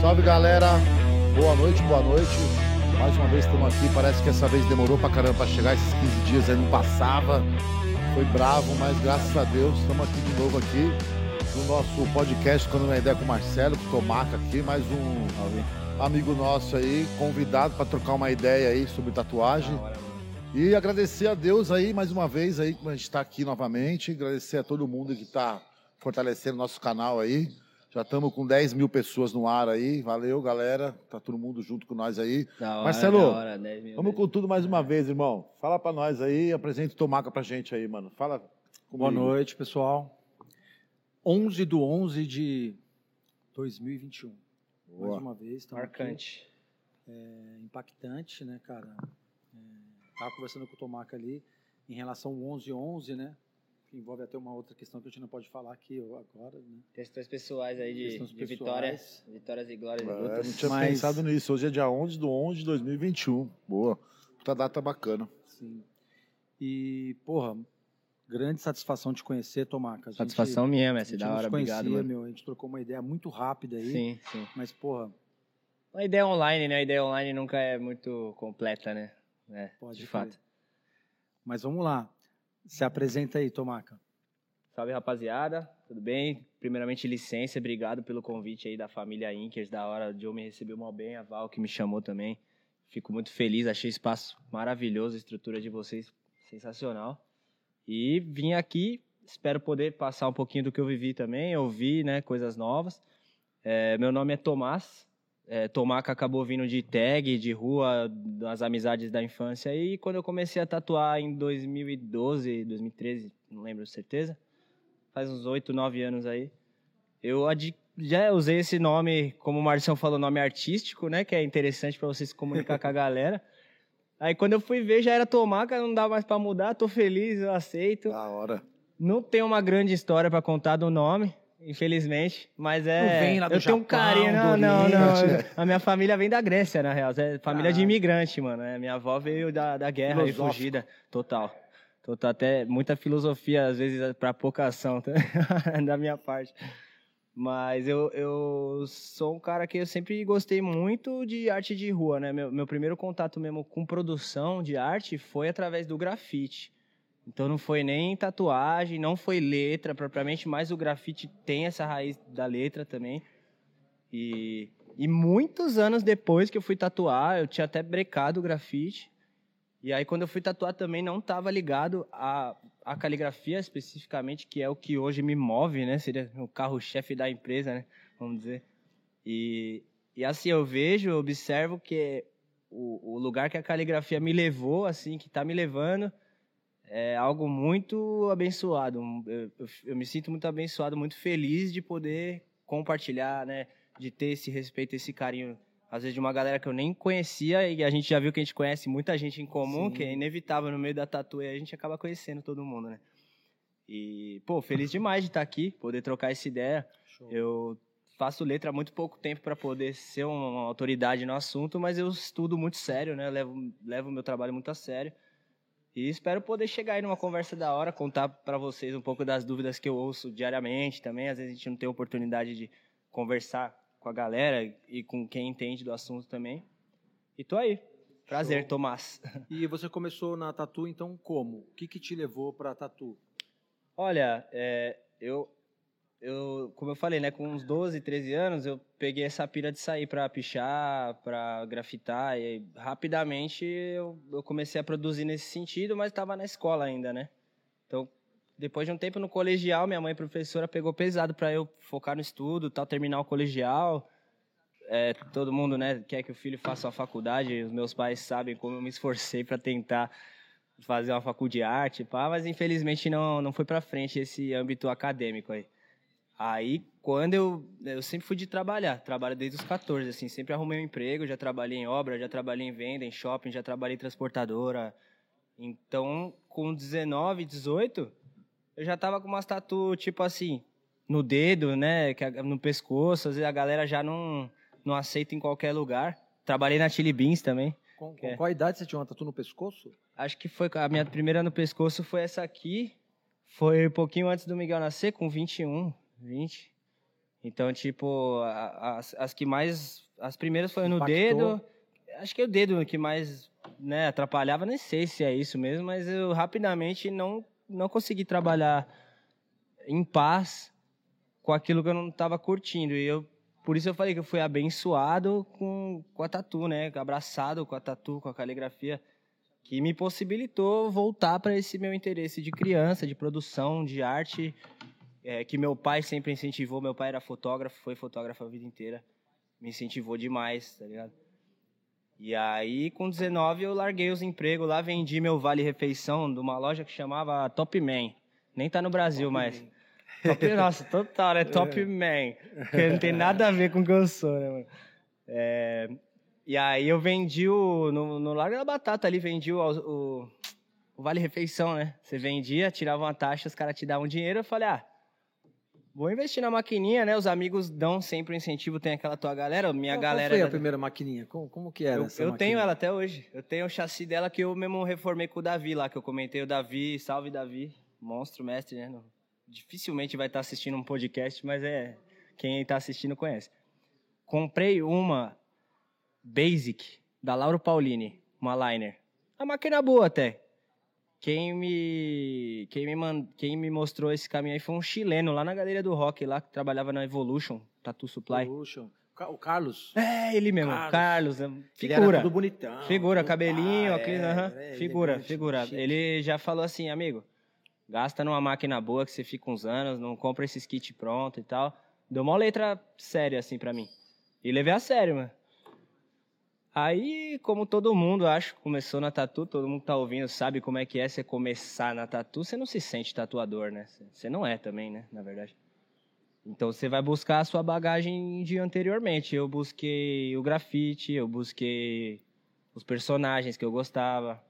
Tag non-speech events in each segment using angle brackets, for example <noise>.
Salve galera, boa noite, boa noite. Mais uma vez estamos aqui. Parece que essa vez demorou pra caramba pra chegar. Esses 15 dias aí não passava. Foi bravo, mas graças a Deus estamos aqui de novo aqui no nosso podcast Quando uma ideia com o Marcelo, com o Tomaca aqui, mais um amigo nosso aí, convidado para trocar uma ideia aí sobre tatuagem. E agradecer a Deus aí mais uma vez aí, a gente está aqui novamente. Agradecer a todo mundo que está fortalecendo nosso canal aí. Já estamos com 10 mil pessoas no ar aí. Valeu, galera. Tá todo mundo junto com nós aí. Hora, Marcelo, hora, 10 mil, Vamos 10 com tudo mais uma vez, irmão. Fala para nós aí, apresenta o Tomaca pra gente aí, mano. Fala comigo. Boa noite, pessoal. 11 do 11 de 2021. Boa. Mais uma vez, aqui. Marcante. É impactante, né, cara? É, tava conversando com o Tomaca ali em relação ao 11-11, né? Que envolve até uma outra questão que a gente não pode falar aqui agora, né? Questões pessoais aí de, Questões de pessoais. vitórias. Vitórias e glórias de É, não tinha Mas- pensado nisso. Hoje é dia 11 do 11 de 2021. Boa. Puta data bacana. Sim. E, porra, grande satisfação de conhecer, Tomaca. Satisfação minha, gente Da hora, conhecia, obrigado, mano. meu. A gente trocou uma ideia muito rápida aí. Sim, sim. Mas, porra, A ideia online, né? A ideia online nunca é muito completa, né? É, Pode de fato. mas vamos lá. Se apresenta aí, Tomaca. Salve, rapaziada. Tudo bem? Primeiramente, licença. Obrigado pelo convite aí da família Inkers. Da hora de eu me receber mal bem. A Val que me chamou também. Fico muito feliz. Achei espaço maravilhoso. A estrutura de vocês sensacional. E vim aqui. Espero poder passar um pouquinho do que eu vivi também. Ouvir, né? Coisas novas. É, meu nome é Tomás. É, Tomaca acabou vindo de tag, de rua, das amizades da infância. E quando eu comecei a tatuar em 2012, 2013, não lembro certeza, faz uns 8, 9 anos aí, eu já usei esse nome, como o Marcião falou, nome artístico, né? Que é interessante para você se comunicar com a galera. <laughs> Aí quando eu fui ver, já era Tomaca, não dá mais para mudar, tô feliz, eu aceito. Da hora. Não tem uma grande história para contar do nome, infelizmente, mas é. Não vem lá do eu tenho um carinho, não, não, não. A minha família vem da Grécia, na real. É família de Caralho. imigrante, mano. É, minha avó veio da, da guerra e fugida. Total. Total. Até muita filosofia, às vezes, para pouca ação tá? <laughs> da minha parte. Mas eu, eu sou um cara que eu sempre gostei muito de arte de rua, né? Meu, meu primeiro contato mesmo com produção de arte foi através do grafite. Então não foi nem tatuagem, não foi letra propriamente, mas o grafite tem essa raiz da letra também. E, e muitos anos depois que eu fui tatuar, eu tinha até brecado o grafite. E aí quando eu fui tatuar também não estava ligado à, à caligrafia especificamente, que é o que hoje me move, né? Seria o carro-chefe da empresa, né? Vamos dizer. E, e assim, eu vejo, eu observo que o, o lugar que a caligrafia me levou, assim, que está me levando, é algo muito abençoado. Eu, eu, eu me sinto muito abençoado, muito feliz de poder compartilhar, né? De ter esse respeito, esse carinho, às vezes de uma galera que eu nem conhecia e a gente já viu que a gente conhece muita gente em comum, Sim. que é inevitável no meio da tatu e a gente acaba conhecendo todo mundo, né? E, pô, feliz demais de estar aqui, poder trocar essa ideia. Eu faço letra há muito pouco tempo para poder ser uma autoridade no assunto, mas eu estudo muito sério, né? Levo, levo o meu trabalho muito a sério. E espero poder chegar aí numa conversa da hora, contar para vocês um pouco das dúvidas que eu ouço diariamente também. Às vezes a gente não tem oportunidade de conversar com a galera e com quem entende do assunto também. E tô aí. Prazer, Show. Tomás. E você começou na tatu, então como? O que, que te levou pra tatu? Olha, é, eu, eu, como eu falei, né, com uns 12, 13 anos, eu peguei essa pira de sair para pichar, para grafitar, e rapidamente eu, eu comecei a produzir nesse sentido, mas estava na escola ainda, né? Então, depois de um tempo no colegial, minha mãe professora pegou pesado para eu focar no estudo, tal, terminar o colegial. É, todo mundo, né, quer que o filho faça uma faculdade. Os meus pais sabem como eu me esforcei para tentar fazer uma faculdade de arte, pá, mas infelizmente não, não foi para frente esse âmbito acadêmico aí. Aí, quando eu, eu sempre fui de trabalhar, trabalho desde os 14, assim, sempre arrumei um emprego, já trabalhei em obra, já trabalhei em venda, em shopping, já trabalhei em transportadora. Então, com 19, 18, eu já tava com umas tatu, tipo assim, no dedo, né, no pescoço, às vezes a galera já não, não aceita em qualquer lugar. Trabalhei na Chili Beans também. Com, Que é? com qual idade você tinha uma tatu no pescoço? Acho que foi a minha primeira no pescoço foi essa aqui. Foi um pouquinho antes do Miguel nascer, com 21, 20. Então, tipo, as, as que mais. As primeiras foi no Impactou. dedo. Acho que é o dedo que mais né, atrapalhava, nem sei se é isso mesmo, mas eu rapidamente não, não consegui trabalhar em paz com aquilo que eu não estava curtindo. E eu, por isso eu falei que eu fui abençoado com, com a tatu, né? Abraçado com a tatu, com a caligrafia, que me possibilitou voltar para esse meu interesse de criança, de produção, de arte, é, que meu pai sempre incentivou. Meu pai era fotógrafo, foi fotógrafo a vida inteira, me incentivou demais, tá ligado? E aí, com 19, eu larguei os empregos lá, vendi meu vale refeição de uma loja que chamava Top Man. Nem tá no Brasil, mas. Top, nossa, total, né? <laughs> Top Man. Que não tem nada a ver com o que eu sou, né, mano? É, e aí eu vendi o. No, no Largo da Batata ali, vendi o, o, o Vale Refeição, né? Você vendia, tirava uma taxa, os caras te davam dinheiro. Eu falei, ah, vou investir na maquininha, né? Os amigos dão sempre um incentivo, tem aquela tua galera, minha Qual- galera. Qual foi a da- primeira maquininha? Como, como que era eu, essa eu maquininha? tenho ela até hoje. Eu tenho o chassi dela que eu mesmo reformei com o Davi lá, que eu comentei. O Davi, salve Davi, monstro, mestre, né? Dificilmente vai estar assistindo um podcast, mas é quem está assistindo conhece. Comprei uma Basic da Lauro Paulini, uma liner. A máquina boa até. Quem me, quem, me man, quem me mostrou esse caminho aí foi um chileno lá na galeria do rock, lá que trabalhava na Evolution, Tattoo Supply. Evolution. O Carlos. É, ele mesmo, Carlos. Carlos, é Ele figura. tudo bonitão. Figura, cabelinho, pá, aquele, é, aham, é, figura, elegante, figura. chique. Ele já falou assim, amigo, gasta numa máquina boa que você fica uns anos, não compra esses kits pronto e tal. Deu uma letra séria assim pra mim. E levei a sério, mano. Aí, como todo mundo, acho, começou na tatu, todo mundo que tá ouvindo sabe como é que é você começar na tatu, você não se sente tatuador, né? Você não é também, né, na verdade. Então você vai buscar a sua bagagem de anteriormente. Eu busquei o grafite, eu busquei os personagens que eu gostava.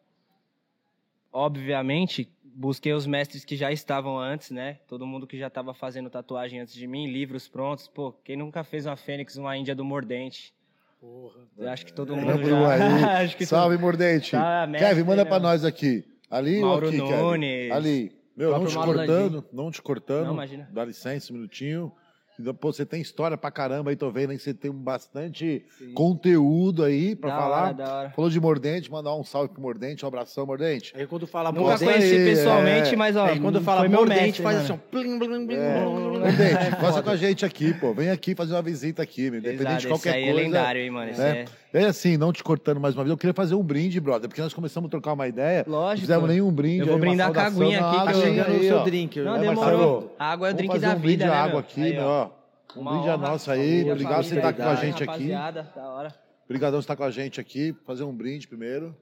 Obviamente, busquei os mestres que já estavam antes, né? Todo mundo que já estava fazendo tatuagem antes de mim, livros prontos. Pô, quem nunca fez uma Fênix, uma Índia do Mordente? Porra. Eu acho que todo mundo Vamos já... aí. <laughs> acho que Salve, Mordente. Tá, Kevin, manda né, pra mano? nós aqui. Ali Mauro ou aqui, Kevin? Nunes. Ali. Meu, não te cortando, não te cortando. Não, imagina. Dá licença um minutinho. Então, Pô, você tem história pra caramba aí, tô vendo aí que você tem bastante Sim. conteúdo aí pra da falar. Hora, da hora. Falou de Mordente, mandar um salve pro Mordente, um abração, Mordente. Aí quando fala Nunca Mordente, conheci aí, pessoalmente, é. mas ó, aí quando fala mordente, mestre, faz mano. assim, plim, É. blim, blim, Mordente, <laughs> faça Foda. com a gente aqui, pô. Vem aqui fazer uma visita aqui, meu. independente Exato, de qualquer esse aí coisa. é lendário, hein, mano. Né? é... Aí, assim, não te cortando mais uma vez, eu queria fazer um brinde, brother, porque nós começamos a trocar uma ideia. Não Lógico. fizemos nenhum brinde. Eu vou brindar com a aguinha aqui, que Tá eu- chegando o seu ó. drink. Não, né, demorou. Marcelo? A água é o Vamos drink fazer da um brinde vida, de né, água meu? aqui, Aí, meu, ó. Um brinde a nossa aí. Obrigado por estar com a gente aqui. rapaziada, da hora. Obrigado por estar com a gente aqui. Fazer um brinde primeiro.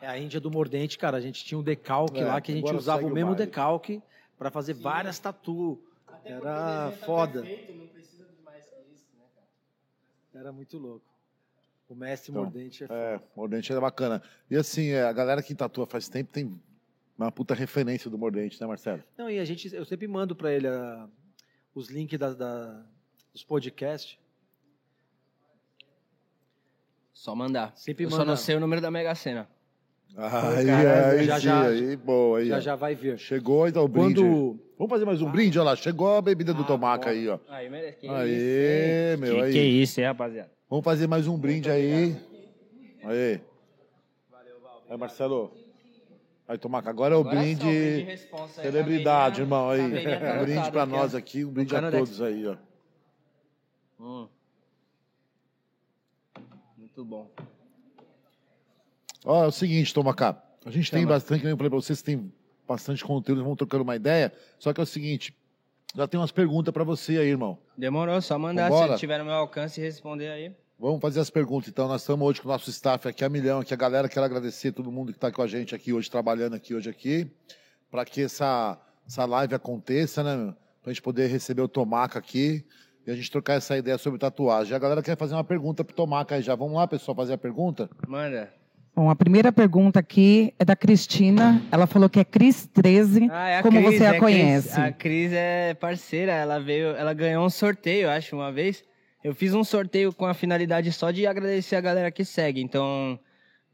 É a Índia do Mordente, cara. A gente tinha um decalque É, lá que a gente usava o o mesmo baile. decalque pra fazer várias tatu. Era foda. Era muito louco. O mestre Então, Mordente é foda. É, Mordente é bacana. E assim, é, a galera que tatua faz tempo tem uma puta referência do Mordente, né, Marcelo? Não, e a gente, eu sempre mando pra ele ah, os links da, da- dos podcasts. Só mandar. Sempre eu só manda. não sei o número da Mega Sena. Aí, aí, já, sim, já- aí, boa, aí. Já ó. já vai ver. Chegou então o brinde. Quando Vamos fazer mais um brinde, olha lá. Chegou a bebida do Ah, Tomaca bom. aí, ó. Aí, merece. Que Aê, isso, meu, que, aí. que isso, hein, rapaziada? Vamos fazer mais um brinde aí. Aí. Aí, Marcelo. Aí, Tomaca, agora é o Agora brinde. só, brinde responsa Celebridade, irmão, aí. tá Um brinde aqui, nós aqui, um brinde a todos aí, ó. Hum. Muito bom. Ó, é o seguinte, Tomacá. A gente tem Chama. bastante, como eu falei pra vocês, tem bastante conteúdo, vamos trocando uma ideia. Só que é o seguinte, já tem umas perguntas pra você aí, irmão. Demorou, só mandar Vambora? se tiver no meu alcance e responder aí. Vamos fazer as perguntas, então. Nós estamos hoje com o nosso staff aqui a milhão, aqui a galera. Quero agradecer todo mundo que está com a gente aqui hoje, trabalhando aqui hoje aqui, para que essa, essa live aconteça, né? Para a gente poder receber o Tomaca aqui e a gente trocar essa ideia sobre tatuagem. A galera quer fazer uma pergunta pro Tomaca aí já. Vamos lá, pessoal, fazer a pergunta? Manda. Bom, a primeira pergunta aqui é da Cristina. Ela falou que é Cris 13. Ah, é a Como Cris, você é a Cris. conhece? A Cris é parceira, ela veio, ela ganhou um sorteio, acho, uma vez. Eu fiz um sorteio com a finalidade só de agradecer a galera que segue. Então,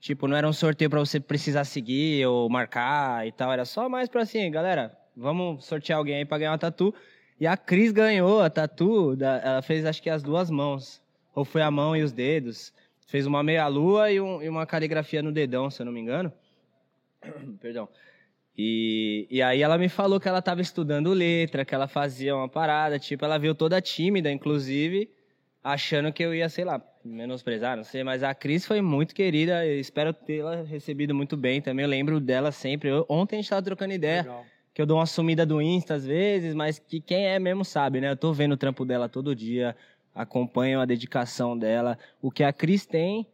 tipo, não era um sorteio pra você precisar seguir ou marcar e tal, era só mais pra assim, galera, vamos sortear alguém aí pra ganhar uma tatu. E a Cris ganhou a tatu, ela fez acho que as duas mãos. Ou foi a mão e os dedos. Fez uma meia-lua e, um, e uma caligrafia no dedão, se eu não me engano. <coughs> Perdão. E, e aí ela me falou que ela estava estudando letra, que ela fazia uma parada, tipo, ela veio toda tímida, inclusive, achando que eu ia, sei lá, menosprezar, não sei, mas a Cris foi muito querida, espero tê-la recebido muito bem também, eu lembro dela sempre. Eu, ontem a gente estava trocando ideia, Legal. que eu dou uma sumida do Insta às vezes, mas que quem é mesmo sabe, né? Eu tô vendo o trampo dela todo dia, acompanho a dedicação dela. O que a Cris tem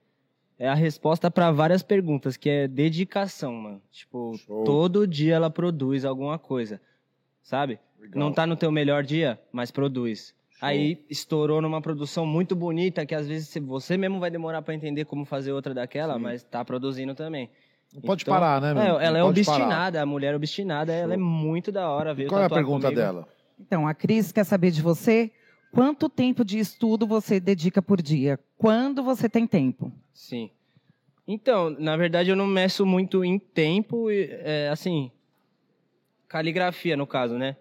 é a resposta para várias perguntas, que é dedicação, mano. Tipo, Show. todo dia ela produz alguma coisa, sabe? Legal. Não tá no teu melhor dia, mas produz. Show. Aí estourou numa produção muito bonita, que às vezes você- mesmo vai demorar para entender como fazer outra daquela, Sim. mas tá produzindo também. Não pode Então, parar, né, meu? É, Não ela é obstinada, parar. a mulher obstinada, ela é Show. muito da hora, viu? qual é a pergunta dela? Então, a Cris quer saber de você quanto tempo de estudo você dedica por dia? Quando você tem tempo? Sim. Então, na verdade, eu não meço muito em tempo, e, é, assim, caligrafia, no caso, né?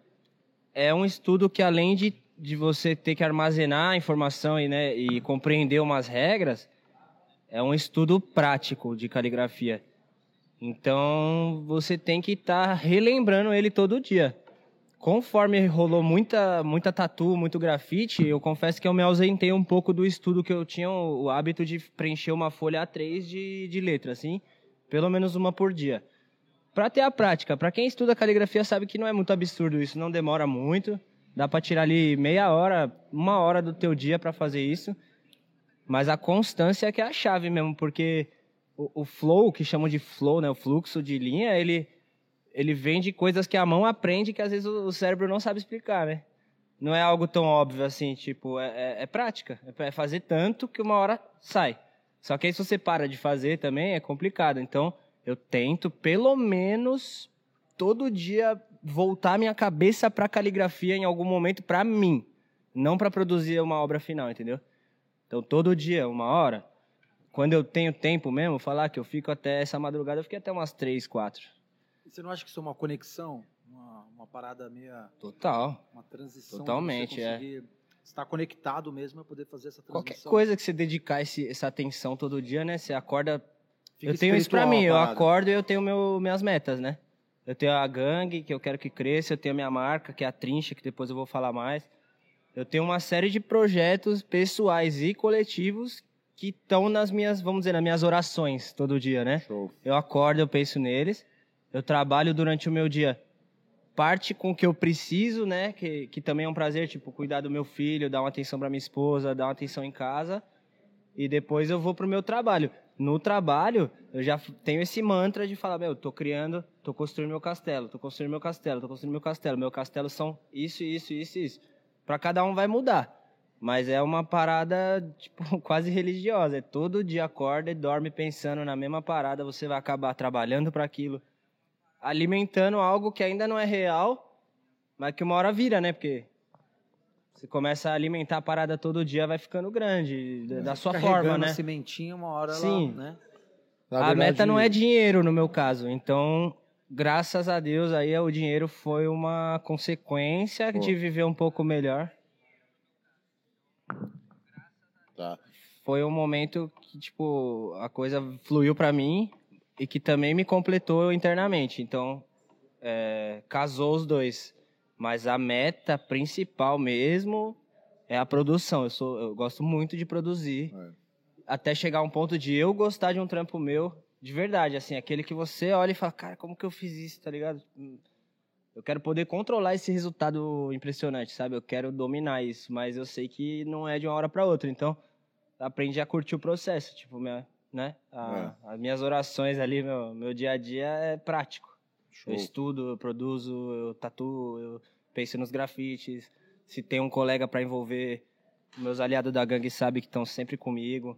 É um estudo que, além de, de você ter que armazenar a informação e, né, e compreender umas regras, é um estudo prático de caligrafia. Então, você tem que estar relembrando ele todo dia. Conforme rolou muita, muita tatu, muito grafite, eu confesso que eu me ausentei um pouco do estudo que eu tinha o, hábito de preencher uma folha A3 de, de letra, assim, pelo menos uma por dia. Pra ter a prática, pra quem estuda caligrafia sabe que não é muito absurdo isso, não demora muito, dá pra tirar ali meia hora, uma hora do teu dia pra fazer isso. Mas a constância é que é a chave mesmo, porque o, o flow, que chamam de flow, né, o fluxo de linha, ele ele vem de coisas que a mão aprende que às vezes o cérebro não sabe explicar, né? Não é algo tão óbvio assim, tipo, é, é- é prática. É fazer tanto que uma hora sai. Só que aí se você para de fazer também é complicado. Então, eu tento, pelo menos, todo dia voltar minha cabeça para caligrafia em algum momento para mim. Não para produzir uma obra final, entendeu? Então, todo dia, uma hora. Quando eu tenho tempo mesmo, falar que eu fico até essa madrugada, eu fiquei até umas três, quatro. Você não acha que isso é uma conexão? Uma, uma parada meia. Total. Uma transição? Totalmente, você é. Estar conectado mesmo é poder fazer essa transição. Qualquer coisa que você dedicar esse- essa atenção todo dia, né? Você acorda. Fica eu tenho isso espiritual mim, a eu acordo e eu tenho meu, minhas metas, né? Eu tenho a gangue, que eu quero que cresça, eu tenho a minha marca, que é a Trincha, que depois eu vou falar mais. Eu tenho uma série de projetos pessoais e coletivos que estão nas minhas, vamos dizer, nas minhas orações todo dia, né? Show. Eu acordo, eu penso neles. Eu trabalho durante o meu dia. Parte com o que eu preciso, né? Que, que também é um prazer, tipo, cuidar do meu filho, dar uma atenção para minha esposa, dar uma atenção em casa. E depois eu vou pro meu trabalho. No trabalho, eu já tenho esse mantra de falar, meu, tô criando, tô construindo meu castelo, tô construindo meu castelo, tô construindo meu castelo. Meu castelo são isso, isso, isso, isso. Para cada um vai mudar. Mas é uma parada, <laughs> tipo, quase religiosa. É todo dia acorda e dorme pensando na mesma parada, você vai acabar trabalhando para aquilo, alimentando algo que ainda não é real, mas que uma hora vira, né? Porque você começa a alimentar a parada todo dia, vai ficando grande, da- da sua Carregando forma, a né? sementinha, uma hora Sim. ela, né? Na a verdade, meta não é dinheiro no meu caso, então graças a Deus aí o dinheiro foi uma consequência Pô. de viver um pouco melhor. Tá. Foi um momento que tipo a coisa fluiu pra mim e que também me completou internamente. Então é, casou os dois, mas a meta principal mesmo é a produção. Eu sou eu gosto muito de produzir É. até chegar a um ponto de eu gostar de um trampo meu de verdade, assim, aquele que você olha e fala, cara, como que eu fiz isso, tá ligado? Hum, Eu quero poder controlar esse resultado impressionante, sabe? Eu quero dominar isso, mas eu sei que não é de uma hora para outra, então aprendi a curtir o processo, tipo, minha, né? A- As minhas orações ali, meu, meu dia a dia é prático. Show. Eu estudo, eu produzo, eu tatuo, eu penso nos grafites. Se tem um colega para envolver, meus aliados da gangue sabem que estão sempre comigo.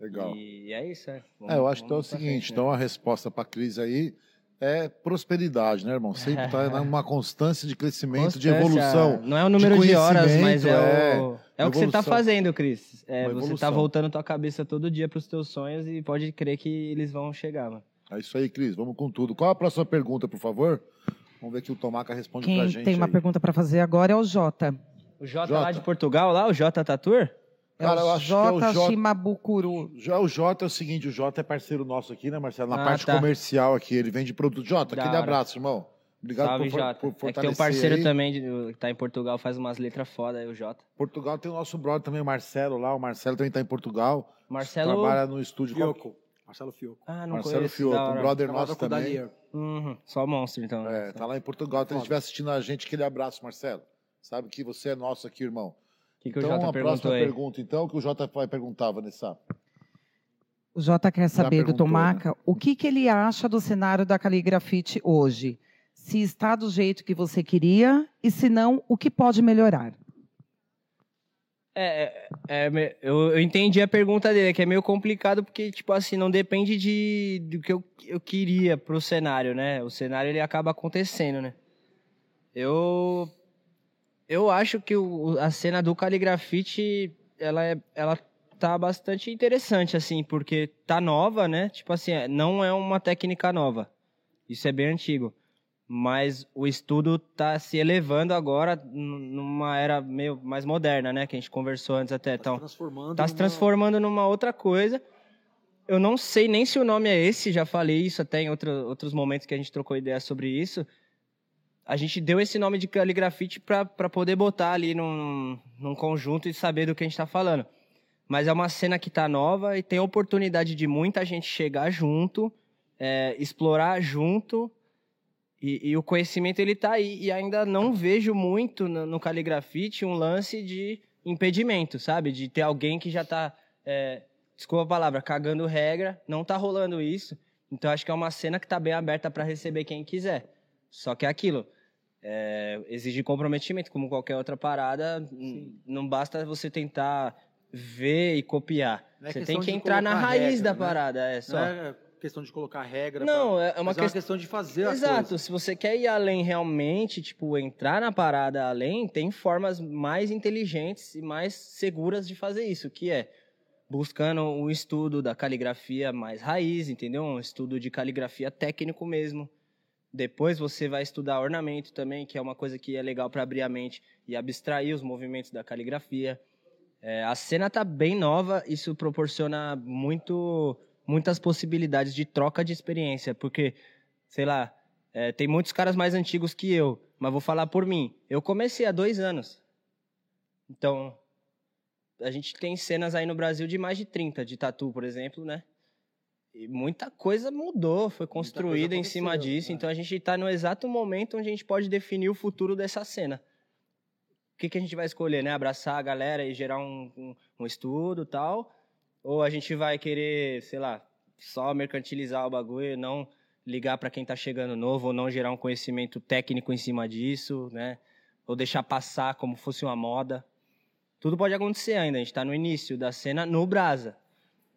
Legal. E é isso, é. É, eu acho que é o vamos seguinte, frente, né? então a resposta para a crise aí é prosperidade, né, irmão? Sempre tá numa <laughs> constância de crescimento, de Constância, evolução. Não é o número de, horas, mas é, conhecimento, o, é o que você tá evolução. fazendo, Cris. É, você tá evolução. voltando tua cabeça todo dia pros teus sonhos e pode crer que eles vão chegar, mano. É isso aí, Cris. Vamos com tudo. Qual a próxima pergunta, por favor? Vamos ver que o Tomaca responde pra Quem gente. tem uma aí. pergunta para fazer agora é o Jota. O Jota, Jota. lá de Portugal, lá, o Jota Tatur? Cara, é eu o acho que é o Jota Jota- Shimabukuro. Já o Jota é o seguinte, o Jota é parceiro nosso aqui, né, Marcelo? Na Ah, parte tá. comercial aqui, ele vende produto. Jota, Da aquele hora. abraço, irmão. Obrigado Salve, por, Jota. por é que tem um fortalecer parceiro aí. também de- que tá em Portugal, faz umas letras foda aí, o Jota. Portugal tem o nosso brother também, o Marcelo lá. O Marcelo também tá em Portugal. Marcelo. Trabalha no estúdio. Fioco. Marcelo Fioco. Ah, não Marcelo conheço. Fioco, da um brother nosso também. Uhum, só monstro, então. É, tá lá em Portugal. Se ele estiver assistindo a gente, aquele abraço, Marcelo. Sabe que você é nosso aqui, irmão. O que, que então, o Jota a próxima aí? pergunta, então, que o Jota vai perguntar, Vanessa. O Jota quer saber do perguntou, né? Tomaca o que, que ele acha do cenário da Caligrafite hoje. Se está do jeito que você queria e se não, o que pode melhorar? É, é, é, eu, eu entendi a pergunta dele, que é meio complicado porque, tipo assim, não depende de, do que eu, eu queria pro cenário, né? O cenário, ele acaba acontecendo, né? Eu, eu acho que o- a cena do Caligrafite, ela, é, ela tá bastante interessante, assim, porque tá nova, né? Tipo assim, é, não é uma técnica nova. Isso é bem antigo. Mas o estudo tá se elevando agora numa era meio mais moderna, né? Que a gente conversou antes até. Tá Então, se transformando. tá se numa- transformando numa outra coisa. Eu não sei nem se o nome é esse, já falei isso até em outro, outros momentos que a gente trocou ideia sobre isso. A gente deu esse nome de caligrafite para poder botar ali num, num conjunto e saber do que a gente está falando. Mas é uma cena que tá nova e tem a oportunidade de muita gente chegar junto, é, explorar junto. E, e o conhecimento ele tá aí. E ainda não vejo muito no, no caligrafite um lance de impedimento, sabe? De ter alguém que já tá, é, desculpa a palavra, cagando regra. Não tá rolando isso. Então acho que é uma cena que tá bem aberta para receber quem quiser. Só que é aquilo. é, exige comprometimento, como qualquer outra parada. Não basta você tentar ver e copiar. É você tem que entrar na raiz regra, da né? parada. É só. É questão de colocar regra. Não, pra- é é uma mas é uma questão. de fazer Exato, coisa. se você quer ir além realmente, tipo, entrar na parada além, tem formas mais inteligentes e mais seguras de fazer isso, que é buscando um estudo da caligrafia mais raiz, entendeu? Um estudo de caligrafia técnico mesmo. Depois você vai estudar ornamento também, que é uma coisa que é legal para abrir a mente e abstrair os movimentos da caligrafia. É, a cena tá bem nova, isso proporciona muito, muitas possibilidades de troca de experiência, porque, sei lá, é, tem muitos caras mais antigos que eu, mas vou falar por mim. Eu comecei há dois anos. Então, a gente tem cenas aí no Brasil de mais de 30 de tatu, por exemplo, né? E muita coisa mudou, foi construída em cima disso. né? Então a gente está no exato momento onde a gente pode definir o futuro dessa cena. O que, que a gente vai escolher, né? Abraçar a galera e gerar um, um, um estudo tal? Ou a gente vai querer, sei lá, só mercantilizar o bagulho e não ligar para quem está chegando novo, ou não gerar um conhecimento técnico em cima disso, né? Ou deixar passar como fosse uma moda. Tudo pode acontecer ainda, a gente está no início da cena no Brasa.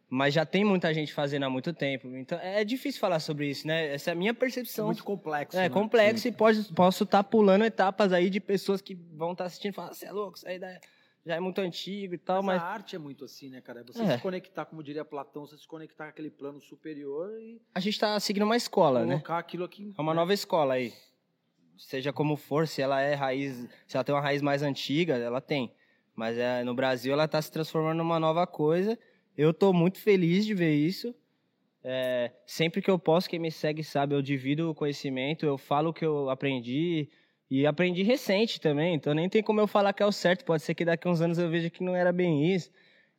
Mas já tem muita gente fazendo há muito tempo. Então é difícil falar sobre isso, né? Essa é a minha É percepção. muito complexo. É né? complexo e pode, posso estar pulando etapas aí de pessoas que vão estar assistindo e falar, você é louco, isso aí da- já é muito antigo e tal, Mas, mas. a arte é muito assim, né, cara? Você É. se conectar, como diria Platão, você se conectar com aquele plano superior e A gente está seguindo uma escola, né? colocar aquilo aqui. É uma nova escola aí. Seja como for, se ela é raiz, se ela tem uma raiz mais antiga, ela tem. Mas é, no Brasil ela está se transformando numa nova coisa. Eu estou muito feliz de ver isso. É, sempre que eu posso, quem me segue sabe, eu divido o conhecimento, eu falo o que eu aprendi. E aprendi recente também, então nem tem como eu falar que é o certo. Pode ser que daqui a uns anos eu veja que não era bem isso.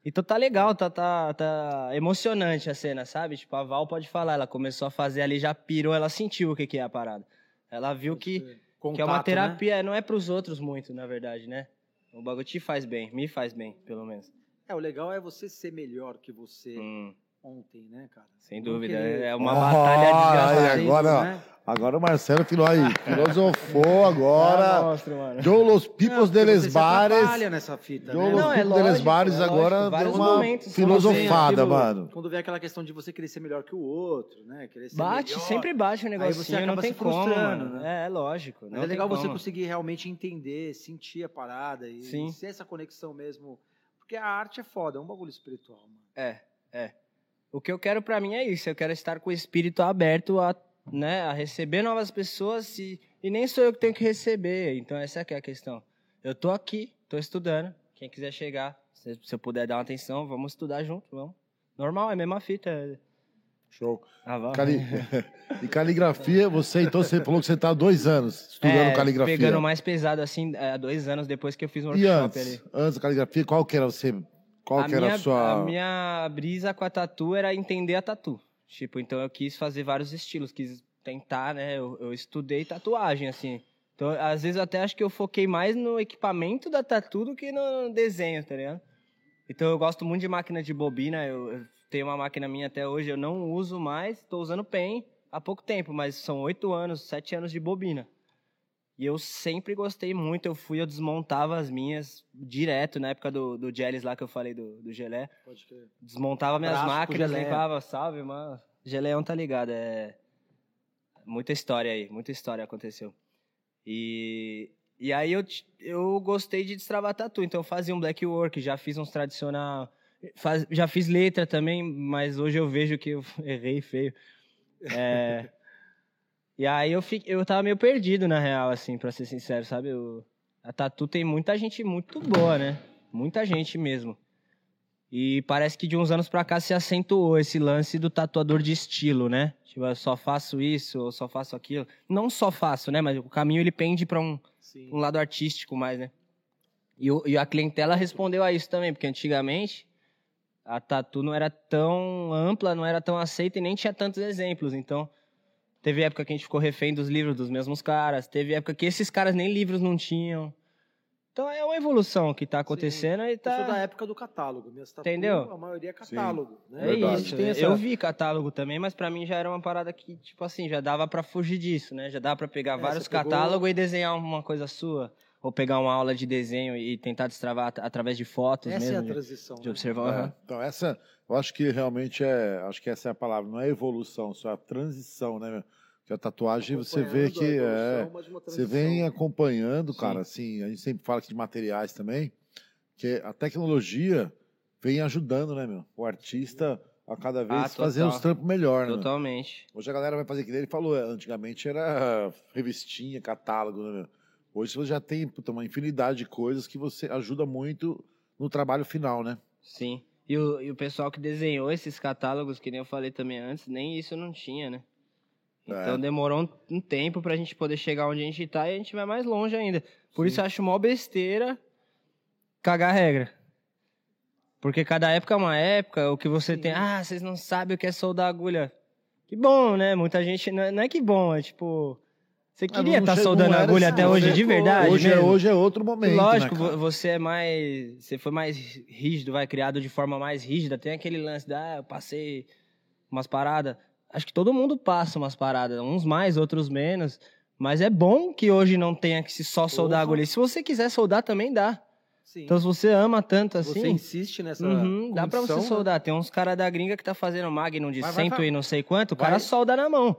Então tá legal, tá, tá, tá emocionante a cena, sabe? Tipo, a Val pode falar, ela começou a fazer ali, já pirou, ela sentiu o que, que é a parada. Ela viu que, Contato, que é uma né? terapia, não é pros outros muito, na verdade, né? O bagulho te faz bem, me faz bem, pelo menos. É, o legal é você ser melhor que você Hum, ontem, né, cara? sem Não dúvida, querer- é uma Oh, batalha desgastante. aí, agora- né? Agora o Marcelo filou aí. <laughs> Filosofou agora. Ah, monstro, mano. Joe Los Pipos Não, deles Bares. nessa fita, Joe né? Los Não, é Pipos deles Bares é lógico, agora deu vários uma momentos, são filosofada, Aquilo- mano. Quando vem aquela questão de você querer ser melhor que o outro, né? Querer ser Bate, melhor. sempre bate o Aí negocinho, você não acaba tem se como, frustrando, mano. né? É, é lógico. Mas não é legal tem você como. conseguir realmente entender, sentir a parada e Sim. ser essa conexão mesmo. Porque a arte é foda, é um bagulho espiritual, mano. É, é. O que eu quero pra mim é isso. Eu quero estar com o espírito aberto a, né, a receber novas pessoas e E nem sou eu que tenho que receber, então essa que é a questão. Eu tô aqui, tô estudando. Quem quiser chegar, se, se eu puder dar uma atenção, vamos estudar junto, vamos. Normal, é a mesma fita. Show. Ah. Cali... <laughs> e caligrafia, você então você falou que você está há dois anos estudando É, caligrafia. Pegando mais pesado, assim, há dois anos depois que eu fiz um E workshop antes, ali. antes da caligrafia, qual que era você? Qual a, que era minha, a sua. a minha brisa com a tatu era entender a tatu. Tipo, então eu quis fazer vários estilos, quis tentar, né? Eu, eu estudei tatuagem, assim. Então, às vezes, eu até acho que eu foquei mais no equipamento da tatu do que no desenho, tá ligado? Então, eu gosto muito de máquina de bobina. Eu, eu tenho uma máquina minha até hoje, eu não uso mais. Estou usando pen há pouco tempo, mas são oito anos, sete anos de bobina. E eu sempre gostei muito. Eu fui, eu desmontava as minhas direto, na época do, do Jellies lá que eu falei do, do gelé. Pode crer. Desmontava minhas máquinas, limpava, salve, mano. Geleão tá ligado, é. Muita história aí, muita história aconteceu. E, e aí eu, eu gostei de destravar tatu, então eu fazia um black work, já fiz uns tradicional. faz- já fiz letra também, mas hoje eu vejo que eu <laughs> errei feio. É, e aí eu, fi, eu tava meio perdido, na real, assim, pra ser sincero, sabe? Eu- a tatu tem muita gente muito boa, né? Muita gente mesmo. E parece que de uns anos pra cá se acentuou esse lance do tatuador de estilo, né? Tipo, eu só faço isso, ou só faço aquilo. Não só faço, né? Mas o caminho ele pende pra um, um lado artístico mais, né? E, o- e a clientela respondeu a isso também, porque antigamente a tatu não era tão ampla, não era tão aceita e nem tinha tantos exemplos. Então, teve época que a gente ficou refém dos livros dos mesmos caras, teve época que esses caras nem livros não tinham. Então é uma evolução que tá acontecendo e Eu sou da tá. época do catálogo. Minhas tatu, Entendeu? A maioria é catálogo. Né? É. A isso. tem essa- Eu vi catálogo também, mas pra mim já era uma parada que, tipo assim, já dava pra fugir disso, né? Já dava pra pegar É, vários pegou- catálogos e desenhar uma coisa sua. Ou pegar uma aula de desenho e tentar destravar at- através de fotos Essa é a mesmo. de- transição. de né? observar. É. Então, essa, eu acho que realmente é. Acho que essa é a palavra, não é evolução, só é a transição, né? meu? Que a tatuagem você vê que evolução, é. Você vem acompanhando, Sim. cara, assim, a gente sempre fala aqui de materiais também, que a tecnologia vem ajudando, né, meu? O artista a cada vez Ah, fazer total. os trampos melhor, né? meu? Totalmente. Hoje a galera vai fazer que ele falou, é, antigamente era revistinha, catálogo, né, meu? Hoje você já tem puta, uma infinidade de coisas que você ajuda muito no trabalho final, né? Sim. E o, e o pessoal que desenhou esses catálogos, que nem eu falei também antes, nem isso não tinha, né? Então É. demorou um, um tempo pra gente poder chegar onde a gente tá e a gente vai mais longe ainda. Por isso eu acho mó besteira cagar regra. Porque cada época é uma época, o que você Sim. tem, ah, vocês não sabem o que é soldar agulha. Que bom, né? Muita gente, não é, não é que bom, é tipo... Você não queria estar che- soldando agulha assim, até hoje, Você- de verdade hoje, é, hoje é outro momento, Lógico, né, cara? vo- você é mais. Você foi mais rígido, vai, criado de forma mais rígida. Tem aquele lance da, ah, eu passei umas paradas. Acho que todo mundo passa umas paradas, uns mais, outros menos. Mas é bom que hoje não tenha que se só soldar Porra. agulha. E se você quiser soldar, também dá. Sim. Então, se você ama tanto você assim. insiste nessa. uhum, dá pra você né? soldar. Tem uns caras da gringa que tá fazendo Magnum de Vai, vai, cento vai. e não sei quanto, o Vai. cara solda na mão.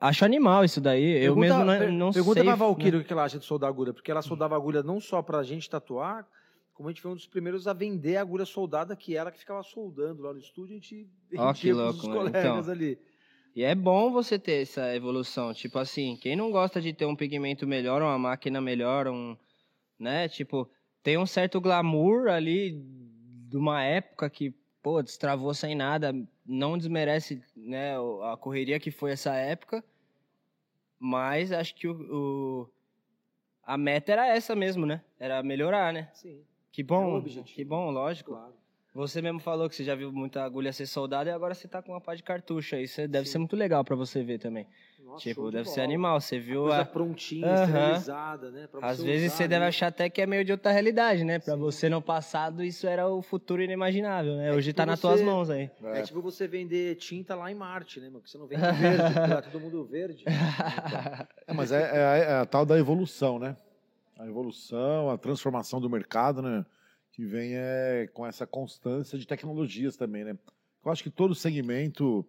Acho animal isso daí. eu Pergunta- mesmo não, não Pergunta sei. pra né? Valkyrie o que ela acha de soldar agulha, porque ela soldava agulha não só pra gente tatuar, como a gente foi um dos primeiros a vender a agulha soldada, que ela que ficava soldando lá no estúdio, a gente Ó, que louco, né? colegas Então. ali. E é bom você ter essa evolução. Tipo assim, quem não gosta de ter um pigmento melhor, uma máquina melhor, um. Né? Tipo, tem um certo glamour ali de uma época que, pô, destravou sem nada. Não desmerece né, a correria que foi essa época. Mas acho que o, o- a meta era essa mesmo, né? Era melhorar, né? Sim, Que É bom, objetivo. que bom, lógico. claro. Você mesmo falou que você já viu muita agulha ser soldada e agora você tá com uma pá de cartucho aí. Isso deve Sim. ser muito legal pra você ver também. Nossa, tipo, de deve ser animal. Você viu Coisa a... prontinha, Aham. esterilizada, né? pra Às você vezes usar você deve ali. achar até que é meio de outra realidade, né? Pra Sim. você no passado isso era o futuro inimaginável, né? É Hoje tipo tá nas você- tuas mãos aí. É tipo você vender tinta lá em Marte, né, meu? Que você não vende <laughs> verde, lá todo mundo verde. <laughs> É, mas é, é a- é a tal da evolução, né? A evolução, a transformação do mercado, né? Que vem é, com essa constância de tecnologias também, né? Eu acho que todo segmento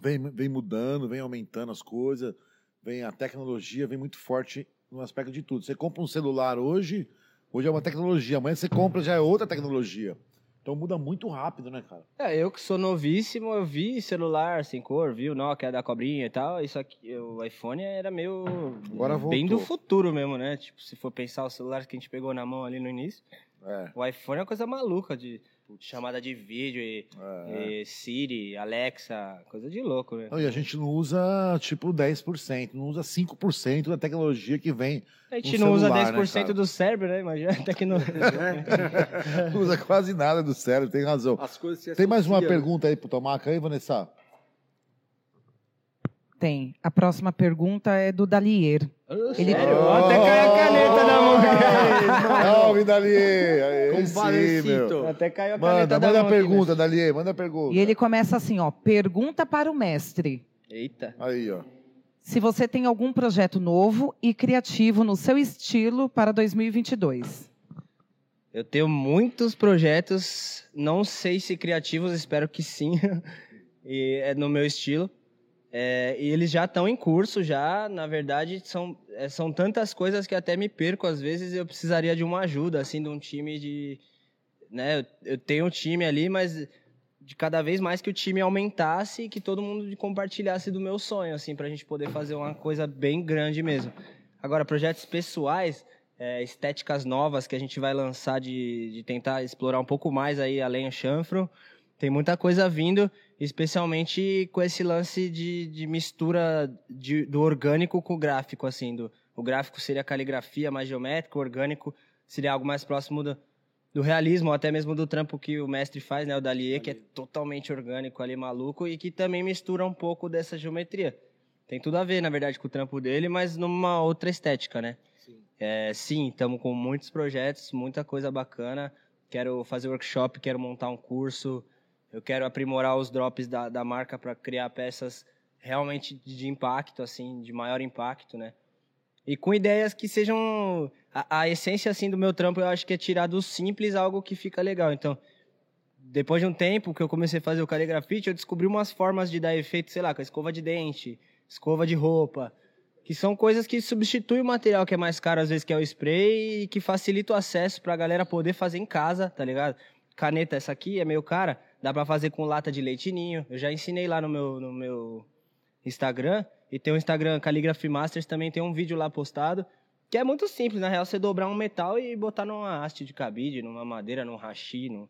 vem, vem mudando, vem aumentando as coisas, vem a tecnologia, vem muito forte no aspecto de tudo. Você compra um celular hoje, hoje é uma tecnologia, amanhã você compra já é outra tecnologia. Então muda muito rápido, né, cara? É, eu que sou novíssimo, eu vi celular sem cor, vi o Nokia da cobrinha e tal. Isso aqui, o iPhone era meio. Agora bem do futuro mesmo, né? Tipo, se for pensar os celulares que a gente pegou na mão ali no início, É. o iPhone é uma coisa maluca de chamada de vídeo e, é. e Siri, Alexa, coisa de louco, né? Não, e a gente não usa, tipo, 10%, não usa 5% da tecnologia que vem. A gente não usa celular, né, 10% cara? do cérebro, né? Imagina até que não. Não usa quase nada do cérebro, tem razão. As coisas se Tem mais uma né? pergunta aí pro Tomaca aí, Vanessa? Tem. A próxima pergunta é do Dalier. Ele- Sério? Até caiu a caneta da mão. Salve, Dalier! Aí Com sim, valecito. meu. Até caiu a caneta Manda, da manda a mão aqui, pergunta, Dalier, manda a pergunta. E ele começa assim, ó. Pergunta para o mestre. Eita. Aí, ó. Se você tem algum projeto novo e criativo no seu estilo para 2022. Eu tenho muitos projetos, não sei se criativos, espero que sim, <laughs> e é no meu estilo. É, e eles já estão em curso, já, na verdade, são, é, são tantas coisas que até me perco, às vezes eu precisaria de uma ajuda, assim, de um time de... Né, eu, eu tenho um time ali, mas de cada vez mais que o time aumentasse e que todo mundo compartilhasse do meu sonho, assim, pra gente poder fazer uma coisa bem grande mesmo. Agora, projetos pessoais, é, estéticas novas que a gente vai lançar de, de tentar explorar um pouco mais aí além do chanfro. Tem muita coisa vindo, especialmente com esse lance de, de mistura de- do orgânico com o gráfico, assim. Do, o gráfico seria caligrafia mais geométrica, o orgânico seria algo mais próximo do, do realismo, ou até mesmo do trampo que o mestre faz, né? O Dalier, que é totalmente orgânico ali, maluco, e que também mistura um pouco dessa geometria. Tem tudo a ver, na verdade, com o trampo dele, mas numa outra estética, né? Sim. É, sim, estamos com muitos projetos, muita coisa bacana. Quero fazer workshop, quero montar um curso. Eu quero aprimorar os drops da, da marca para criar peças realmente de impacto, assim, de maior impacto, né? E com ideias que sejam a, a essência assim do meu trampo, eu acho que é tirar do simples algo que fica legal. Então, depois de um tempo que eu comecei a fazer o caligrafite, eu descobri umas formas de dar efeito, sei lá, com a escova de dente, escova de roupa, que são coisas que substituem o material que é mais caro às vezes que é o spray e que facilita o acesso pra galera poder fazer em casa, tá ligado? Caneta essa aqui é meio cara, dá pra fazer com lata de leitinho. Eu já ensinei lá no meu no meu Instagram e tem o Instagram Calligraphy Masters também tem um vídeo lá postado que é muito simples, na real, você dobrar um metal e botar numa haste de cabide, numa madeira, num hashi, num...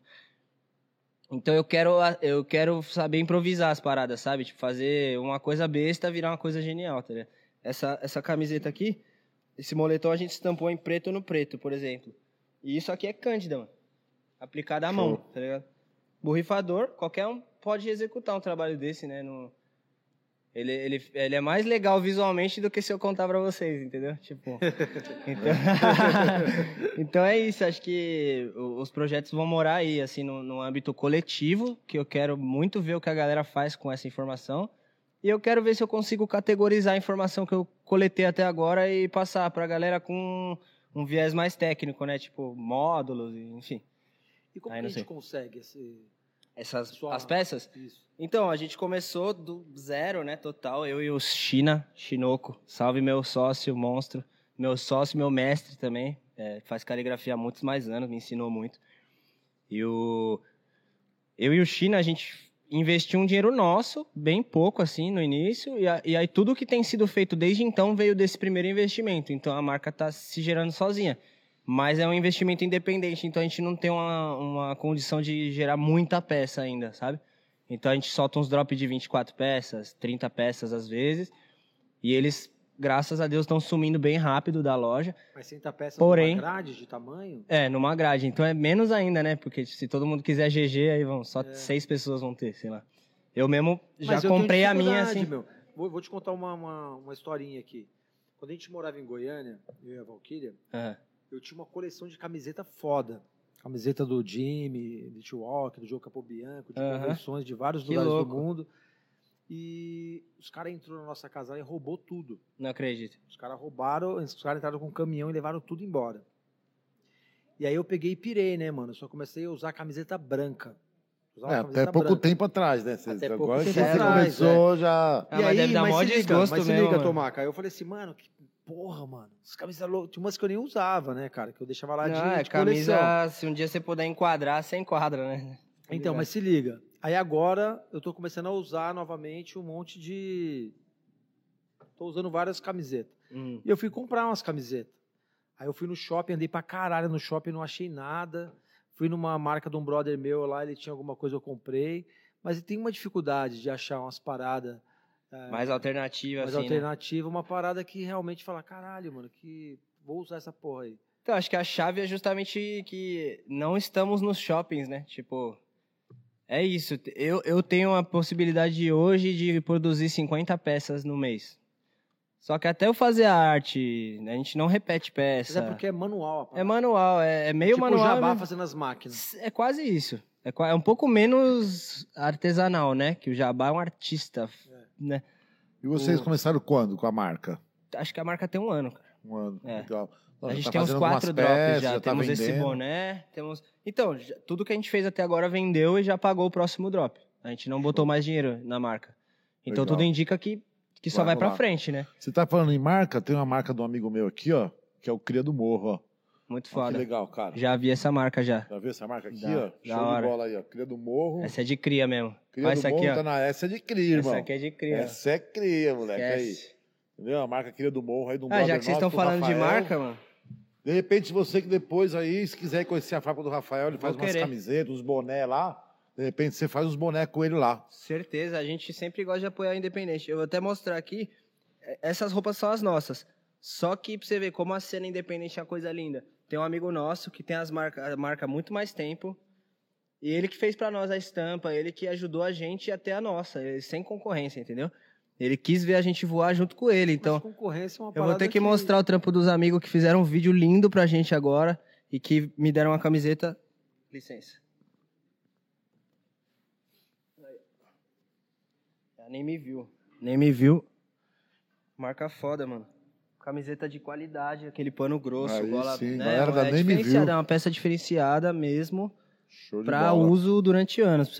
Então eu quero, eu quero saber improvisar as paradas, sabe? Tipo, fazer uma coisa besta virar uma coisa genial, tá ligado? Essa, essa camiseta aqui, esse moletom a gente estampou em preto no preto, por exemplo. E isso aqui é cândida, mano. Aplicada à mão, tá ligado? Borrifador, qualquer um pode executar um trabalho desse, né? No... Ele, ele, ele é mais legal visualmente do que se eu contar pra vocês, entendeu? Tipo. <laughs> Então, <laughs> então é isso, acho que os projetos vão morar aí, assim, no, no âmbito coletivo, que eu quero muito ver o que a galera faz com essa informação. E eu quero ver se eu consigo categorizar a informação que eu coletei até agora e passar pra galera com um viés mais técnico, né? Tipo, módulos, enfim. E como Aí que a gente sei. consegue esse... Essas Sua- as peças? Isso. Então, a gente começou do zero, né, total. Eu e o China, Chinoco. Salve meu sócio, monstro. Meu sócio, meu mestre também. É, faz caligrafia há muitos mais anos, me ensinou muito. E o... Eu e o China, a gente investiu um dinheiro nosso, bem pouco, assim, no início. E, a- e aí tudo que tem sido feito desde então veio desse primeiro investimento. Então, a marca está se gerando sozinha. Mas é um investimento independente, então a gente não tem uma, uma condição de gerar muita peça ainda, sabe? Então a gente solta uns drops de 24 peças, 30 peças às vezes, e eles, graças a Deus, estão sumindo bem rápido da loja. Mas 60 peças Porém- numa grade de tamanho? É, numa grade, então é menos ainda, né? Porque se todo mundo quiser GG, aí vão, só É. seis pessoas vão ter, sei lá. Eu mesmo já Mas eu tenho comprei a minha, assim. Meu. Vou, vou te contar uma, uma, uma historinha aqui. Quando a gente morava em Goiânia, eu e a Valkyria, Aham. Eu tinha uma coleção de camiseta foda. Camiseta do Jimmy, do T-Walk, do Joe Capobianco, de convenções de vários Que lugares louco. do mundo. E os caras entraram na nossa casa e roubou tudo. Não acredito. Os caras roubaram, os caras entraram com um caminhão e levaram tudo embora. E aí eu peguei e pirei, né, mano? Eu só comecei a usar camiseta branca. É, até pouco branca. tempo atrás, né? Você- Até pouco agora tempo você atrás, começou já. Ah, mas deve dar mó se liga, mas se mesmo, liga. Tomaca. Aí eu falei assim, mano, que porra, mano, as camisas loucas. Tinha umas que eu nem usava, né, cara? Que eu deixava lá de, Não, é de coleção. camisa, se um dia você puder enquadrar, você enquadra, né? Então, mas se liga. Aí agora eu tô começando a usar novamente um monte de. Tô usando várias camisetas. Hum. E eu fui comprar umas camisetas. Aí eu fui no shopping, andei pra caralho no shopping, não achei nada. Fui numa marca de um brother meu lá, ele tinha alguma coisa, eu comprei. Mas tem uma dificuldade de achar umas paradas é, Mais alternativa, mais assim, né? alternativa, uma parada que realmente fala, caralho, mano, que vou usar essa porra aí. Então, acho que a chave é justamente que não estamos nos shoppings, né? Tipo, é isso. Eu, eu tenho a possibilidade hoje de produzir 50 peças no mês. Só que até eu fazer a arte, a gente não repete Mas peça. é porque é manual. É manual, é, é meio tipo manual. jabá mas- fazendo as máquinas. É quase isso. É, é um pouco menos artesanal, né? Que o Jabá é um artista, né? E vocês O- começaram quando com a marca? Acho que a marca tem um ano, cara. Um ano. É. Legal. A Já gente tá tem uns quatro drops peças, já. tá temos esse vendendo. boné, temos... Então, já- tudo que a gente fez até agora vendeu e já pagou o próximo drop. A gente não botou mais dinheiro na marca. Então Legal. tudo indica que, que só Vai vai pra rolar. frente, né? Você tá falando em marca? Tem uma marca de um amigo meu aqui, ó, que é o Cria do Morro, ó. Muito Ó, que foda. legal, cara. Já vi essa marca já. Já viu essa marca aqui, Da- ó? da Show hora. de bola aí, ó. Cria do Morro. Essa é de cria mesmo. Cria Olha do essa Morro aqui, ó. tá na essa é de cria, irmão. Essa aqui é de cria. Essa é cria, moleque. Aí. Esquece. Entendeu? A marca Cria do Morro aí do Ah, já que vocês estão do falando de Rafael. marca, mano. De repente, você que depois aí, se quiser conhecer a fábrica do Rafael, ele faz Vou umas querer. camisetas, uns boné lá. De repente, você faz uns boné com ele lá. Certeza, a gente sempre gosta de apoiar o independente. Eu vou até mostrar aqui. eh, Essas roupas são as nossas. Só que pra você ver como a cena independente é uma coisa linda. Tem um amigo nosso que tem as marca, a marca há muito mais tempo. E ele que fez pra nós a estampa, ele que ajudou a gente até a nossa, sem concorrência, entendeu? Ele quis ver a gente voar junto com ele. Então, Mas concorrência é uma eu vou ter que mostrar o trampo dos amigos que fizeram um vídeo lindo pra gente agora e que me deram uma camiseta. Licença. Ela nem me viu. Nem me viu. Marca foda, mano. Camiseta de qualidade, aquele pano grosso. Aí gola, sim, né? galera da é Nem Me Viu. É uma peça diferenciada mesmo Show bola. uso durante anos.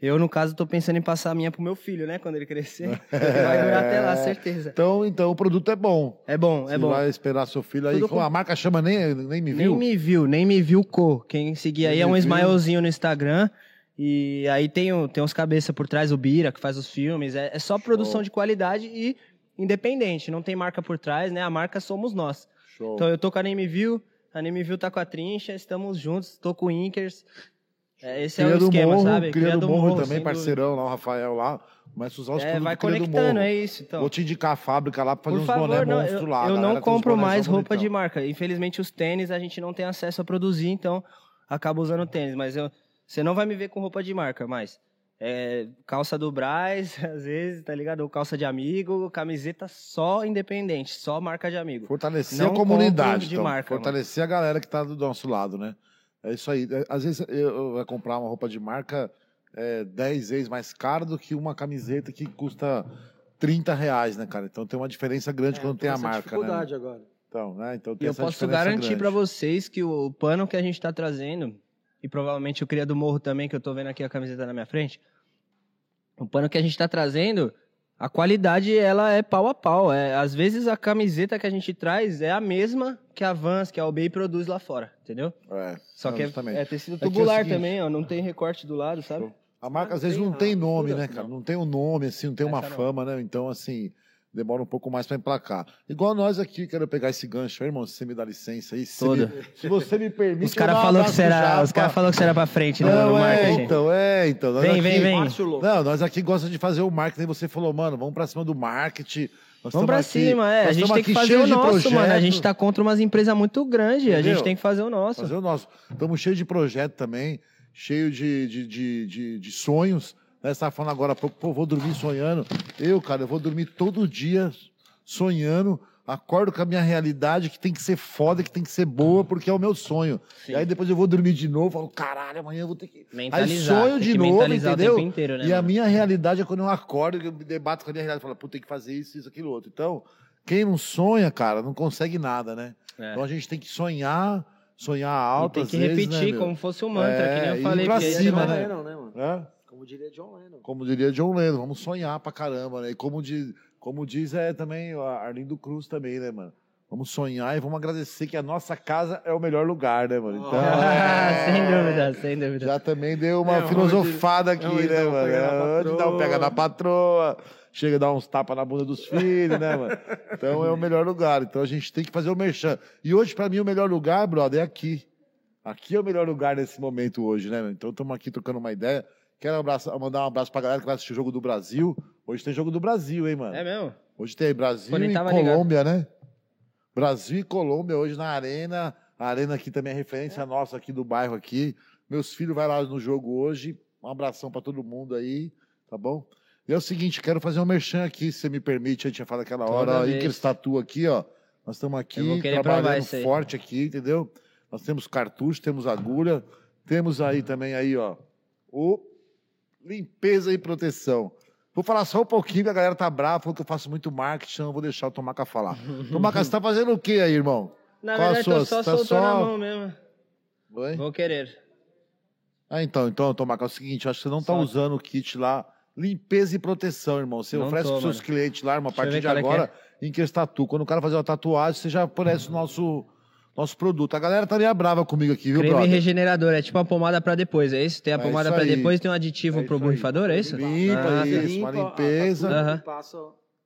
Eu, no caso, tô pensando em passar a minha pro meu filho, né? Quando ele crescer. <laughs> Vai durar até lá, certeza. Então, então, o produto é bom. É bom, é Você bom. vai esperar seu filho aí. Tudo com- A marca chama nem, nem me viu? Nem me viu, nem me viu co. Quem seguir aí Nem é um. Smilezinho no Instagram. E aí tem, tem uns cabeça por trás, o Bira, que faz os filmes. É, é só produção de qualidade e independente. Não tem marca por trás, né? A marca somos nós. Show. Então eu tô com a Nem Viu, a Nem Viu tá com a Trincha, estamos juntos, tô com o Inkers. É, esse Cria é o do esquema, Morro, sabe? Cria do Morro, também, sem parceirão lá, o Rafael lá. Começa a usar os dúvida. É, vai do Cria do conectando, Morro. é isso. Então. Vou te indicar a fábrica lá pra fazer Por uns favor, boné não, monstro eu, lá. Eu não compro mais roupa bonitão. de marca. Infelizmente, os tênis a gente não tem acesso a produzir, então acaba usando tênis. Mas eu, você não vai me ver com roupa de marca mais. É, calça do Braz, <laughs> às vezes, tá ligado? Ou calça de amigo, camiseta só independente, só marca de amigo. Fortalecer Não a comunidade, de então. marca, Fortalecer a galera que tá do nosso lado, né? É isso aí. É, Às vezes eu, eu vou comprar uma roupa de marca é, 10 vezes mais cara do que uma camiseta que custa 30 reais, né, cara? Então tem uma diferença grande É, quando tem a marca, né? dificuldade agora. Então, né? Então E tem eu essa posso garantir pra vocês que o pano que a gente tá trazendo, e provavelmente o Cria do Morro também, que eu tô vendo aqui a camiseta na minha frente, o pano que a gente tá trazendo, a qualidade ela é pau a pau. É, às vezes a camiseta que a gente traz é a mesma que a Vans, que a OBI produz lá fora, entendeu? É, Só que é, é tecido é o tubular seguinte- também, ó, não tem recorte do lado, sabe? A marca às Não vezes tem não tem nome, né, cara? não. Não tem um nome, assim, não tem uma fama, né? Então, assim, demora um pouco mais pra emplacar. Igual nós aqui, quero pegar esse gancho aí, irmão, se você me dá licença aí. Se, você Toda. me- se você me permite. Os caras falou que Japa. os cara falou que você era pra frente no, Não, no é, marketing. então, é, então. Nós Vem, aqui- vem, vem. Não, nós aqui gostamos de fazer o marketing. Você falou, mano, vamos pra cima do marketing. Nós Vamos pra aqui- cima, é. A gente tem que fazer o nosso, mano. A gente tá contra umas empresas muito grandes. A gente tem que fazer o nosso. Fazer o nosso. Estamos cheios de projeto também, cheio de, de, de, de, de sonhos. Né? Você estava falando agora há pouco, pô, vou dormir sonhando. Eu, cara, eu vou dormir todo dia sonhando. Acordo com a minha realidade, que tem que ser foda, que tem que ser boa, porque é o meu sonho. Sim. E aí depois eu vou dormir de novo, falo, caralho, amanhã eu vou ter que. Mentalizar. sonho tem de novo, entendeu? inteiro, né? e a mano? minha realidade é quando eu acordo, eu me debato com a minha realidade. Falo, pô, tem que fazer isso, isso, aquilo, outro. Então, quem não sonha, cara, não consegue nada, né? É. Então a gente tem que sonhar, sonhar E alto. tem às que vezes, repetir né, como fosse um mantra, É, que nem e eu falei. pra aí cima, vai- né? Lennon, né, mano? É? Como diria John Lennon. Como diria John Lennon, vamos sonhar pra caramba, né? E como, de, como diz é também o Arlindo Cruz também, né, mano? Vamos sonhar e vamos agradecer que a nossa casa é o melhor lugar, né, mano? Então, <laughs> é, sem dúvida, sem dúvida. Já também deu uma É onde- filosofada aqui, onde né, mano? pega na onde dá um patroa. pega na patroa, chega a dar uns tapas na bunda dos filhos, né, mano? Então é o melhor lugar. Então a gente tem que fazer o merchan. E hoje, pra mim, o melhor lugar, brother, é aqui. Aqui é o melhor lugar nesse momento hoje, né? meu? Então estamos aqui trocando uma ideia. Quero mandar um abraço pra galera que vai assistir o Jogo do Brasil. Hoje tem Jogo do Brasil, hein, mano? É mesmo? Hoje tem Brasil e tava ligado. Colômbia, né? Brasil e Colômbia hoje na Arena. A Arena aqui também é referência nossa aqui do bairro aqui. Meus filhos vai lá no jogo hoje. Um abração pra todo mundo aí, tá bom? E é o seguinte, quero fazer um merchan aqui, se você me permite. A gente tinha falado aquela Toda hora. Aí vez. eles tatuam aqui, ó. Nós estamos aqui trabalhando forte aqui, entendeu? Nós temos cartucho, temos agulha, temos aí também aí, ó, o limpeza e proteção. Vou falar só um pouquinho, que a galera tá brava, falou que eu faço muito marketing, eu vou deixar o Tomaca falar. <laughs> Tomaca, você tá fazendo o quê aí, irmão? Na Qual a verdade, sua? tô só Tá soltando só- a mão mesmo. Oi? Vou querer. Ah, então, então, Tomaca, é o seguinte, eu acho que você não tá usando o kit lá, limpeza e proteção, irmão. Você Não oferece tô, pros seus mano. clientes lá, irmão, a partir de é agora, em que tatu. Quando o cara fazer uma tatuagem, você já oferece o nosso, nosso produto. A galera tá meio brava comigo aqui, viu, Creme brother? regenerador, é tipo uma pomada pra depois, é isso? Tem a É pomada isso pra aí. depois, tem um aditivo É pro aí. borrifador, é isso? Limpa Ah, isso, Limpa uma a limpeza. Aham. e passa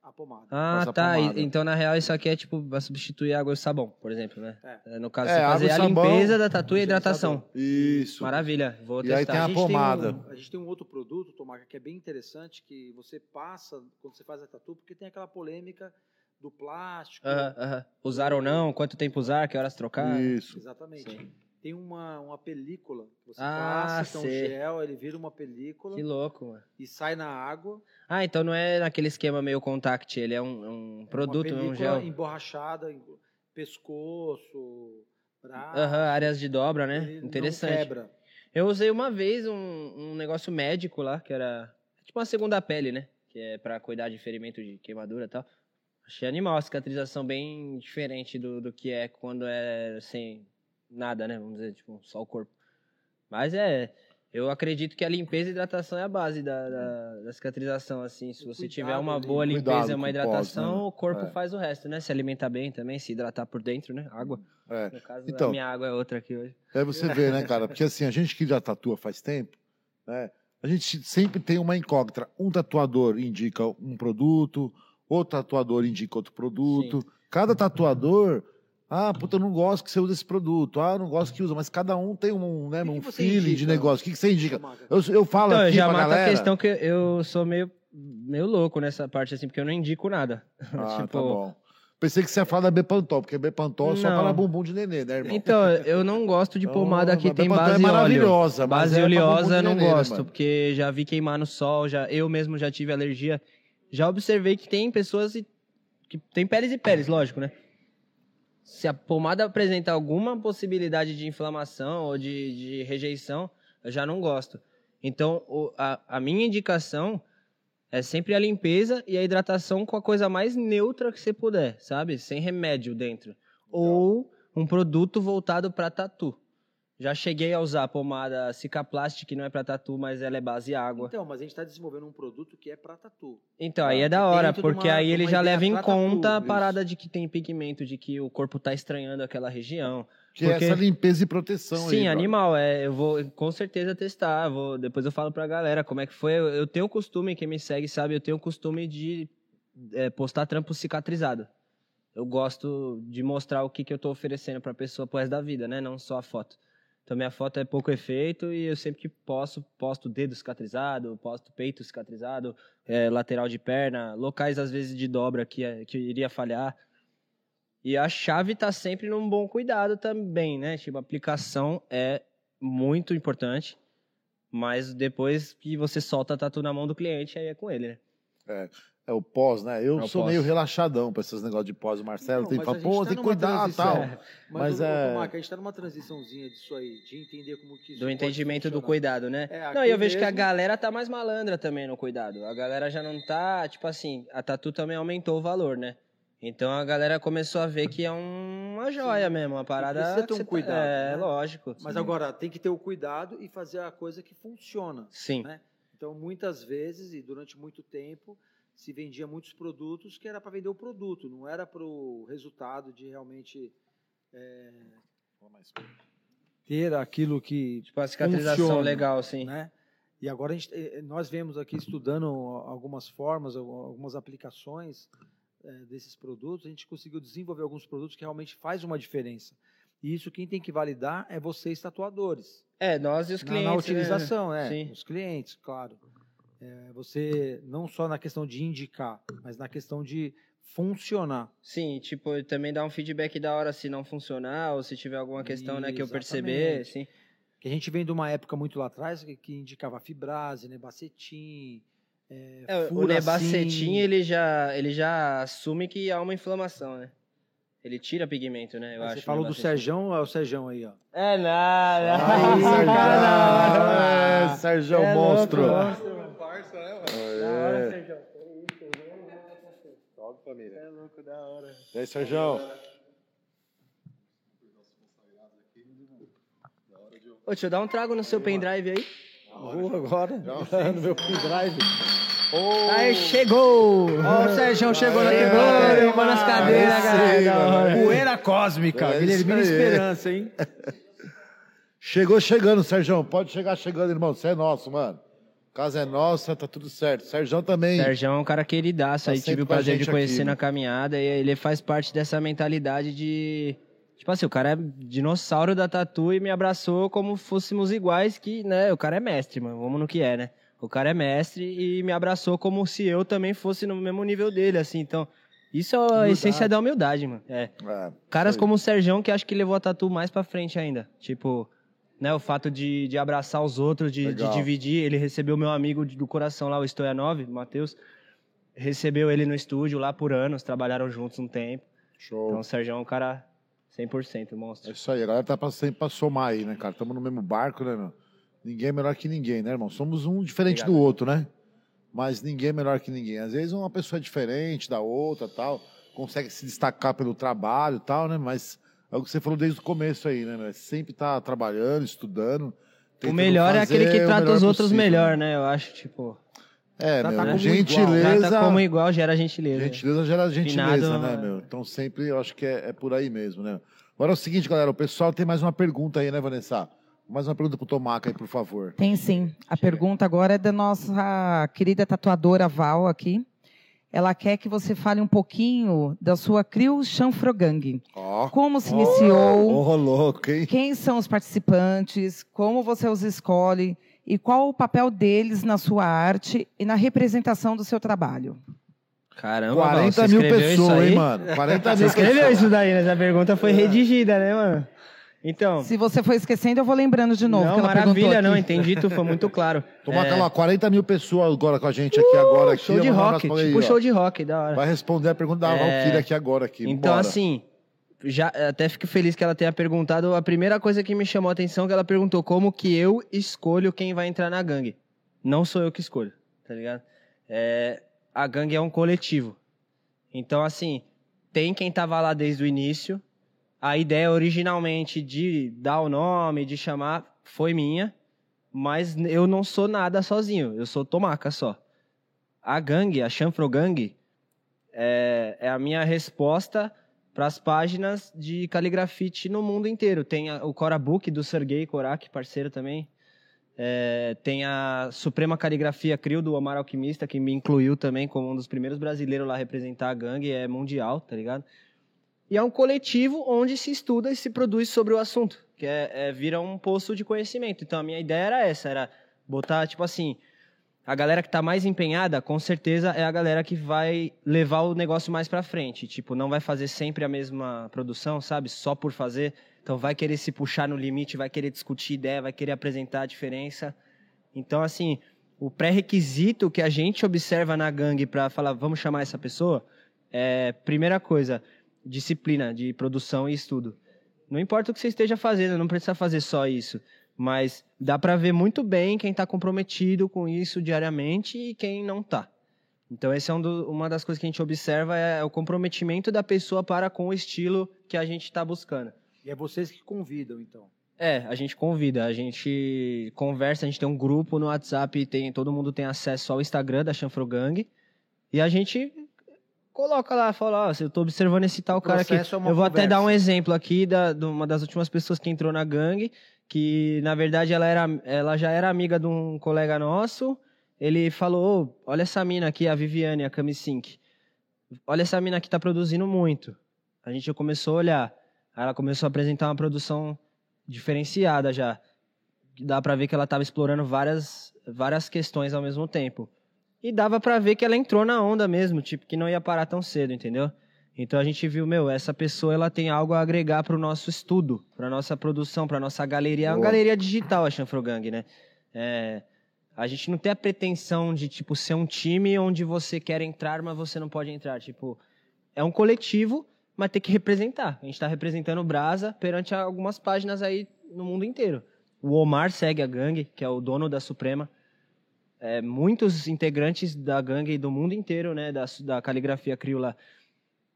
a pomada. Ah, Passa a tá. pomada. E- Então, na real, isso aqui é tipo, vai substituir água e sabão, por exemplo, né? É. É, No caso, É, você fazer e a sabão, limpeza da tatu e a hidratação. Isso. Maravilha, vou E aí testar. tem a A gente, tem pomada. um, a gente tem um outro produto, Tomaca, que é bem interessante, que você passa quando você faz a tatu, porque tem aquela polêmica do plástico. Aham, aham. Usar ou não, quanto tempo usar, que horas trocar. Isso. Exatamente. Tem uma, uma película que você Ah, passa, então sei. gel, ele vira uma película Que louco, mano. e sai na água. Ah, então não é naquele esquema meio contact, ele é um, um produto, uma não um gel. emborrachada, em pescoço, braço. Aham, áreas de dobra, né? ele não Interessante. quebra. Eu usei uma vez um, um negócio médico lá, que era tipo uma segunda pele, né? Que é pra cuidar de ferimento de queimadura e tal. Achei animal, a cicatrização bem diferente do, do que é quando é sem nada, né? Vamos dizer, tipo, só o corpo. Mas é, eu acredito que a limpeza e hidratação é a base da, da, da cicatrização, assim. Se você cuidado tiver uma boa limpeza e uma pós, hidratação, né? o corpo É. faz o resto, né? Se alimentar bem também, se hidratar por dentro, né? Água. É. No caso, Então. a minha água é outra aqui hoje. Aí você vê, né, cara? Porque assim, a gente que já tatua faz tempo, né? A gente sempre tem uma incógnita. Um tatuador indica um produto, outro tatuador indica outro produto. Cada tatuador, ah, puta, eu não gosto que você use esse produto. Ah, eu não gosto que usa, mas cada um tem um, né, que um que feeling de indica? negócio. O que, que você indica? Eu, eu falo Então, aqui já pra mata galera. a questão que eu sou meio, meio louco nessa parte, assim, porque eu não indico nada. <laughs> Ah, tipo, tá bom. Pensei que você ia falar da Bepantol, porque Bepantol é só para bumbum de nenê, né, irmão? Então, eu não gosto de <laughs> pomada que Então, tem Bepantol base é óleo. maravilhosa, mas Base é oleosa de eu não nenê, né, gosto, mano? porque já vi queimar no sol, já, eu mesmo já tive alergia. Já observei que tem pessoas que tem peles e peles, lógico, né? Se a pomada apresenta alguma possibilidade de inflamação ou de, de rejeição, eu já não gosto. Então, o- a, a minha indicação é sempre a limpeza e a hidratação com a coisa mais neutra que você puder, sabe? Sem remédio dentro. Ou um produto voltado para tatu. Já cheguei a usar pomada Cicaplast, que não é para tatu, mas ela é base água. Então, mas a gente está desenvolvendo um produto que é para tatu. Então, aí Ah, é da hora, dentro de porque uma- aí de ele uma já ideia leva em pra conta a isso. parada de que tem pigmento, de que o corpo tá estranhando aquela região. Que porque- é essa limpeza e proteção aí. Sim, brother. animal, é, eu vou com certeza testar, vou, depois eu falo pra galera como é que foi. Eu, eu tenho o costume, quem me segue sabe, eu tenho o costume de é, postar trampo cicatrizado. Eu gosto de mostrar o que, que eu tô oferecendo pra pessoa pro resto da vida, né? Não só a foto. Então minha foto é pouco efeito e eu sempre que posso, posto dedo cicatrizado, posto peito cicatrizado, é, lateral de perna, locais às vezes de dobra que, é- que iria falhar. E a chave tá sempre num bom cuidado também, né? Tipo, a aplicação é muito importante, mas depois que você solta a tatu na mão do cliente, aí é com ele, né? É o pós, né? Eu É sou pós. meio relaxadão pra esses negócios de pós. O Marcelo Não, tem que falar, pô, tá tem que cuidar e tal. Mas, Mas o, é- a gente está numa transiçãozinha disso aí, de entender como que isso Do entendimento do cuidado, né? É, Não, e eu vejo que a mesmo- galera tá mais malandra também no cuidado. A galera já não tá, tipo assim, a tatu também aumentou o valor, né? Então a galera começou a ver que é um- uma joia mesmo, uma parada. precisa ter que um tá- cuidado, É, né? lógico. Mas Sim. agora, tem que ter o cuidado e fazer a coisa que funciona. Sim. né? Então, muitas vezes e durante muito tempo, se vendia muitos produtos que era para vender o produto, não era para o resultado de realmente é, ter aquilo que Tipo, a cicatrização Funciona, legal, sim. né? E agora a gente, eh, nós vemos aqui estudando algumas formas, al- algumas aplicações eh, desses produtos, a gente conseguiu desenvolver alguns produtos que realmente faz uma diferença. E isso quem tem que validar é vocês tatuadores. É, nós e os Na- clientes. na, né? utilização, é, Sim. os clientes, claro. É, você não só na questão de indicar, mas na questão de funcionar. Sim, tipo, também dar um feedback da hora se não funcionar, ou se tiver alguma questão, né, que eu perceber, sim. Que a gente vem de uma época muito lá atrás que, que indicava fibrase, nebacetim, é, É, o nebacetim, ele já, ele já assume que há uma inflamação, né? Ele tira pigmento, né, eu Aí acho. Você falou do. Serjão, é o Serjão aí, ó. É nada. Aí, Sérgio. Cara, É, É monstro. louco, monstro, mano. Parça, né, mano? Da hora, É. Sérgio. Salve, família. É louco, da hora. E aí, Sérgio? Ô, deixa eu dar um trago no seu pendrive aí. Vou agora, <laughs> no meu pendrive. Aí, chegou! Ó, o Serjão chegou na quebrada, mano. derrubando as cadeiras, galera. Poeira cósmica, É Guilhermina. Esperança, hein? <laughs> Chegou chegando, Sérgio. Pode chegar chegando, irmão. Você é nosso, mano. Casa é nossa, tá tudo certo. Sérgio também. Sérgio é um cara queridaço, Tá aí tive o prazer de conhecer aqui, na mano. caminhada e ele faz parte dessa mentalidade de. Tipo assim, o cara é dinossauro da tatu e me abraçou como fôssemos iguais, que, né, o cara é mestre, mano, vamos no que é, né? O cara é mestre e me abraçou como se eu também fosse no mesmo nível dele, assim, então. Isso é a Humildade. essência da humildade, mano. É. É, Caras como o Serjão que acho que levou a tatu mais pra frente ainda. Tipo, né, o fato de, de abraçar os outros, de, de dividir. Ele recebeu meu amigo do coração lá, o Stoianov, o Matheus. Recebeu ele no estúdio lá por anos, trabalharam juntos um tempo. Show. Então o Serjão é um cara 100% É monstro. isso aí, a galera tá pra, sempre pra somar aí, né, cara? Estamos no mesmo barco, né, meu? Ninguém é melhor que ninguém, né, irmão? Somos um diferente Obrigado. do outro, né? Mas ninguém é melhor que ninguém. Às vezes uma pessoa é diferente da outra tal, consegue se destacar pelo trabalho e tal, né? Mas é o que você falou desde o começo aí, né? meu? Sempre tá trabalhando, estudando. O melhor é aquele que trata os outros possível, melhor, né? Eu acho, tipo, É, Trata meu, gentileza. trata como igual, gera gentileza. Gentileza gera gentileza, Finado, né, é. meu? Então sempre eu acho que é, é por aí mesmo, né? Agora é o seguinte, galera, o pessoal tem mais uma pergunta aí, né, Vanessa? Mais uma pergunta pro Tomaca aí, por favor. Tem sim. A pergunta agora é da nossa querida tatuadora Val aqui. Ela quer que você fale um pouquinho da sua Crio Chanfrogang. Ó, Como se iniciou, ô, louco, hein? quem são os participantes, como você os escolhe e qual o papel deles na sua arte e na representação do seu trabalho. Caramba, Val, 40 você mil escreveu pessoas, hein, mano? 40 Você mil escreveu pessoas. isso daí, né? Essa pergunta foi redigida, né, mano? Então. Se você for esquecendo, eu vou lembrando de novo. não, que ela perguntou maravilha, não, entendi, tu foi muito claro. <laughs> Tomaca É. lá, 40 mil pessoas agora com a gente aqui agora. Aqui, show ó, de rock, tipo aí, ó. show de rock, da hora. Vai responder a pergunta da É. Valkyria aqui agora. Aqui. Então, Bora. assim, já até fico feliz que ela tenha perguntado. A primeira coisa que me chamou a atenção é que ela perguntou como que eu escolho quem vai entrar na gangue. Não sou eu que escolho, tá ligado? É, a gangue é um coletivo. Então, assim, tem quem tava lá desde o início. A ideia originalmente de dar o nome, de chamar, foi minha. Mas eu não sou nada sozinho. Eu sou Tomaca só. A gangue, a Chanfro Gang, é, é a minha resposta para as páginas de caligrafite no mundo inteiro. Tem a- o Cora Book do Sergei Korak, parceiro também. É, tem a Suprema Caligrafia Crio do Omar Alquimista, que me incluiu também como um dos primeiros brasileiros lá a representar a gangue, é mundial, tá ligado? E é um coletivo onde se estuda e se produz sobre o assunto, que é, é vira um poço de conhecimento. Então a minha ideia era essa, era botar, tipo assim, a galera que tá mais empenhada, com certeza é a galera que vai levar o negócio mais pra frente. Tipo, não vai fazer sempre a mesma produção, sabe? Só por fazer. Então vai querer se puxar no limite, vai querer discutir ideia, vai querer apresentar a diferença. Então, assim, o pré-requisito que a gente observa na gangue pra falar, vamos chamar essa pessoa, é, primeira coisa, disciplina de produção e estudo. Não importa o que você esteja fazendo, não precisa fazer só isso. Mas dá pra ver muito bem quem tá comprometido com isso diariamente e quem não tá. Então, essa é um do- uma das coisas que a gente observa é o comprometimento da pessoa para com o estilo que a gente está buscando. E é vocês que convidam, então. É, a gente convida, a gente conversa, a gente tem um grupo no WhatsApp, tem, todo mundo tem acesso ao Instagram da Chanfro Gang. E a gente coloca lá, fala, ó, eu tô observando esse tal cara aqui. é eu vou até dar um conversa. exemplo aqui da, de uma das últimas pessoas que entrou na gangue, que na verdade ela, era, ela já era amiga de um colega nosso. Ele falou, "Ô, olha essa mina aqui, a Viviane, a Cami Sink. Olha essa mina aqui, tá produzindo muito. A gente começou a olhar. Aí ela começou a apresentar uma produção diferenciada já. Dá pra ver que ela tava explorando várias, várias questões ao mesmo tempo. E dava pra ver que ela entrou na onda mesmo, tipo, que não ia parar tão cedo, entendeu? Então a gente viu, meu, essa pessoa ela tem algo a agregar pro nosso estudo, pra nossa produção, pra nossa galeria. É uma galeria digital, a Chanfrogang, né? É, a gente não tem a pretensão de, tipo, ser um time onde você quer entrar, mas você não pode entrar. Tipo, é um coletivo, mas tem que representar. A gente tá representando o Brasa perante algumas páginas aí no mundo inteiro. O Omar segue a gangue, que é o dono da Suprema. É, muitos integrantes da gangue do mundo inteiro, né, da, da caligrafia crioula,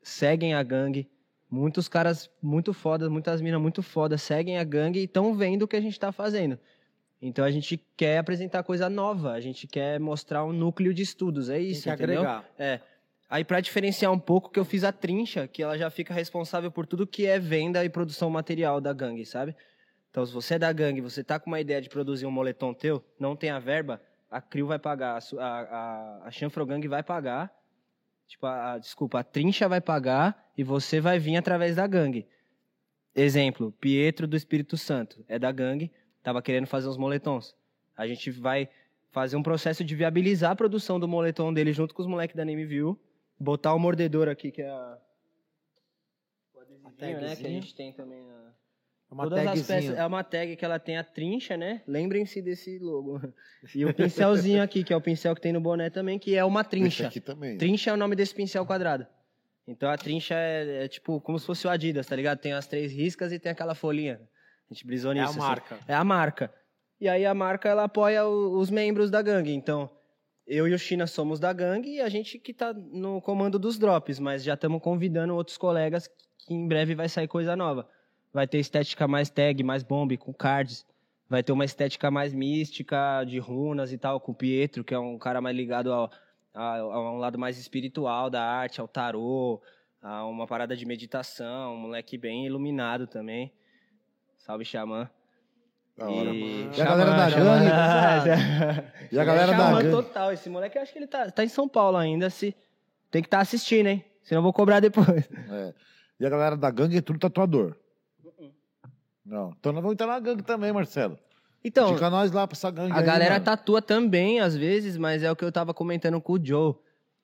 seguem a gangue. Muitos caras muito fodas, muitas minas muito fodas seguem a gangue e estão vendo o que a gente está fazendo. Então a gente quer apresentar coisa nova, a gente quer mostrar um núcleo de estudos, é Tem isso, que entendeu? agregar. É. Aí para diferenciar um pouco que eu fiz a trincha, que ela já fica responsável por tudo que é venda e produção material da gangue, sabe? Então se você é da gangue, você tá com uma ideia de produzir um moletom teu, não tem a verba, a Crio vai pagar, a, a, a, Chanfrogang vai pagar, tipo, a, a- desculpa, a trincha vai pagar e você vai vir através da gangue. Exemplo, Pietro do Espírito Santo, é da gangue, tava querendo fazer uns moletons. A gente vai fazer um processo de viabilizar a produção do moletom dele junto com os moleques da Name View, botar o mordedor aqui, que é a... O adesivinho, né, que a gente tem também na... É uma Todas as peças, é uma tag que ela tem a trincha, né? Lembrem-se desse logo. E o pincelzinho aqui, que é o pincel que tem no boné também, que é uma Esse trincha. aqui também. Trincha é o nome desse pincel quadrado. Então a trincha é, é tipo como se fosse o Adidas, tá ligado? Tem as três riscas e tem aquela folhinha. A gente brisou É nisso. a assim. marca. É a marca. E aí a marca ela apoia o- os membros da gangue. Então, eu e o China somos da gangue e a gente que tá no comando dos drops, mas já estamos convidando outros colegas que em breve vai sair coisa nova. Vai ter estética mais tag, mais bomb, com cards. Vai ter uma estética mais mística, de runas e tal, com o Pietro, que é um cara mais ligado ao, a, a um lado mais espiritual da arte, ao tarô, a uma parada de meditação, um moleque bem iluminado também. Salve, Xamã. Da hora. E, E a galera da gangue. <laughs> E a galera da Xamã gangue. total. Esse moleque, eu acho que ele tá, tá em São Paulo ainda. Se... Tem que estar assistindo, hein? Senão eu vou cobrar depois. É. E a galera da gangue é tudo tatuador. Não. Então nós vamos entrar na gangue também, Marcelo. Então, Fica nós lá pra essa gangue a aí, galera mano. tatua também, às vezes, mas é o que eu tava comentando com o Joe.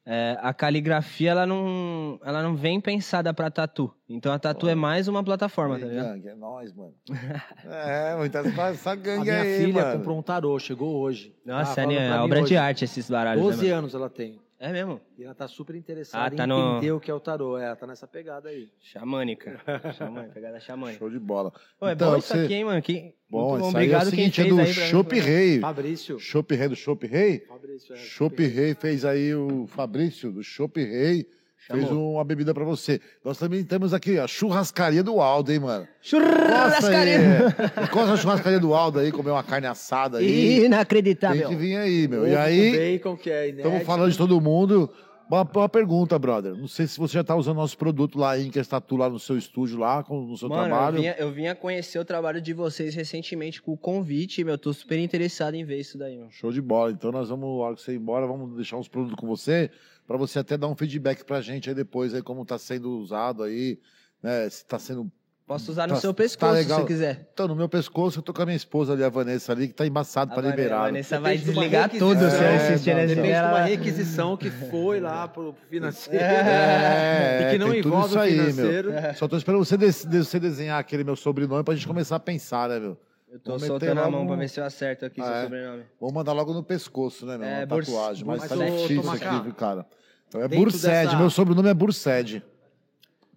É, a caligrafia, ela não, ela não vem pensada pra tatu. Então a tatu é mais uma plataforma, tá ligado? gangue, é nós, mano. <laughs> é, então essa- A gangue minha aí, filha mano. comprou um tarô, chegou hoje. Nossa, Tava é, falando pra mim obra de hoje. arte esses baralhos. né, 12 mano? anos ela tem. É mesmo? E ela tá super interessada Ah, tá em no- entender o que é o tarô. É, ela tá nessa pegada aí. Xamânica. <laughs> Xamânica, pegada xamânica. Show de bola. Pô, é Então, bom isso você- aqui, hein, mano? Que... Bom, Muito isso Obrigado aí é o quem seguinte, é fez do. Chopp Rei. Fabrício. Chopp Rei do Chopp Rei. Fabrício, é. Chopp Rei fez aí o Fabrício do Chopp Rei. Fez Chamou. uma bebida pra você. Nós também temos aqui a churrascaria do Aldo, hein, mano? Churrascaria! Encosta na churrascaria do Aldo aí, comer uma carne assada aí. Tem Inacreditável. que vir aí, meu. Ovo E aí, bacon, que é inédito. estamos falando de todo mundo. Uma, uma pergunta, brother. Não sei se você já tá usando nosso produto lá em que Tatu lá no seu estúdio, lá, com- no seu Mano, eu trabalho. vinha, eu vinha conhecer o trabalho de vocês recentemente com o convite, meu. Tô super interessado em ver isso daí, mano. Show de bola. Então nós vamos, na hora que você ir embora, vamos deixar uns produtos com você, para você até dar um feedback pra gente aí depois, aí, como tá sendo usado aí, né? Se tá sendo. Posso usar no Tá- seu tá pescoço legal. se quiser. Então, no meu pescoço, eu tô com a minha esposa ali, a Vanessa ali, que tá embaçado A pra Vane- liberar. A? Vanessa vai Depende de desligar requisição. tudo se É, insistir não, nesse Depende de dela. uma requisição que foi lá pro financeiro. É, e que não tem tudo envolve isso o aí, meu. financeiro. Só tô esperando você, de- você desenhar aquele meu sobrenome pra gente começar a pensar, né, meu? Eu tô Vamos soltando a mão um- pra ver se eu acerto aqui Ah, seu é? sobrenome. Vamos mandar logo no pescoço, né, meu? É, Uma Burs- tatuagem. Mas, Mas, tá difícil Tomacá, aqui, viu, cara? Então é Bursed. dessa- Meu sobrenome é Bursed.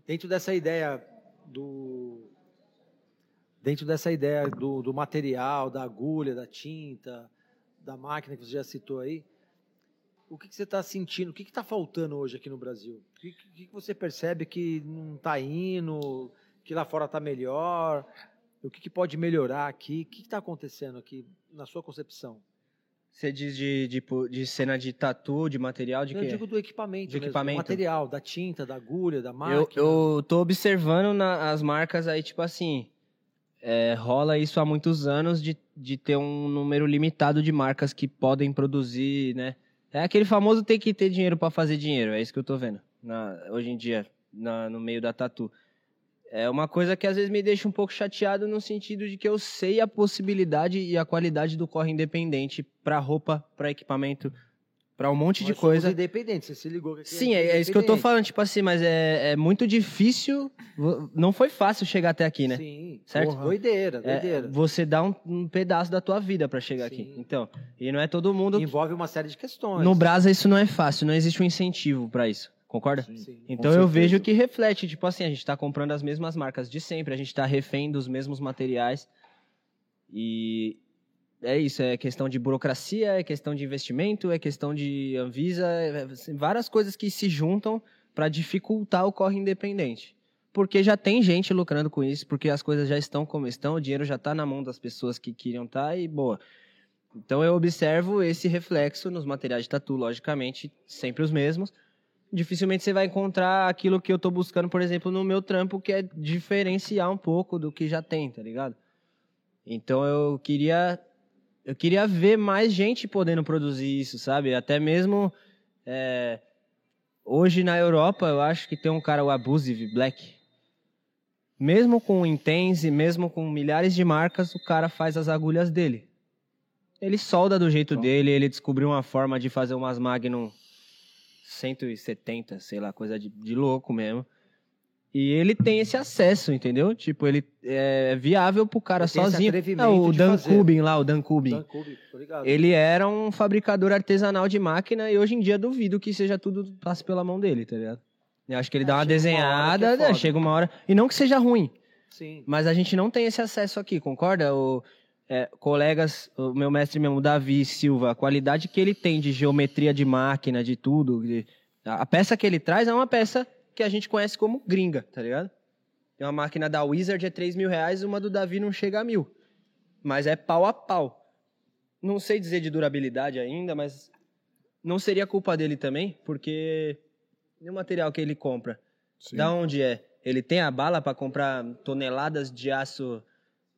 Dentro dessa ideia do. Dentro dessa ideia do, do material, da agulha, da tinta, da máquina que você já citou aí, o que, que você está sentindo? O que está faltando hoje aqui no Brasil? O que, que, que você percebe que não está indo, que lá fora está melhor? O que, pode melhorar aqui? O que está acontecendo aqui, na sua concepção? Você diz de, de, de cena de tatu, de material, de eu quê? digo do equipamento, De mesmo, do equipamento. material, da tinta, da agulha, da Eu, máquina. eu tô observando na- as marcas aí, tipo assim, é, rola isso há muitos anos de, de ter um número limitado de marcas que podem produzir, né? É aquele famoso ter que ter dinheiro pra fazer dinheiro, é isso que eu tô vendo na- hoje em dia, na- no meio da tatu. É uma coisa que às vezes me deixa um pouco chateado no sentido de que eu sei a possibilidade e a qualidade do corre independente pra roupa, pra equipamento, pra um monte de Nós coisa. independentes, você se ligou que aqui Sim, é, é isso que eu tô independente. falando, tipo assim, mas é, é muito difícil. Não foi fácil chegar até aqui, né? Sim, Certo? Porra. doideira, É, doideira. você dá um, um pedaço da tua vida pra chegar aqui. Sim. Então, e não é todo mundo. Envolve uma série de questões. No Brasa isso não é fácil, não existe um incentivo pra isso. Concorda? Sim. Então eu certeza. vejo que reflete, tipo assim, a gente tá comprando as mesmas marcas de sempre, a gente tá refém dos mesmos materiais. E é isso, é questão de burocracia, é questão de investimento, é questão de Anvisa, é, assim, várias coisas que se juntam para dificultar o corre independente. Porque já tem gente lucrando com isso, porque as coisas já estão como estão, o dinheiro já tá na mão das pessoas que queriam estar e boa. Então eu observo esse reflexo nos materiais de tatu, logicamente, sempre os mesmos. Dificilmente você vai encontrar aquilo que eu tô buscando, por exemplo, no meu trampo, que é diferenciar um pouco do que já tem, tá ligado? Então eu queria eu queria ver mais gente podendo produzir isso, sabe? Até mesmo é, hoje na Europa, eu acho que tem um cara, o Abusive Black. Mesmo com o Intense, mesmo com milhares de marcas, o cara faz as agulhas dele. Ele solda do jeito Então. dele, ele descobriu uma forma de fazer umas Magnum 170, sei lá, coisa de, de louco mesmo. E ele tem esse acesso, entendeu? Tipo, ele é viável pro cara sozinho. É, o Dan fazer. Kubin lá, o Dan Kubin. Dan Kubi, tô ligado. Ele era um fabricador artesanal de máquina e hoje em dia duvido que seja tudo passe pela mão dele, tá ligado? Eu acho que ele É, dá uma chega uma hora que é desenhada, né, chega uma hora. E não que seja ruim, Sim. mas a gente não tem esse acesso aqui, concorda? O, é, colegas, o meu mestre mesmo, Davi Silva, a qualidade que ele tem de geometria de máquina, de tudo. de- a peça que ele traz é uma peça que a gente conhece como gringa, tá ligado? Tem uma máquina da Wizard é 3 mil reais, uma do Davi não chega a mil. Mas é pau a pau. Não sei dizer de durabilidade ainda, mas não seria culpa dele também, porque o material que ele compra? Sim. Da onde é? Ele tem a bala para comprar toneladas de aço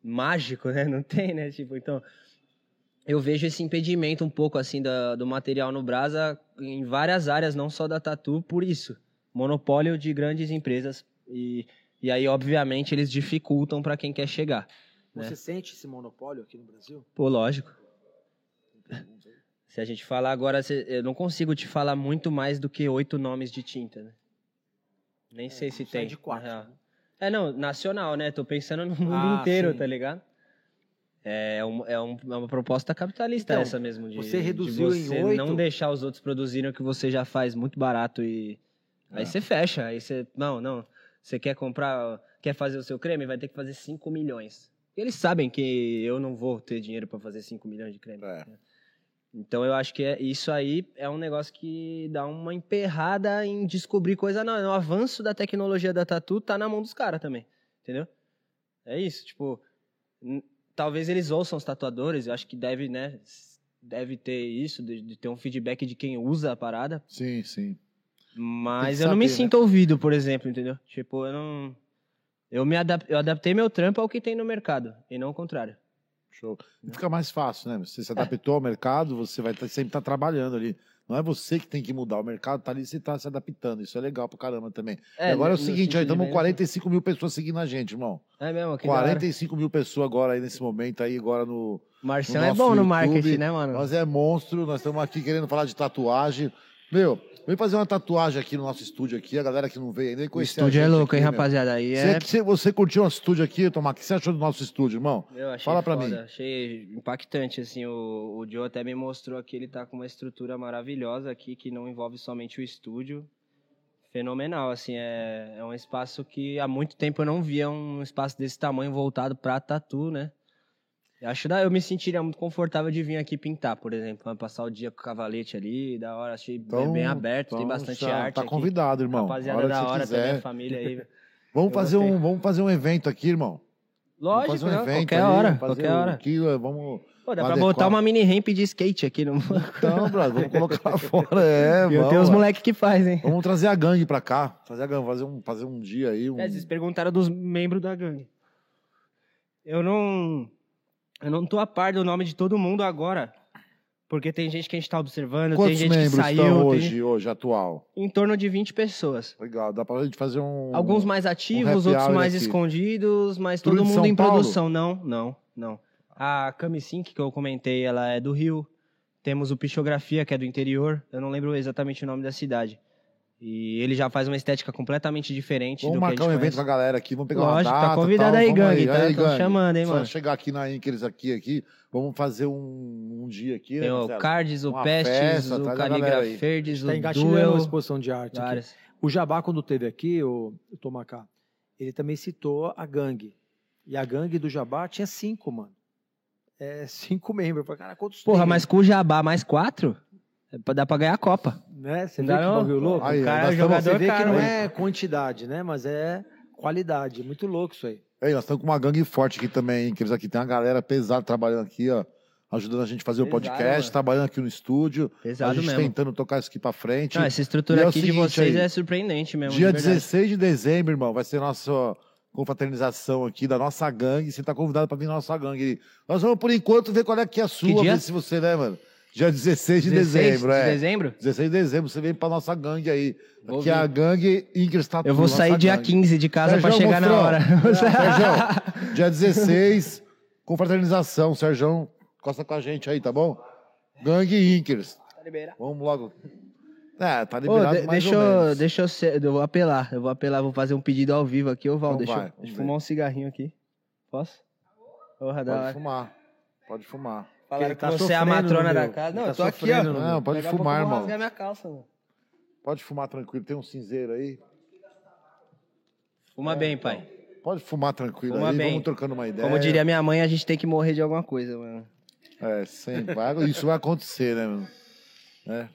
mágico, né? <laughs> Não tem, né? Tipo, então eu vejo esse impedimento um pouco assim da- do material no Brasa em várias áreas, não só da Tatu, por isso. Monopólio de grandes empresas e, e aí obviamente eles dificultam para quem quer chegar. Você né? sente esse monopólio aqui no Brasil? Pô, lógico. Se a gente falar agora, eu não consigo te falar muito mais do que oito nomes de tinta, né? Nem sei se sai tem. de quatro. né? É, não, nacional, né? Tô pensando no mundo Ah, inteiro, sim. tá ligado? É, um- é, um- é uma proposta capitalista Então, essa mesmo. De, você de reduziu em você oito? não deixar os outros produzirem o que você já faz muito barato e... Aí É. você fecha, aí você... Não, não. Você quer comprar, quer fazer o seu creme, vai ter que fazer 5 milhões. Eles sabem que eu não vou ter dinheiro para fazer 5 milhões de creme. É. Então eu acho que é, isso aí é um negócio que dá uma emperrada em descobrir coisa não. O avanço da tecnologia da tatu tá na mão dos caras também. Entendeu? É isso, tipo, talvez eles ouçam os tatuadores, eu acho que deve, né, deve ter isso, de, de ter um feedback de quem usa a parada, Sim, sim. Mas eu não me né? sinto ouvido, por exemplo, entendeu? Tipo, eu não eu me adap, eu adaptei meu trampo ao que tem no mercado e não o contrário. Show. E fica mais fácil, né? Você se adaptou ao mercado, você vai tá- sempre estar trabalhando ali. Não é você que tem que mudar, o mercado tá ali e você tá se adaptando. Isso é legal pra caramba também. e agora é o no seguinte, aí estamos venda, 45 mil pessoas seguindo a gente, irmão. É mesmo, que da hora. 45 mil pessoas agora aí nesse momento aí, agora no. Marcião no é bom no YouTube, marketing, né, mano? Nós é monstro, nós estamos aqui querendo falar de tatuagem. Meu, vem fazer uma tatuagem aqui no nosso estúdio aqui, a galera que não veio ainda. O conhecer a estúdio é gente louco, hein, aqui, meu. rapaziada? Aí Você, é. você, você curtiu nosso estúdio aqui, Tomar? O que você achou do nosso estúdio, irmão? Eu achei Fala pra foda, mim. Achei impactante, assim, o, o Joe até me mostrou que ele tá com uma estrutura maravilhosa aqui, que não envolve somente o estúdio. Fenomenal, assim, é, é um espaço que há muito tempo eu não via um espaço desse tamanho voltado pra tatu, né? Eu acho da eu me sentiria muito confortável de vir aqui pintar, por exemplo, passar o dia com o cavalete ali, da hora, achei bem- Então- bem aberto, tem Então, bastante já arte Tá aqui. convidado, irmão. Rapaziada hora da hora quiser. também, a família aí. <laughs> Vamos Eu fazer, gostei. um, vamos fazer um evento aqui, irmão. Lógico, fazer um qualquer aí, hora, fazer qualquer hora. quilo, vamos... Pô, dá pra botar adequar. uma mini ramp de skate aqui. No... Então, brother, vamos <laughs> colocar lá fora, é, Eu vamos. tenho uns moleques que fazem. Vamos trazer a gangue pra cá, trazer a gangue, fazer um, fazer um dia aí, um... É, vocês perguntaram dos membros da gangue. Eu não. Eu não tô a par do nome de todo mundo agora. Porque tem gente que a gente tá observando, tem Quantos gente que membros saiu. estão tem- hoje, hoje, atual? Em torno de 20 pessoas. Legal, dá pra gente fazer um... Alguns mais ativos, happy outros mais aqui. escondidos, mas Tudo todo mundo São em Paulo? produção. Não, não, não. A Cami Sync, que eu comentei, ela é do Rio. Temos o Pichografia, que é do interior. Eu não lembro exatamente o nome da cidade. E ele já faz uma estética completamente diferente Vamos do que a marcar gente um evento conhece. com a galera aqui, vamos pegar Lógico, uma tá data convidado tal, aí, vamos gangue, tá? Aí, Tão gangue. chamando, hein, Só mano? chegar aqui na Inkers aqui, aqui, vamos fazer um, um dia aqui, né, Tem o Marcelo? Cards, o Pestes, festa, o. Caligraferdes, o Está engatilhando uma exposição de arte aqui. várias. O Jabá, quando teve aqui, o, o Tomacá, ele também citou a gangue. E a gangue do Jabá tinha cinco, mano. É, <laughs> cinco membros. Eu falei, cara, quantos Porra, tem? mas com o Jabá mais quatro, dá pra ganhar a Copa. Né? Você vê Não, que bagulho louco? Aí, o cara é estamos- jogador Você vê que não né? é quantidade, né? Mas é qualidade. Muito louco isso aí. Ei, nós estamos com uma gangue forte aqui também, Inkers aqui. Tem uma galera pesada trabalhando aqui, ó. Ajudando a gente a fazer o Pesado, podcast, mano. trabalhando aqui no estúdio. a Pesado gente mesmo. tentando tocar isso aqui pra frente. Não, essa estrutura é o aqui de vocês aí, é surpreendente mesmo. Dia de verdade. 16 de dezembro, irmão, vai ser nossa confraternização aqui da nossa gangue. Você tá convidado pra vir na nossa gangue. Nós vamos, por enquanto, ver qual é que é a sua, ver se você, né, mano? Dia 16 de 16 dezembro, de é. dezembro? 16 de dezembro, você vem pra nossa gangue aí. Vou Aqui é a vir. gangue Inkers Tatu. Eu vou sair dia gangue. 15 de casa pra Sérgio, chegar na mostrou? hora. <laughs> Sérgio, dia 16, confraternização. Sérgio, costa com a gente aí, tá bom? Gangue Inkers. Vamos logo. É, tá Ô, liberado de- mais deixa, ou eu, menos. deixa eu ser, eu vou apelar, eu vou apelar, vou fazer um pedido ao vivo aqui, ô Val, Então deixa, eu- vai, deixa eu ver. fumar um cigarrinho aqui. Posso? Porra, Pode hora. fumar. Pode fumar. Falaram que tá você é a matrona da casa. Não, tá eu tô aqui, ó. Não, pode Daqui fumar, eu vou irmão. minha calça, mano. Pode fumar tranquilo. Tem um cinzeiro aí. Fuma bem, pai. Pode fumar tranquilo Fuma aí. bem. Vamos trocando uma ideia. Como diria minha mãe, a gente tem que morrer de alguma coisa, mano. É, sempre. Isso vai acontecer, né, mano? É.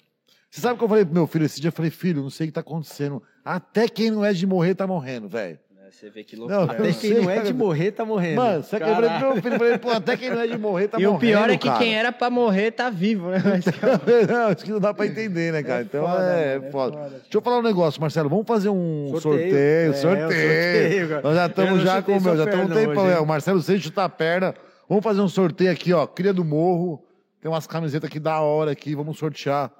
Você sabe o que eu falei pro meu filho esse dia? Eu falei, filho, não sei o que tá acontecendo. Até quem não é de morrer tá morrendo, velho. Você vê que loucura. eu Até quem sei, não é cara. de morrer, tá morrendo. Mano, você quebrou pro meu filho. Falei, pô, até quem não é de morrer tá e morrendo. o pior é que cara. quem era pra morrer tá vivo, né? <laughs> Mas- não, acho que não dá pra entender, né, cara? então foda, é, mano, é foda. foda. Deixa eu falar um negócio, Marcelo. Vamos fazer um sorteio. Sorteio. Sorteio. É, sorteio, cara. Nós já estamos já com o meu, já estamos um é, hein? o Marcelo sem chutar a perna. Vamos fazer um sorteio aqui, ó. Cria do Morro. Tem umas camisetas aqui da hora aqui. Vamos sortear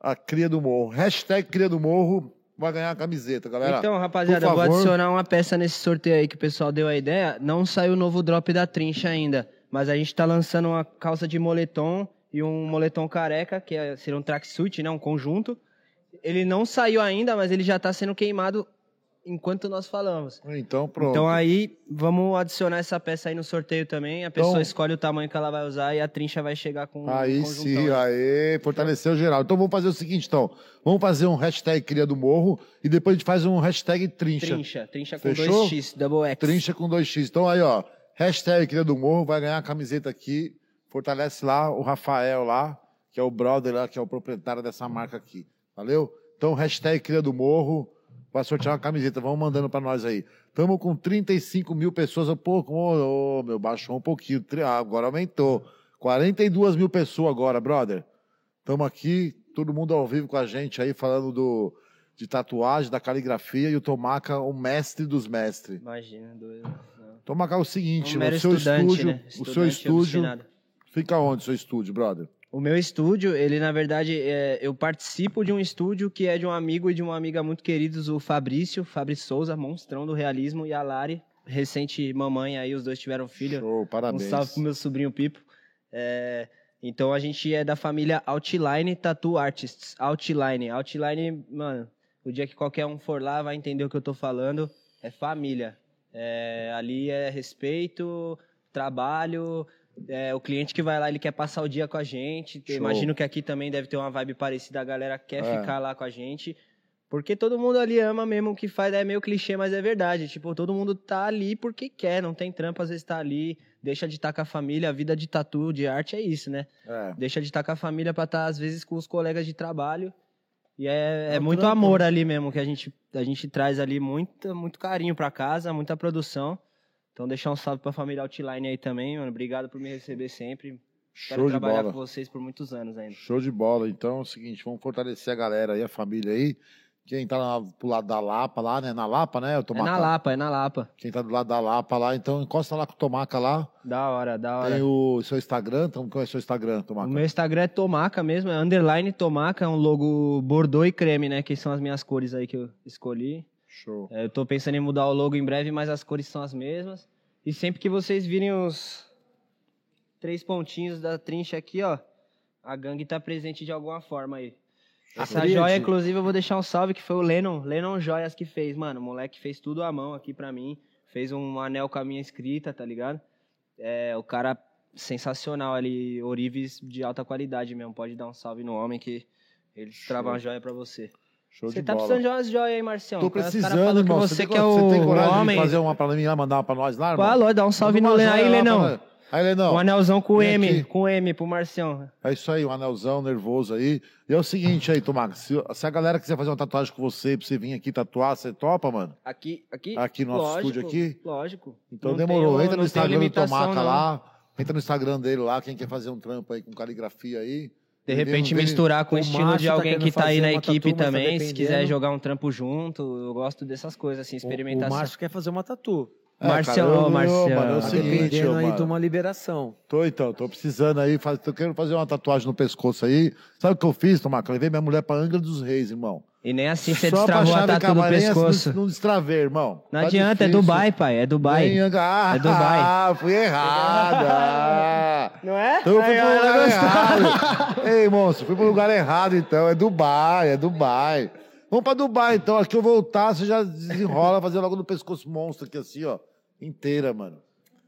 a Cria do Morro. Hashtag Cria do Morro vai ganhar a camiseta, galera. Então, rapaziada, vou adicionar uma peça nesse sorteio aí que o pessoal deu a ideia. Não saiu o novo drop da Trincha ainda, mas a gente tá lançando uma calça de moletom e um moletom careca, que é, seria um tracksuit, né, um conjunto. Ele não saiu ainda, mas ele já tá sendo queimado enquanto nós falamos. Então, pronto. Então aí, vamos adicionar essa peça aí no sorteio também. A pessoa Então- escolhe o tamanho que ela vai usar e a trincha vai chegar com Aí um sim, conjuntão. aí, fortaleceu geral. Então vamos fazer o seguinte, então. Vamos fazer um hashtag Cria do Morro e depois a gente faz um hashtag Trincha. Trincha, trincha com Fechou? 2x, double X. Trincha com 2x. Então aí, ó. Hashtag Cria do Morro vai ganhar a camiseta aqui. Fortalece lá o Rafael lá, que é o brother lá, que é o proprietário dessa marca aqui. Valeu? Então, hashtag Cria do Morro vai sortear uma camiseta. Vamos mandando pra nós aí. Estamos com 35 mil pessoas. Um pouco, ô, ô, meu, baixou um pouquinho. Ah, Agora aumentou. 42 mil pessoas agora, brother. Estamos aqui, todo mundo ao vivo com a gente aí, falando do, de tatuagem, da caligrafia e o Tomaca, o mestre dos mestres. Imagina, doido. Tomaca é o seguinte, Um mero seu estúdio, né? o seu estúdio, fica onde o seu estúdio, brother? O meu estúdio, ele na verdade, é, eu participo de um estúdio que é de um amigo e de uma amiga muito queridos, o Fabrício, Fabrício Souza, monstrão do realismo, e a Lari, recente mamãe aí, os dois tiveram filho. Show, parabéns. Um salve pro meu sobrinho Pipo. É, então a gente é da família Outline Tattoo Artists. Outline. Outline, mano, o dia que qualquer um for lá vai entender o que eu tô falando. É família. É, ali é respeito, trabalho. É, o cliente que vai lá, ele quer passar o dia com a gente. Show. Imagino que aqui também deve ter uma vibe parecida. A galera quer É. ficar lá com a gente. Porque todo mundo ali ama mesmo o que faz, é meio clichê, mas é verdade. Tipo, todo mundo tá ali porque quer, não tem trampo, às vezes tá ali, deixa de estar com a família, a vida de tatu, de arte é isso, né? É. Deixa de estar com a família pra estar, às vezes, com os colegas de trabalho. E é, É é muito trampo, amor ali mesmo, que a gente, a gente traz ali muito, muito carinho pra casa, muita produção. Então deixar um salve pra família Outline aí também, mano. Obrigado por me receber sempre. Quero Show de trabalhar bola. com vocês por muitos anos ainda. Show de bola. Então é o seguinte, vamos fortalecer a galera aí, a família aí. Quem tá lá pro lado da Lapa lá, né? Na Lapa, né? O É Tomaca? na Lapa, é na Lapa. Quem tá do lado da Lapa lá, então encosta lá com o Tomaca lá. Da hora, da hora. Tem o seu Instagram, então qual é o seu Instagram, Tomaca? O meu Instagram é Tomaca mesmo, é underline Tomaca, é um logo Bordeaux e creme, né? Que são as minhas cores aí que eu escolhi. Show. É, eu tô pensando em mudar o logo em breve, mas as cores são as mesmas. E sempre que vocês virem os três pontinhos da trincha aqui, ó, a gangue tá presente de alguma forma aí. Essa Acredite. joia, inclusive, eu vou deixar um salve que foi o Lennon, Lennon Joias que fez, mano. O moleque fez tudo à mão aqui pra mim. Fez um anel com a minha escrita, tá ligado? É, o cara sensacional ali, Orives de alta qualidade mesmo. Pode dar um salve no homem que ele trava Show. uma joia pra você. Show Você tá bola. precisando de umas joias aí, Marcião. Tô precisando, irmão. que você tem que é o você tem coragem homem. de fazer uma pra mim lá, mandar pra nós lá, irmão? Falou, dá um salve no uma Lenão. Aí, Lenão. Aí, Lenão. Um anelzão com Vem M, aqui. com M pro Marcião. É isso aí, um anelzão nervoso aí. E é o seguinte aí, Tomaca, se, se a galera quiser fazer uma tatuagem com você, pra você vir aqui tatuar, você topa, mano? Aqui, aqui? Aqui no nosso lógico, estúdio aqui? Lógico. Então Não demorou. tenho- Entra no Instagram do Tomaca não. lá. Entra no Instagram dele lá, quem quer fazer um trampo aí com caligrafia aí. De repente misturar com o o estilo de tá alguém querendo que tá aí na equipe tatu, tá também. Se quiser jogar um trampo junto, eu gosto dessas coisas, assim, O, o experimentação. Márcio quer fazer uma tatu. É, Marcião, cara, eu- mano, é o Tá seguinte, aí mano. de uma liberação. Tô então, tô precisando aí, faz, tô querendo fazer uma tatuagem no pescoço aí. Sabe o que eu fiz, Tomaca? Levei minha mulher pra Angra dos Reis, irmão. E nem assim você Só destravou a tatu do camarense pescoço. Não, não destravei, irmão. Não Tá adianta, é difícil. Dubai, pai, é Dubai. Nem Angra- Ah, É Dubai. Ah, <laughs> fui errado. Ah. Não é? Então eu fui pro lugar errado. Ei, moço, fui pro lugar errado então. É Dubai, é Dubai. Vamos pra Dubai então. Acho que eu voltar, você já desenrola, fazer logo no pescoço monstro aqui assim, ó. Inteira, mano.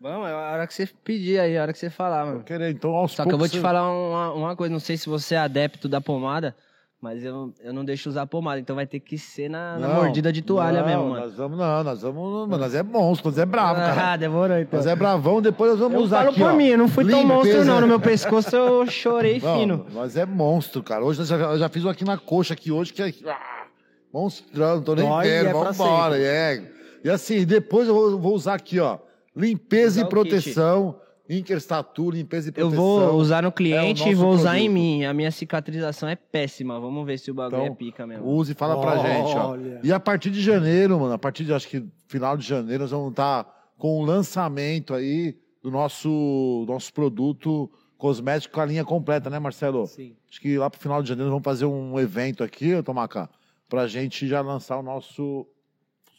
Vamos, é a hora que você pedir aí, a hora que você falar, Eu mano. querer, então, aos Só que eu vou poucos te você- falar uma, uma coisa, não sei se você é adepto da pomada, mas eu, eu não deixo usar pomada, então vai ter que ser na, na Não, mordida de toalha não, mesmo, mano. Nós vamos, não, nós vamos. Mano, nós é monstro, nós é bravo, cara. Ah, demorou então. Nós é bravão, depois nós vamos Eu usar falo aqui, por ó. mim, eu não fui tão Limpeza. monstro não, no meu pescoço eu chorei Não, fino. Nós é monstro, cara. Hoje eu já, eu já fiz um aqui na coxa aqui hoje, que é. Ah, monstrão, não tô nem Dói e é pra Vambora, é. E assim, depois eu vou, usar aqui, ó. Limpeza Usar e proteção. Inkerstatu, limpeza e Eu proteção. vou usar no é cliente o e vou nosso usar em produto. mim. A minha cicatrização é péssima. Vamos ver se o bagulho Então, é pica mesmo. Use e fala pra gente, ó. Olha. E a partir de janeiro, mano, a partir de acho que final de janeiro, nós vamos estar com o lançamento aí do nosso, nosso produto cosmético com a linha completa, né, Marcelo? Sim. Acho que lá pro final de janeiro nós vamos fazer um evento aqui, Tomaca, pra gente já lançar o nosso os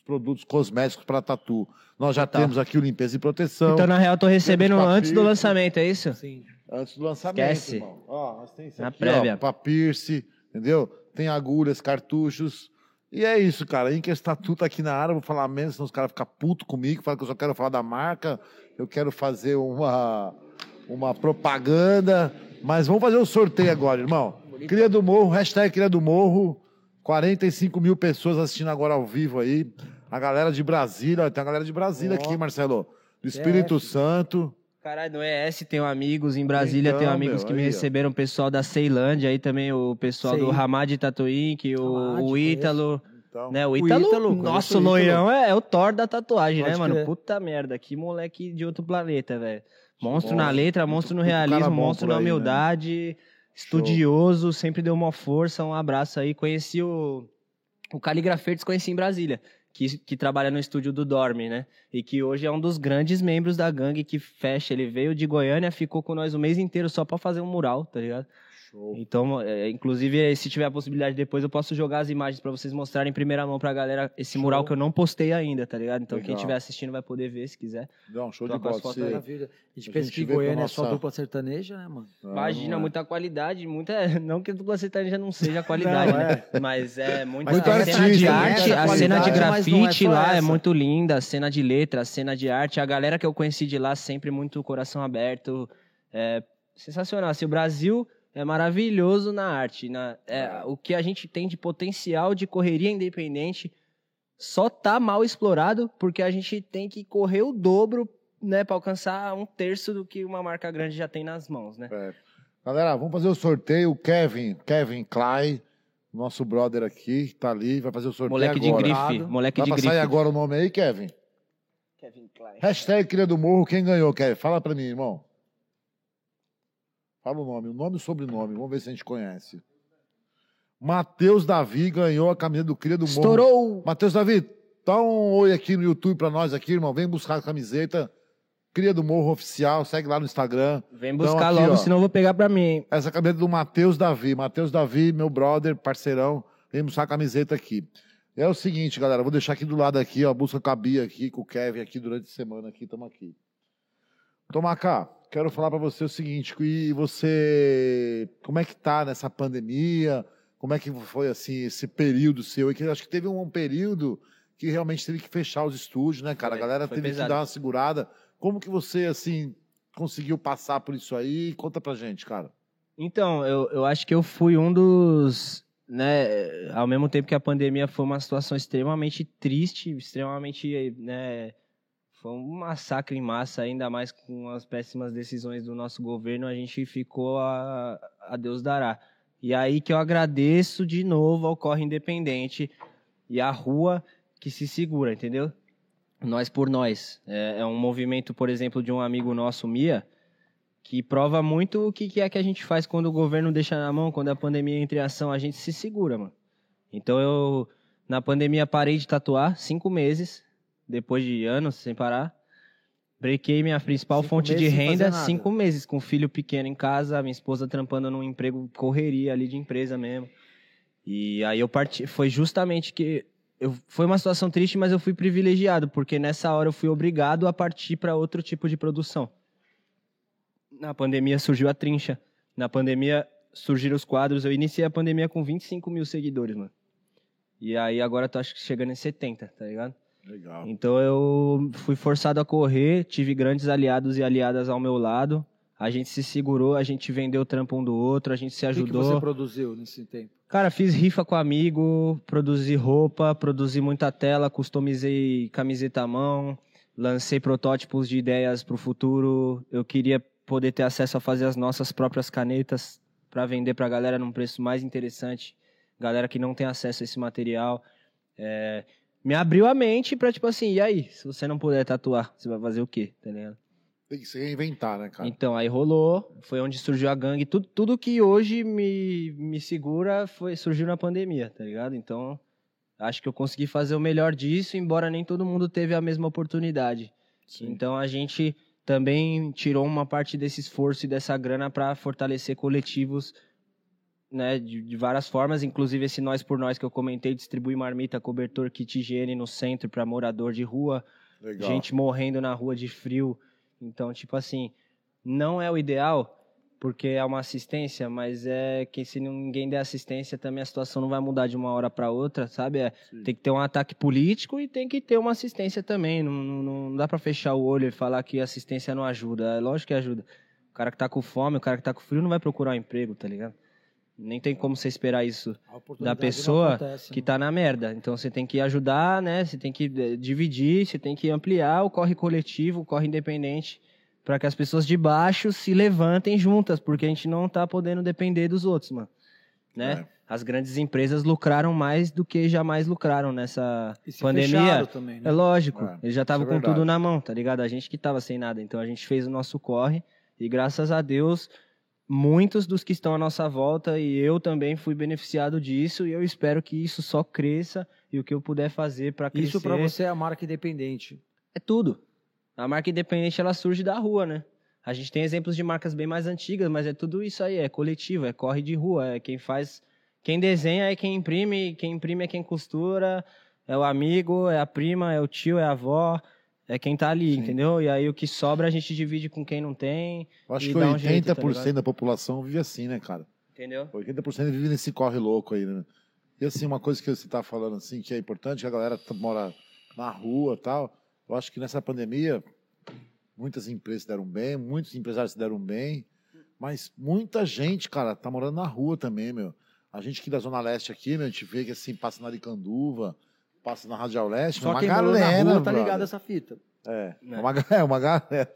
produtos cosméticos para tatu. Nós já Total. temos aqui o limpeza e proteção. Então, na real, eu tô recebendo antes do lançamento, é isso? Sim. Antes do lançamento, Esquece. irmão. Ó, nós tem isso Na aqui, prévia. ó, pra piercing, entendeu? Tem agulhas, cartuchos. E é isso, cara. Inques Tatu tá aqui na área, eu vou falar menos, senão os caras ficam putos comigo, falam que eu só quero falar da marca, eu quero fazer uma, uma propaganda. Mas vamos fazer o sorteio agora, irmão. Cria do Morro, hashtag Cria do Morro. 45 mil pessoas assistindo agora ao vivo aí. A galera de Brasília, tem a galera de Brasília Ó. aqui, Marcelo. Do Espírito DF. Santo. Caralho, no ES tenho amigos, em Brasília Então, tenho amigos meu, que me aí, ó. receberam, o pessoal da Ceilândia, aí também o pessoal do Sei. Hamad Tatuí, que o, o Ítalo, Então, né? O O Ítalo, Ítalo, conheço o Ítalo. loirão é, é o Thor da tatuagem, né, Pode mano? crer. Puta merda, que moleque de outro planeta, velho. Monstro Monstro. na letra, monstro no Muito cara realismo, bom monstro por na aí, né? humildade, estudioso, sempre deu uma força, um abraço aí. Conheci o, o Caligrafeiros, conheci em Brasília, que, que trabalha no estúdio do Dorme, né? E que hoje é um dos grandes membros da gangue que fecha. Ele veio de Goiânia, ficou com nós o mês inteiro só pra fazer um mural, tá ligado? Show. Então, é, inclusive, se tiver a possibilidade depois, eu posso jogar as imagens pra vocês mostrarem em primeira mão pra galera esse Show. mural que eu não postei ainda, tá ligado? Então, quem Legal. estiver assistindo vai poder ver se quiser. Não, show de Troca as bola. fotos. Maravilha. A gente A pensa gente que Goiânia é só nossa- dupla sertaneja, né, mano? Não, Imagina, não é. muita qualidade, muita. <laughs> Não que dupla sertaneja não seja qualidade, Não, né? Mas é muito. Mas a tem cena artista, de né? arte, a cena de qualidade, mas não é grafite lá é essa. muito linda, a cena de letra, a cena de arte. A galera que eu conheci de lá sempre muito coração aberto. É sensacional. Assim, o Brasil é maravilhoso na arte. Na, é, O que a gente tem de potencial de correria independente só tá mal explorado porque a gente tem que correr o dobro. Né, para alcançar um terço do que uma marca grande já tem nas mãos, né? É. Galera, vamos fazer o sorteio. O Kevin, Kevin Klein, nosso brother aqui, tá ali, vai fazer o sorteio Moleque de agora. grife, Obrigado. moleque Dá de pra grife. sair agora o nome aí, Kevin? Kevin Klein. Hashtag Cria do Morro, quem ganhou, Kevin? Fala pra mim, irmão. Fala o nome, o nome e o sobrenome. Vamos ver se a gente conhece. Matheus Davi ganhou a camisa do Cria do Morro. Estourou! Matheus Davi, dá um oi aqui no YouTube pra nós aqui, irmão. Vem buscar a camiseta. Cria do Morro Oficial, segue lá no Instagram. Vem buscar Então, aqui, logo, ó. senão eu vou pegar pra mim. Essa camiseta do Matheus Davi. Matheus Davi, meu brother, parceirão. Vem buscar a camiseta aqui. É o seguinte, galera. Vou deixar aqui do lado aqui, ó. Busca com a Bia aqui, com o Kevin aqui durante a semana aqui. Tamo aqui. Tomacá, quero falar pra você o seguinte. E você... Como é que tá nessa pandemia? Como é que foi, assim, esse período seu? E que eu acho que teve um período que realmente teve que fechar os estúdios, né, cara? Foi, a galera teve pesado. que dar uma segurada. Como que você, assim, conseguiu passar por isso aí? Conta pra gente, cara. Então, eu, eu acho que eu fui um dos. Né, ao mesmo tempo que a pandemia foi uma situação extremamente triste, extremamente. Né, foi um massacre em massa, ainda mais com as péssimas decisões do nosso governo, a gente ficou a, a Deus dará. E aí que eu agradeço de novo ao Corre Independente e a rua que se segura, entendeu? Nós por nós. É, é um movimento, por exemplo, de um amigo nosso, Mia, que prova muito o que, que é que a gente faz quando o governo deixa na mão, quando a pandemia entra em ação, a gente se segura, mano. Então eu, na pandemia, parei de tatuar cinco meses, depois de anos sem parar. Brequei minha principal Cinco fonte de renda, cinco meses, com filho pequeno em casa, minha esposa trampando num emprego correria ali de empresa mesmo. E aí eu parti, foi justamente que eu, foi uma situação triste, mas eu fui privilegiado, porque nessa hora eu fui obrigado a partir para outro tipo de produção. Na pandemia surgiu a trincha. Na pandemia surgiram os quadros. Eu iniciei a pandemia com 25 mil seguidores, mano. E aí agora tô acho que chegando em 70, tá ligado? Legal. Então eu fui forçado a correr, tive grandes aliados e aliadas ao meu lado. A gente se segurou, a gente vendeu o trampo um do outro, a gente se O que, que ajudou. você produziu nesse tempo? Cara, fiz rifa com amigo, produzi roupa, produzi muita tela, customizei camiseta à mão, lancei protótipos de ideias para o futuro. Eu queria poder ter acesso a fazer as nossas próprias canetas para vender para a galera num preço mais interessante. Galera que não tem acesso a esse material. É, me abriu a mente para tipo assim, e aí? Se você não puder tatuar, você vai fazer o quê? Tá ligado? Tem que se reinventar, né, cara? Então, aí rolou, foi onde surgiu a gangue. Tudo, tudo que hoje me, me segura foi, surgiu na pandemia, tá ligado? Então, acho que eu consegui fazer o melhor disso, embora nem todo mundo teve a mesma oportunidade. Sim. Então, a gente também tirou uma parte desse esforço e dessa grana para fortalecer coletivos né, de, de várias formas, inclusive esse Nós por Nós que eu comentei, distribui marmita, cobertor, kit higiene no centro para morador de rua, Legal. gente morrendo na rua de frio. Então, tipo assim, não é o ideal, porque é uma assistência, mas é que se ninguém der assistência, também a situação não vai mudar de uma hora para outra, sabe? É, tem que ter um ataque político e tem que ter uma assistência também. Não, não, não dá para fechar o olho e falar que assistência não ajuda. É lógico que ajuda. O cara que tá com fome, o cara que tá com frio não vai procurar um emprego, tá ligado? Nem tem como você esperar isso A oportunidade não pessoa acontece, que né? tá na merda. Então você tem que ajudar, né? Você tem que eh, dividir, você tem que ampliar o corre coletivo, o corre independente, para que as pessoas de baixo se levantem juntas, porque a gente não tá podendo depender dos outros, mano. Né? É. As grandes empresas lucraram mais do que jamais lucraram nessa pandemia. também, né? É lógico, É, eles já estavam é com tudo na mão, tá ligado? A gente que tava sem nada. Então a gente fez o nosso corre e graças a Deus, muitos dos que estão à nossa volta e eu também fui beneficiado disso e eu espero que isso só cresça e o que eu puder fazer para crescer. Isso pra você é a marca independente. É tudo. A marca independente ela surge da rua, né? A gente tem exemplos de marcas bem mais antigas, mas é tudo isso aí, é coletivo, é corre de rua, é quem faz, quem desenha é quem imprime, quem imprime é quem costura, é o amigo, é a prima, é o tio, é a avó, é quem tá ali, Sim. entendeu? E aí o que sobra a gente divide com quem não tem, Eu acho que dá um 80% jeito, tá da população vive assim, né, cara? entendeu? 80% vive nesse corre louco aí, né? E assim, uma coisa que você tá falando assim, que é importante, que a galera t- mora na rua e tal. Eu acho que nessa pandemia, muitas empresas se deram bem, muitos empresários se deram bem, mas muita gente, cara, tá morando na rua também, meu. A gente aqui da Zona Leste aqui, meu, a gente vê que assim, passa na Aricanduva, passa na Radial Leste, Só uma quem galera, na rua tá ligado a essa fita. É, É. uma, é, <laughs> uma galera.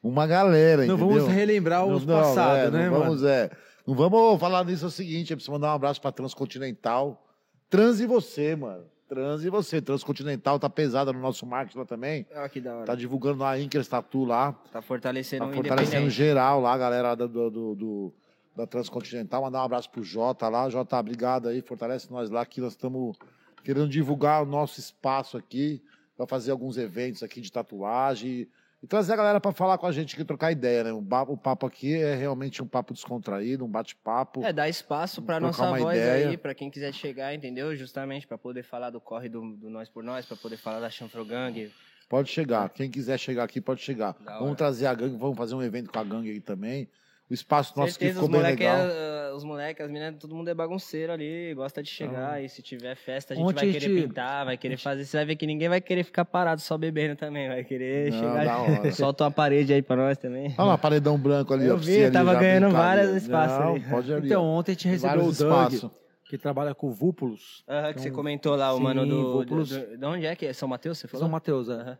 Uma galera, Não entendeu? vamos relembrar os Não, passados, é, né, não mano? vamos, é, não vamos falar nisso é o seguinte, é preciso mandar um abraço pra Transcontinental. Trans e você, mano. Trans e você. Transcontinental tá pesada no nosso marketing lá também. Olha que da hora. Tá divulgando a Inker Tatu lá. Tá fortalecendo Tá fortalecendo geral lá, galera do, do, do- do- da Transcontinental. Mandar um abraço pro Jota lá. Jota, obrigado aí. Fortalece nós lá que nós estamos querendo divulgar o nosso espaço aqui. Pra fazer alguns eventos aqui de tatuagem. E trazer a galera para falar com a gente aqui, trocar ideia, né? O papo aqui é realmente um papo descontraído, um bate-papo. É, dar espaço Trocar nossa voz ideia. aí, pra quem quiser chegar, entendeu? Justamente pra poder falar do corre do, do Nós por Nós, pra poder falar da Chanfrogang. Pode chegar. Quem quiser chegar aqui, pode chegar. Vamos trazer a gangue, vamos fazer um evento com a gangue aí também. O espaço nosso Certeza, ficou os bem moleques, legal. é, os moleques, as meninas, todo mundo é bagunceiro ali, gosta de chegar. E se tiver festa, a gente Ontem vai querer gente- pintar, vai querer fazer. Você vai ver que ninguém vai querer ficar parado só bebendo também. Vai querer Não, chegar. <laughs> Solta uma parede aí pra nós também. Olha lá, paredão branco ali. Eu ó, vi, você ali tava já ganhando ali, vários espaços Não, ali. Pode ali. Então, ontem a gente recebeu o Vários Doug, espaços. que trabalha com Vúpulos. Aham, que você Então, comentou lá, o sim, mano do, Vúpulos. do- De onde é que é? São Mateus, você falou? São Mateus, é. Aham.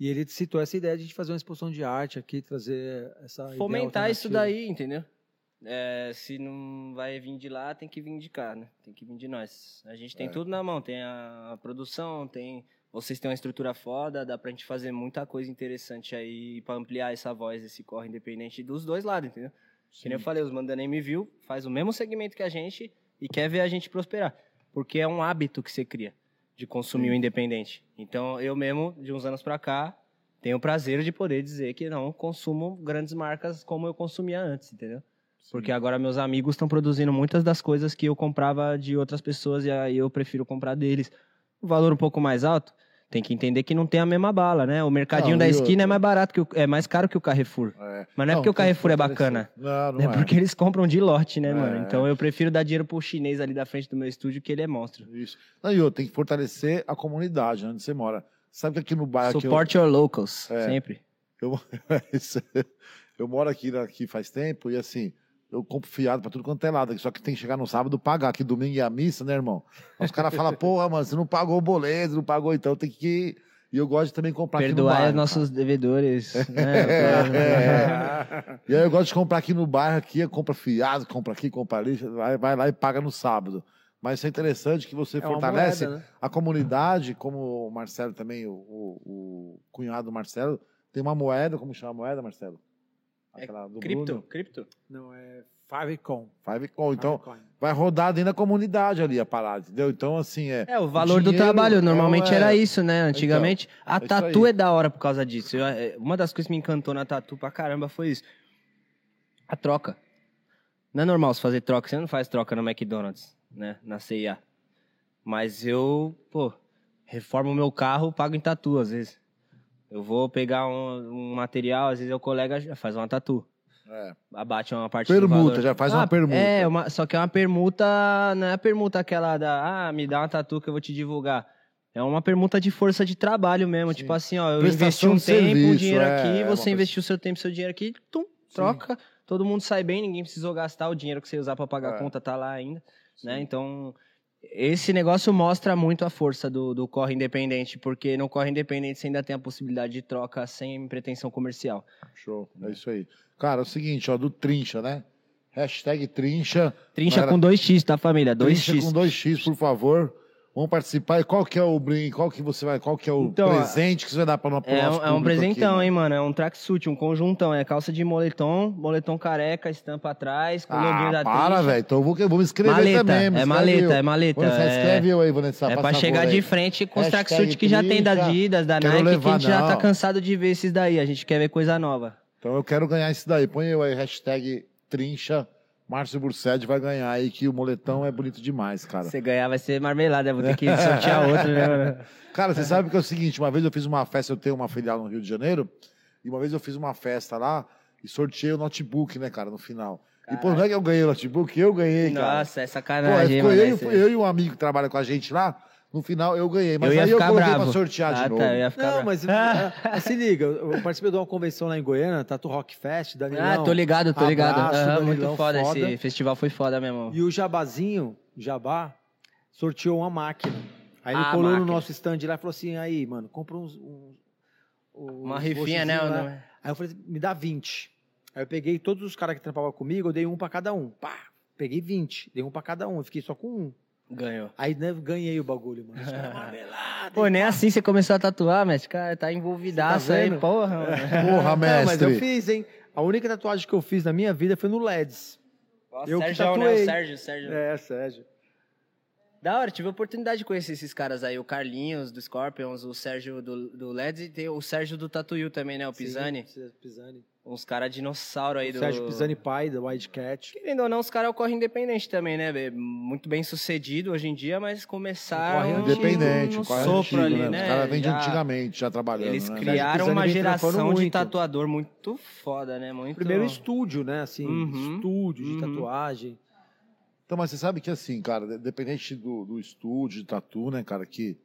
E ele citou essa ideia de a gente fazer uma exposição de arte aqui, trazer essa ideia Fomentar isso daí, entendeu? É, se não vai vir de lá, tem que vir de cá, né? Tem que vir de nós. A gente tem É. tudo na mão, tem a, a produção, tem. Vocês têm uma estrutura foda, dá pra gente fazer muita coisa interessante aí pra ampliar essa voz, esse corre independente dos dois lados, entendeu? Que nem eu falei, os Mandana me viu, faz o mesmo segmento que a gente e quer ver a gente prosperar. Porque é um hábito que você cria de consumir Sim. o independente. Então, eu mesmo, de uns anos pra cá, tenho o prazer de poder dizer que não consumo grandes marcas como eu consumia antes, entendeu? Porque agora meus amigos estão produzindo muitas das coisas que eu comprava de outras pessoas e aí eu prefiro comprar deles. O valor um pouco mais alto, tem que entender que não tem a mesma bala, né? O mercadinho Não, da esquina é outra? mais barato que o, é mais caro que o Carrefour. É. Mas não é porque o Carrefour é bacana. Não, não É é. porque eles compram de lote, né, É. mano? Então eu prefiro dar dinheiro pro chinês ali da frente do meu estúdio, que ele é monstro. Isso. Não, e outra, tem que fortalecer a comunidade onde você mora. Sabe que aqui no bairro... aqui eu- Support your locals, É. sempre. Isso. <laughs> Eu moro aqui, aqui faz tempo e assim, eu compro fiado pra tudo quanto é lado. Só que tem que chegar no sábado e pagar. Que domingo é a missa, né, irmão? Aí Os caras falam, <laughs> porra, mano, você não pagou o boleto, não pagou, então tem que. E eu gosto de também comprar aqui no Perdoar bairro. os nossos devedores. né? <laughs> É. E aí eu gosto de comprar aqui no bairro, aqui, compra fiado, compra aqui, compra ali, vai, vai lá e paga no sábado. Mas isso é interessante que você É fortalece moeda, né? a comunidade, como o Marcelo também, o, o- o cunhado do Marcelo, tem uma moeda, como chama a moeda, Marcelo? É Aquela do cripto, Bruno. cripto. Não, é Fivecoin. Fivecoin. Então, Fivecoin. vai rodar dentro da comunidade ali a parada, entendeu? Então, assim, é. É, o valor do dinheiro trabalho é normalmente o- é. era isso, né? Antigamente. a isso tatu é da hora por causa disso. Eu, é, uma das coisas que me encantou na tatu pra caramba foi isso. A troca. Não é normal você fazer troca. Você não faz troca no McDonald's, né? Na CIA. Mas eu, pô, reformo o meu carro, pago em tatu às vezes. Eu vou pegar um, um material, às vezes o colega já faz uma tatu. é. Abate uma parte Permuta, já faz uma permuta. É, uma- só que é uma permuta, não é a permuta aquela da, ah, me dá uma tatu que eu vou te divulgar. É uma permuta de força de trabalho mesmo, Sim. tipo assim, ó, eu Prestação investi um tempo, um serviço, dinheiro é, aqui, é você coisa- investiu seu tempo, seu dinheiro aqui, tum, troca, todo mundo sai bem, ninguém precisou gastar o dinheiro que você ia usar pra pagar É. a conta, tá lá ainda, né? Sim. Então, esse negócio mostra muito a força do, do corre independente, porque no corre independente você ainda tem a possibilidade de troca sem pretensão comercial. Show. É isso aí. Cara, é o seguinte, ó, do Trincha, né? Hashtag Trincha. Trincha Galera, com 2x, tá, família? Trincha 2x. com 2x, por favor. Vamos participar. E qual que é o brinde? Qual que você vai? Qual que é o Então, presente que você vai dar para nosso É um, é um presentão, aqui, hein, mano? É um tracksuit, um conjuntão. É calça de moletom, moletom careca, estampa atrás, com loginho Ah, da para, velho. Então eu vou, eu vou me inscrever Maleta, também. me é maleta, é maleta. Vanessa, é, escreve eu aí, Vanessa. é favor chegar de frente com os tracksuit que já tem da. Adidas, da Nike, que a gente já tá cansado de ver esses daí. A gente quer ver coisa nova. Então eu quero ganhar esse daí. Põe eu aí, hashtag Trincha. Márcio Bursed vai ganhar aí, que o moletão é bonito demais, cara. Se ganhar vai ser marmelada, vou ter que sortear outro, né? <laughs> Cara, você sabe que é o seguinte, uma vez eu fiz uma festa, eu tenho uma filial no Rio de Janeiro, e uma vez eu fiz uma festa lá e sorteei o notebook, né, cara, no final. E pô, não é que eu ganhei o notebook, eu ganhei, cara. Nossa, é Pô, sacanagem, ficou mano. eu, eu e um amigo que trabalha com a gente lá, no final eu ganhei. Mas eu ia aí eu ficar coloquei bravo. pra sortear de Ah, novo. tá, eu ia ficar Não, bravo. mas ah, se liga, eu participei de uma convenção lá em Goiânia, Tatu Rock Fest, Danilão. Ah, tô ligado, tô ligado. Abraço, Aham, muito foda, foda. esse festival foi foda mesmo. E o Jabazinho, Jabá, sorteou uma máquina. Aí ele Ah, colou no máquina. nosso stand lá e falou assim, aí, mano, compra uns... uns- uns Uma rifinha, né? lá. mano? Aí eu falei, me dá 20. Aí eu peguei todos os caras que trampavam comigo, eu dei um pra cada um. Pá, peguei 20, dei um pra cada um, eu fiquei só com um. Ganhou. Aí né, ganhei o bagulho, mano. Os caras <laughs> marmelados. Pô, nem assim você começou a tatuar, mestre. Cara, tá envolvidaço tá aí, porra. mano. <laughs> Porra, Não, mas eu mestre. fiz, hein? A única tatuagem que eu fiz na minha vida foi no LEDs. Nossa, Eu que Sérgio, né? tatuei. O Sérgio, Sérgio. É, Sérgio. Da hora, tive a oportunidade de conhecer esses caras aí. O Carlinhos, do Scorpions, o Sérgio do, do Leds e tem o Sérgio do Tatuyu também, né? O Pisani. Sim, Pisani. Uns caras dinossauro aí do... Sérgio Pisani pai, da Wildcat. Querendo ou não, os caras correm independente também, né? Muito bem sucedido hoje em dia, mas começaram Corre Independente, no sopro antigo, ali, né? né? Os caras vêm de antigamente, já trabalhando, Eles né? criaram uma geração de tatuador muito foda, né? Muito... Primeiro estúdio, né? Assim, Uhum. estúdio de Uhum. tatuagem. Então, mas você sabe que assim, cara, independente do, do estúdio de tatu, né, cara, que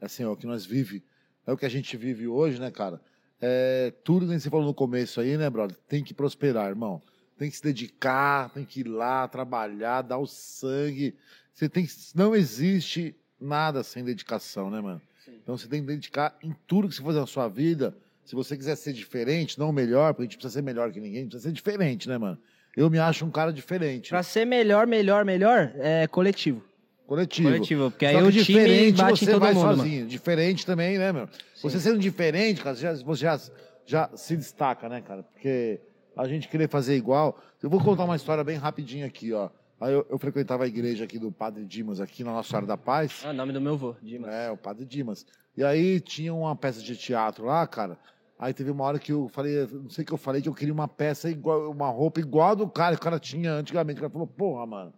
assim, ó, o que nós vive, é o que a gente vive hoje, né, cara? É, tudo que você falou no começo aí, né, brother? Tem que prosperar, irmão. Tem que se dedicar, tem que ir lá, trabalhar, dar o sangue. Você tem que, não existe nada sem dedicação, né, mano? Sim. Então você tem que dedicar em tudo que você fazer na sua vida. Se você quiser ser diferente, não melhor, porque a gente precisa ser melhor que ninguém, precisa ser diferente, né, mano? Eu me acho um cara diferente. Pra ser melhor, melhor, melhor, é coletivo. Coletivo. Coletivo, porque aí o time diferente bate em você todo vai mundo, mano. sozinho. Diferente também, né, meu? Você sendo diferente, cara, você já, você já, já se destaca, né, cara? Porque a gente querer fazer igual. Eu vou contar uma história bem rapidinho aqui, ó. Aí eu, eu frequentava a igreja aqui do Padre Dimas, aqui na Nossa Senhora da Paz. Ah, nome do meu vô, Dimas. É, o Padre Dimas. E aí tinha uma peça de teatro lá, cara. Aí teve uma hora que eu falei, não sei o que eu falei, que eu queria uma peça igual, uma roupa igual a do cara que o cara tinha antigamente. O cara falou, porra, mano,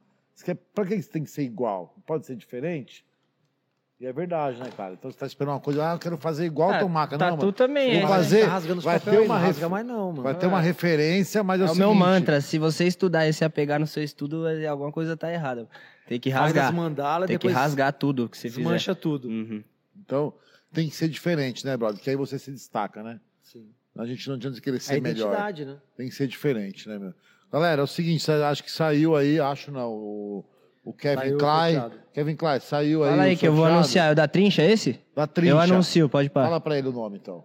quer, pra que isso tem que ser igual? Pode ser diferente? E é verdade, né, cara? Então você tá esperando uma coisa, ah, eu quero fazer igual Ah, o Tomaca. Não, Tatu mano. também Vou é. fazer- Tá vai ter uma não ref- rasga mais não, mano. Vai ter uma referência, mas é, É o o meu seguinte, mantra. Se você estudar e se apegar no seu estudo, é- alguma coisa tá errada. Tem que Rasga as rasgar. mandalas, Tem que rasgar tudo que você fizer. desmancha tudo. Uhum. Então, tem que ser diferente, né, brother? Que aí você se destaca, né? Sim. A gente não adianta querer É ser melhor. identidade, né? Tem que ser diferente, né, meu? Galera, é o seguinte, acho que saiu aí, acho não, o, o Kevin Saiu Klein. Kevin Klein, saiu aí. Fala aí que eu vou anunciar. É o da Trincha, esse? Da Trincha. Eu anuncio, pode parar. Fala pra ele o nome, então.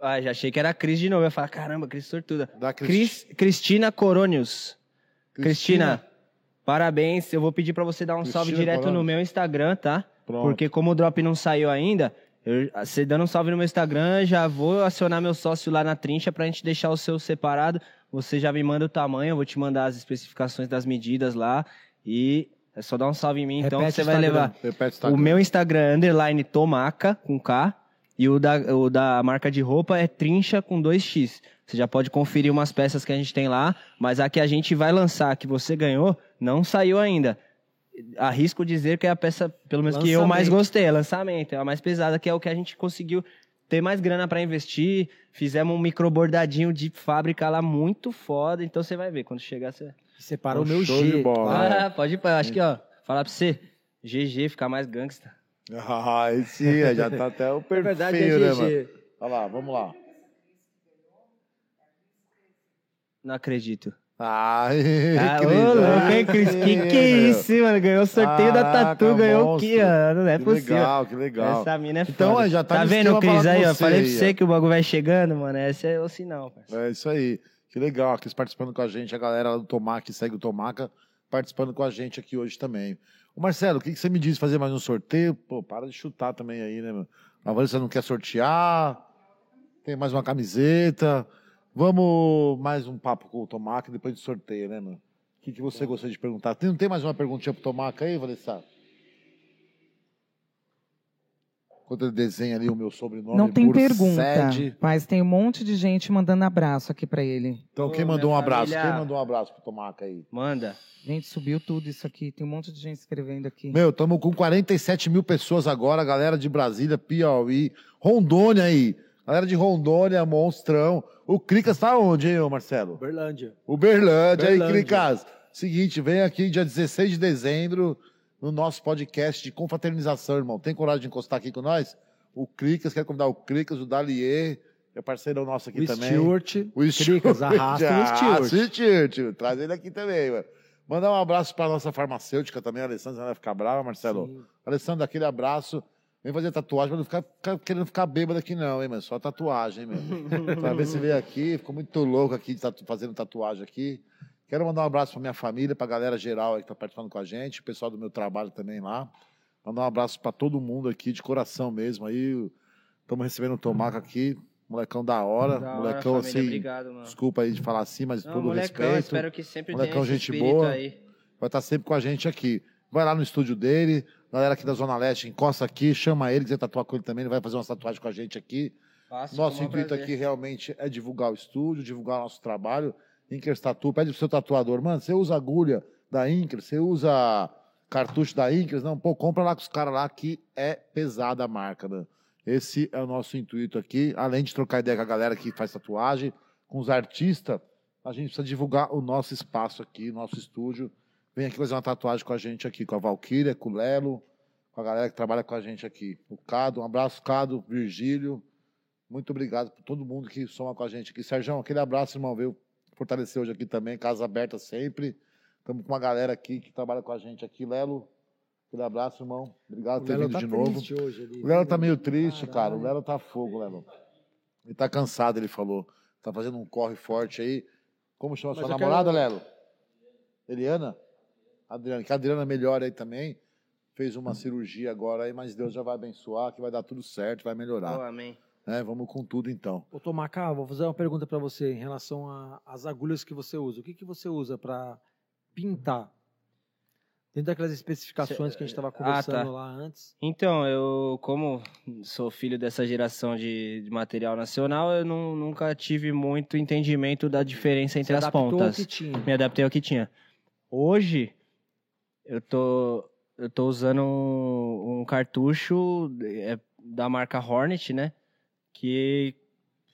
Ah, já achei que era a Cris de novo. Eu ia falar, caramba, Cris sortuda. Da Cris, Cristina Coronius. Cristina, parabéns. Eu vou pedir pra você dar um Cristina salve direto Coronius. no meu Instagram, tá? Pronto. Porque como o drop não saiu ainda, eu, você dando um salve no meu Instagram, já vou acionar meu sócio lá na trincha pra gente deixar o seu separado. Você já me manda o tamanho, eu vou te mandar as especificações das medidas lá. E é só dar um salve em mim, então Repete você o vai levar. Repete o O meu Instagram é underline tomaca, com K. E o da, o da marca de roupa é trincha com 2x. Você já pode conferir umas peças que a gente tem lá, mas a que a gente vai lançar, que você ganhou, não saiu ainda. Arrisco dizer que é a peça, pelo menos que eu mais Lançamento. gostei, é lançamento. É a mais pesada, que é o que a gente conseguiu ter mais grana para investir. Fizemos um microbordadinho de fábrica lá muito foda. Então você vai ver, quando chegar você. Separa o meu show de G. bola. Ah, pode ir, pra- acho que, ó, falar pra você. GG, ficar mais gangsta. Ah, aí, já tá até o <laughs> É perfil, verdade, é né, mano? Olha lá, vamos lá. Não acredito. Ai, Ah, que ô, louco, hein, Cris? Que que é isso, hein, mano? Ganhou o sorteio da Tatu, ganhou o que, mano? Não é Que possível. legal, que legal. Essa mina é Então, foda. ó, já tá no vendo, Cris, aí, ó? Falei pra você que o bagulho vai chegando, mano. Esse é o sinal, parceiro. É isso aí. Que legal, Cris participando com a gente, a galera do Tomaca, que segue o Tomaca, participando com a gente aqui hoje também. Ô Marcelo, o que, que você me diz? Fazer mais um sorteio? Pô, para de chutar também aí, né, meu? A Vanessa não quer sortear, tem mais uma camiseta. Vamos mais um papo com o Tomaca depois de sorteio, né, mano? O que, que você gostaria de perguntar? Tem, não tem mais uma perguntinha pro Tomaca aí, Vanessa? Quando ele desenha ali o meu sobrenome, Não tem pergunta, mas tem um monte de gente mandando abraço aqui pra ele. Então, Ô, quem mandou um abraço? família- Quem mandou um abraço pro Tomaca aí? Manda. Gente, subiu tudo isso aqui. Tem um monte de gente escrevendo aqui. Meu, estamos com 47 mil pessoas agora, galera de Brasília, Piauí, Rondônia aí. Galera de Rondônia, monstrão. O Cricas tá onde, hein, ô Marcelo? Uberlândia. Uberlândia, aí. Cricas. Seguinte, vem aqui dia 16 de dezembro no nosso podcast de confraternização, irmão. Tem coragem de encostar aqui com nós? O Cricas, quero convidar o Cricas, o Dalier, que é parceirão nosso aqui O também. Stuart. O Cricas, arrasta o Arrasta <laughs> Stuart. o Stuart. Traz ele aqui também, mano. Mandar um abraço para nossa farmacêutica também, a Alessandra, vai ficar brava, Marcelo. Sim. Alessandra, aquele abraço. Vem fazer tatuagem, mas não ficar, ficar querendo ficar bêbado aqui não, hein, mano. Só tatuagem, meu. <laughs> Pra ver se veio aqui, ficou muito louco aqui de tatu- fazendo tatuagem aqui. Quero mandar um abraço para minha família, para a galera geral aí que está participando com a gente, o pessoal do meu trabalho também lá. Mandar um abraço para todo mundo aqui, de coração mesmo. Aí, estamos recebendo o Tomaca aqui, molecão da hora, Da hora, molecão família, assim. Obrigado, mano. Desculpa aí de falar assim, mas Não, todo molecão, respeito. espero que sempre Molecão, gente boa. aí. Vai estar sempre com a gente aqui. Vai lá no estúdio dele, galera aqui da Zona Leste, encosta aqui, chama ele, quiser tatuar com ele também, ele vai fazer uma tatuagem com a gente aqui. Faço, Nosso intuito prazer. aqui realmente é divulgar o estúdio, divulgar o nosso trabalho. Inkers Tatu, pede pro seu tatuador, mano, você usa agulha da Inkers, você usa cartucho da Inkers? Não, pô, compra lá com os caras lá que é pesada a marca, mano. Esse é o nosso intuito aqui, além de trocar ideia com a galera que faz tatuagem, com os artistas, a gente precisa divulgar o nosso espaço aqui, nosso estúdio. Vem aqui fazer uma tatuagem com a gente aqui, com a Valkyria, com o Lelo, com a galera que trabalha com a gente aqui. O Cado, um abraço, Cado, Virgílio. Muito obrigado por todo mundo que soma com a gente aqui. Sérgio, aquele abraço, irmão. Veio fortalecer hoje aqui também, casa aberta sempre. Estamos com uma galera aqui que trabalha com a gente aqui. Lelo, aquele abraço, irmão. Obrigado por ter Lelo vindo tá de novo. hoje ali, O Lelo tá meio triste, cara. O Caralho. Lelo tá fogo, Lelo. Ele tá cansado, ele falou. Tá fazendo um corre forte aí. Como chama Mas sua namorada, quero- Lelo? Eliana? Adriana. Que a Adriana melhora aí também. Fez uma cirurgia agora aí, mas Deus já vai abençoar, que vai dar tudo certo, vai Oh, melhorar. amém. né? Vamos com tudo então. Ô, Tomaca, vou fazer uma pergunta para você em relação às agulhas que você usa. O que, que você usa para pintar? Dentro daquelas especificações que a gente estava conversando tá. lá antes. Então, eu, como sou filho dessa geração de, de material nacional, eu não- nunca tive muito entendimento da diferença entre as adaptou pontas. ao que tinha. Me adaptei ao que tinha. Hoje, eu tô, eu tô usando um, um cartucho é, da marca Hornet, né? Que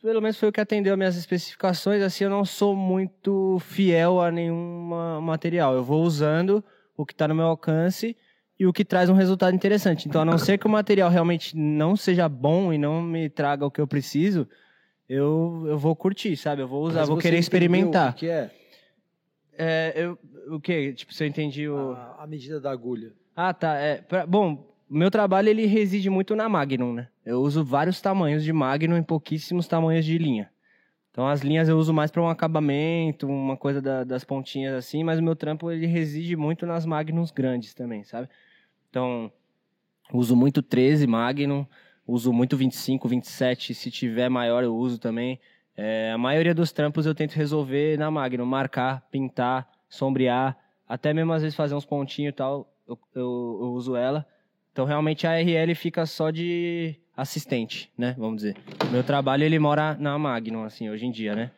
pelo menos foi o que atendeu as minhas especificações. Assim, eu não sou muito fiel a nenhum ma- material. Eu vou usando o que está no meu alcance e o que traz um resultado interessante. Então, a não ser que o material realmente não seja bom e não me traga o que eu preciso, eu, eu vou curtir, sabe? Eu vou usar, Mas vou querer experimentar. O que é É, eu, o quê? Tipo, se eu entendi o... a, a medida da agulha? Ah, tá. É, pra- bom, meu trabalho ele reside muito na Magnum, né? Eu uso vários tamanhos de Magnum e pouquíssimos tamanhos de linha. Então as linhas eu uso mais para um acabamento, uma coisa da- das pontinhas assim, mas o meu trampo ele reside muito nas Magnums grandes também, sabe? Então, uso muito 13 Magnum, uso muito 25, 27, se tiver maior eu uso também. É, a maioria dos trampos eu tento resolver na Magnum, marcar, pintar, sombrear, até mesmo às vezes fazer uns pontinhos e tal, eu, eu- eu uso ela. Então realmente a RL fica só de assistente, né? Vamos dizer. Meu trabalho ele mora na Magnum, assim, hoje em dia, né?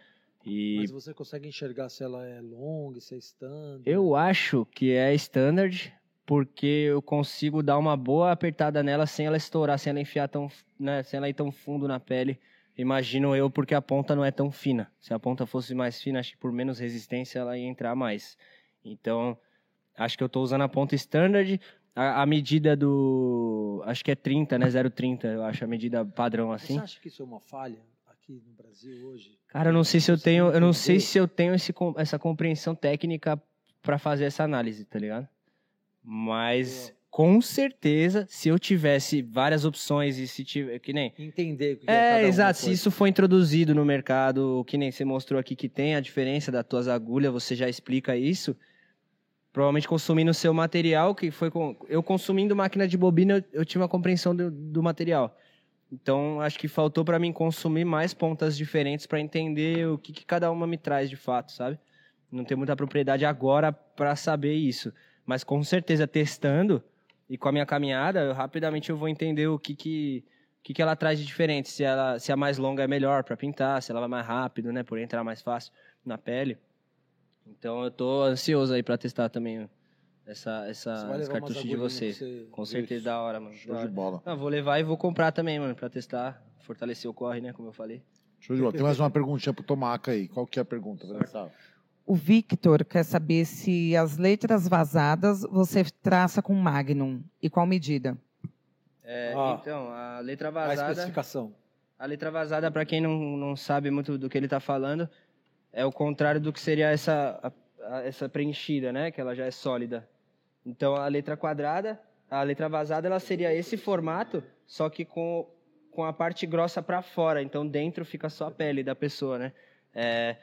E Mas você consegue enxergar se ela é long, se é standard? eu acho que é standard, porque eu consigo dar uma boa apertada nela sem ela estourar, sem ela enfiar tão, né, sem ela ir tão fundo na pele. Imagino eu, porque a ponta não é tão fina. Se a ponta fosse mais fina, acho que por menos resistência ela ia entrar mais. Então, acho que eu estou usando a ponta standard. A, a medida do. Acho que é 30, né? 0,30, eu acho a medida padrão assim. Você acha que isso é uma falha aqui no Brasil hoje? Cara, eu não sei se eu tenho, eu não sei se eu tenho esse, essa compreensão técnica pra fazer essa análise, tá ligado? Mas. Com certeza, se eu tivesse várias opções e se tiver, que nem Entender o que é, é, exato. Se isso for introduzido no mercado, que nem você mostrou aqui que tem a diferença das tuas agulhas, você já explica isso. Provavelmente consumindo o seu material, que foi com. Eu consumindo máquina de bobina, eu, eu tive uma compreensão do, do material. Então, acho que faltou para mim consumir mais pontas diferentes para entender o que, que cada uma me traz de fato, sabe? Não tenho muita propriedade agora para saber isso. Mas com certeza, testando e com a minha caminhada, eu, rapidamente eu vou entender o que, que, o que, que ela traz de diferente. Se, ela, se a mais longa é melhor para pintar, se ela vai mais rápido, né? Por entrar mais fácil na pele. Então eu tô ansioso aí para testar também essa, essa, esse cartucho de vocês. você- Com certeza Isso. da hora, mano. Show Da de bola. Não, vou levar e vou comprar também, mano, pra testar. Fortalecer o corre, né? Como eu falei. Show de bola. Tem mais uma perguntinha pro Tomaca aí. Qual que é a pergunta, Vanessa? O Victor quer saber se as letras vazadas você traça com Magnum e qual medida. É, Ah. Então, a letra A vazada. especificação. A letra vazada, para quem não, não sabe muito do que ele tá falando, é o contrário do que seria essa, a- a- essa preenchida, né? Que ela já é sólida. Então, a letra quadrada, a letra vazada, ela seria esse formato, só que com, com a parte grossa para fora. Então, dentro fica só a pele da pessoa, né? É,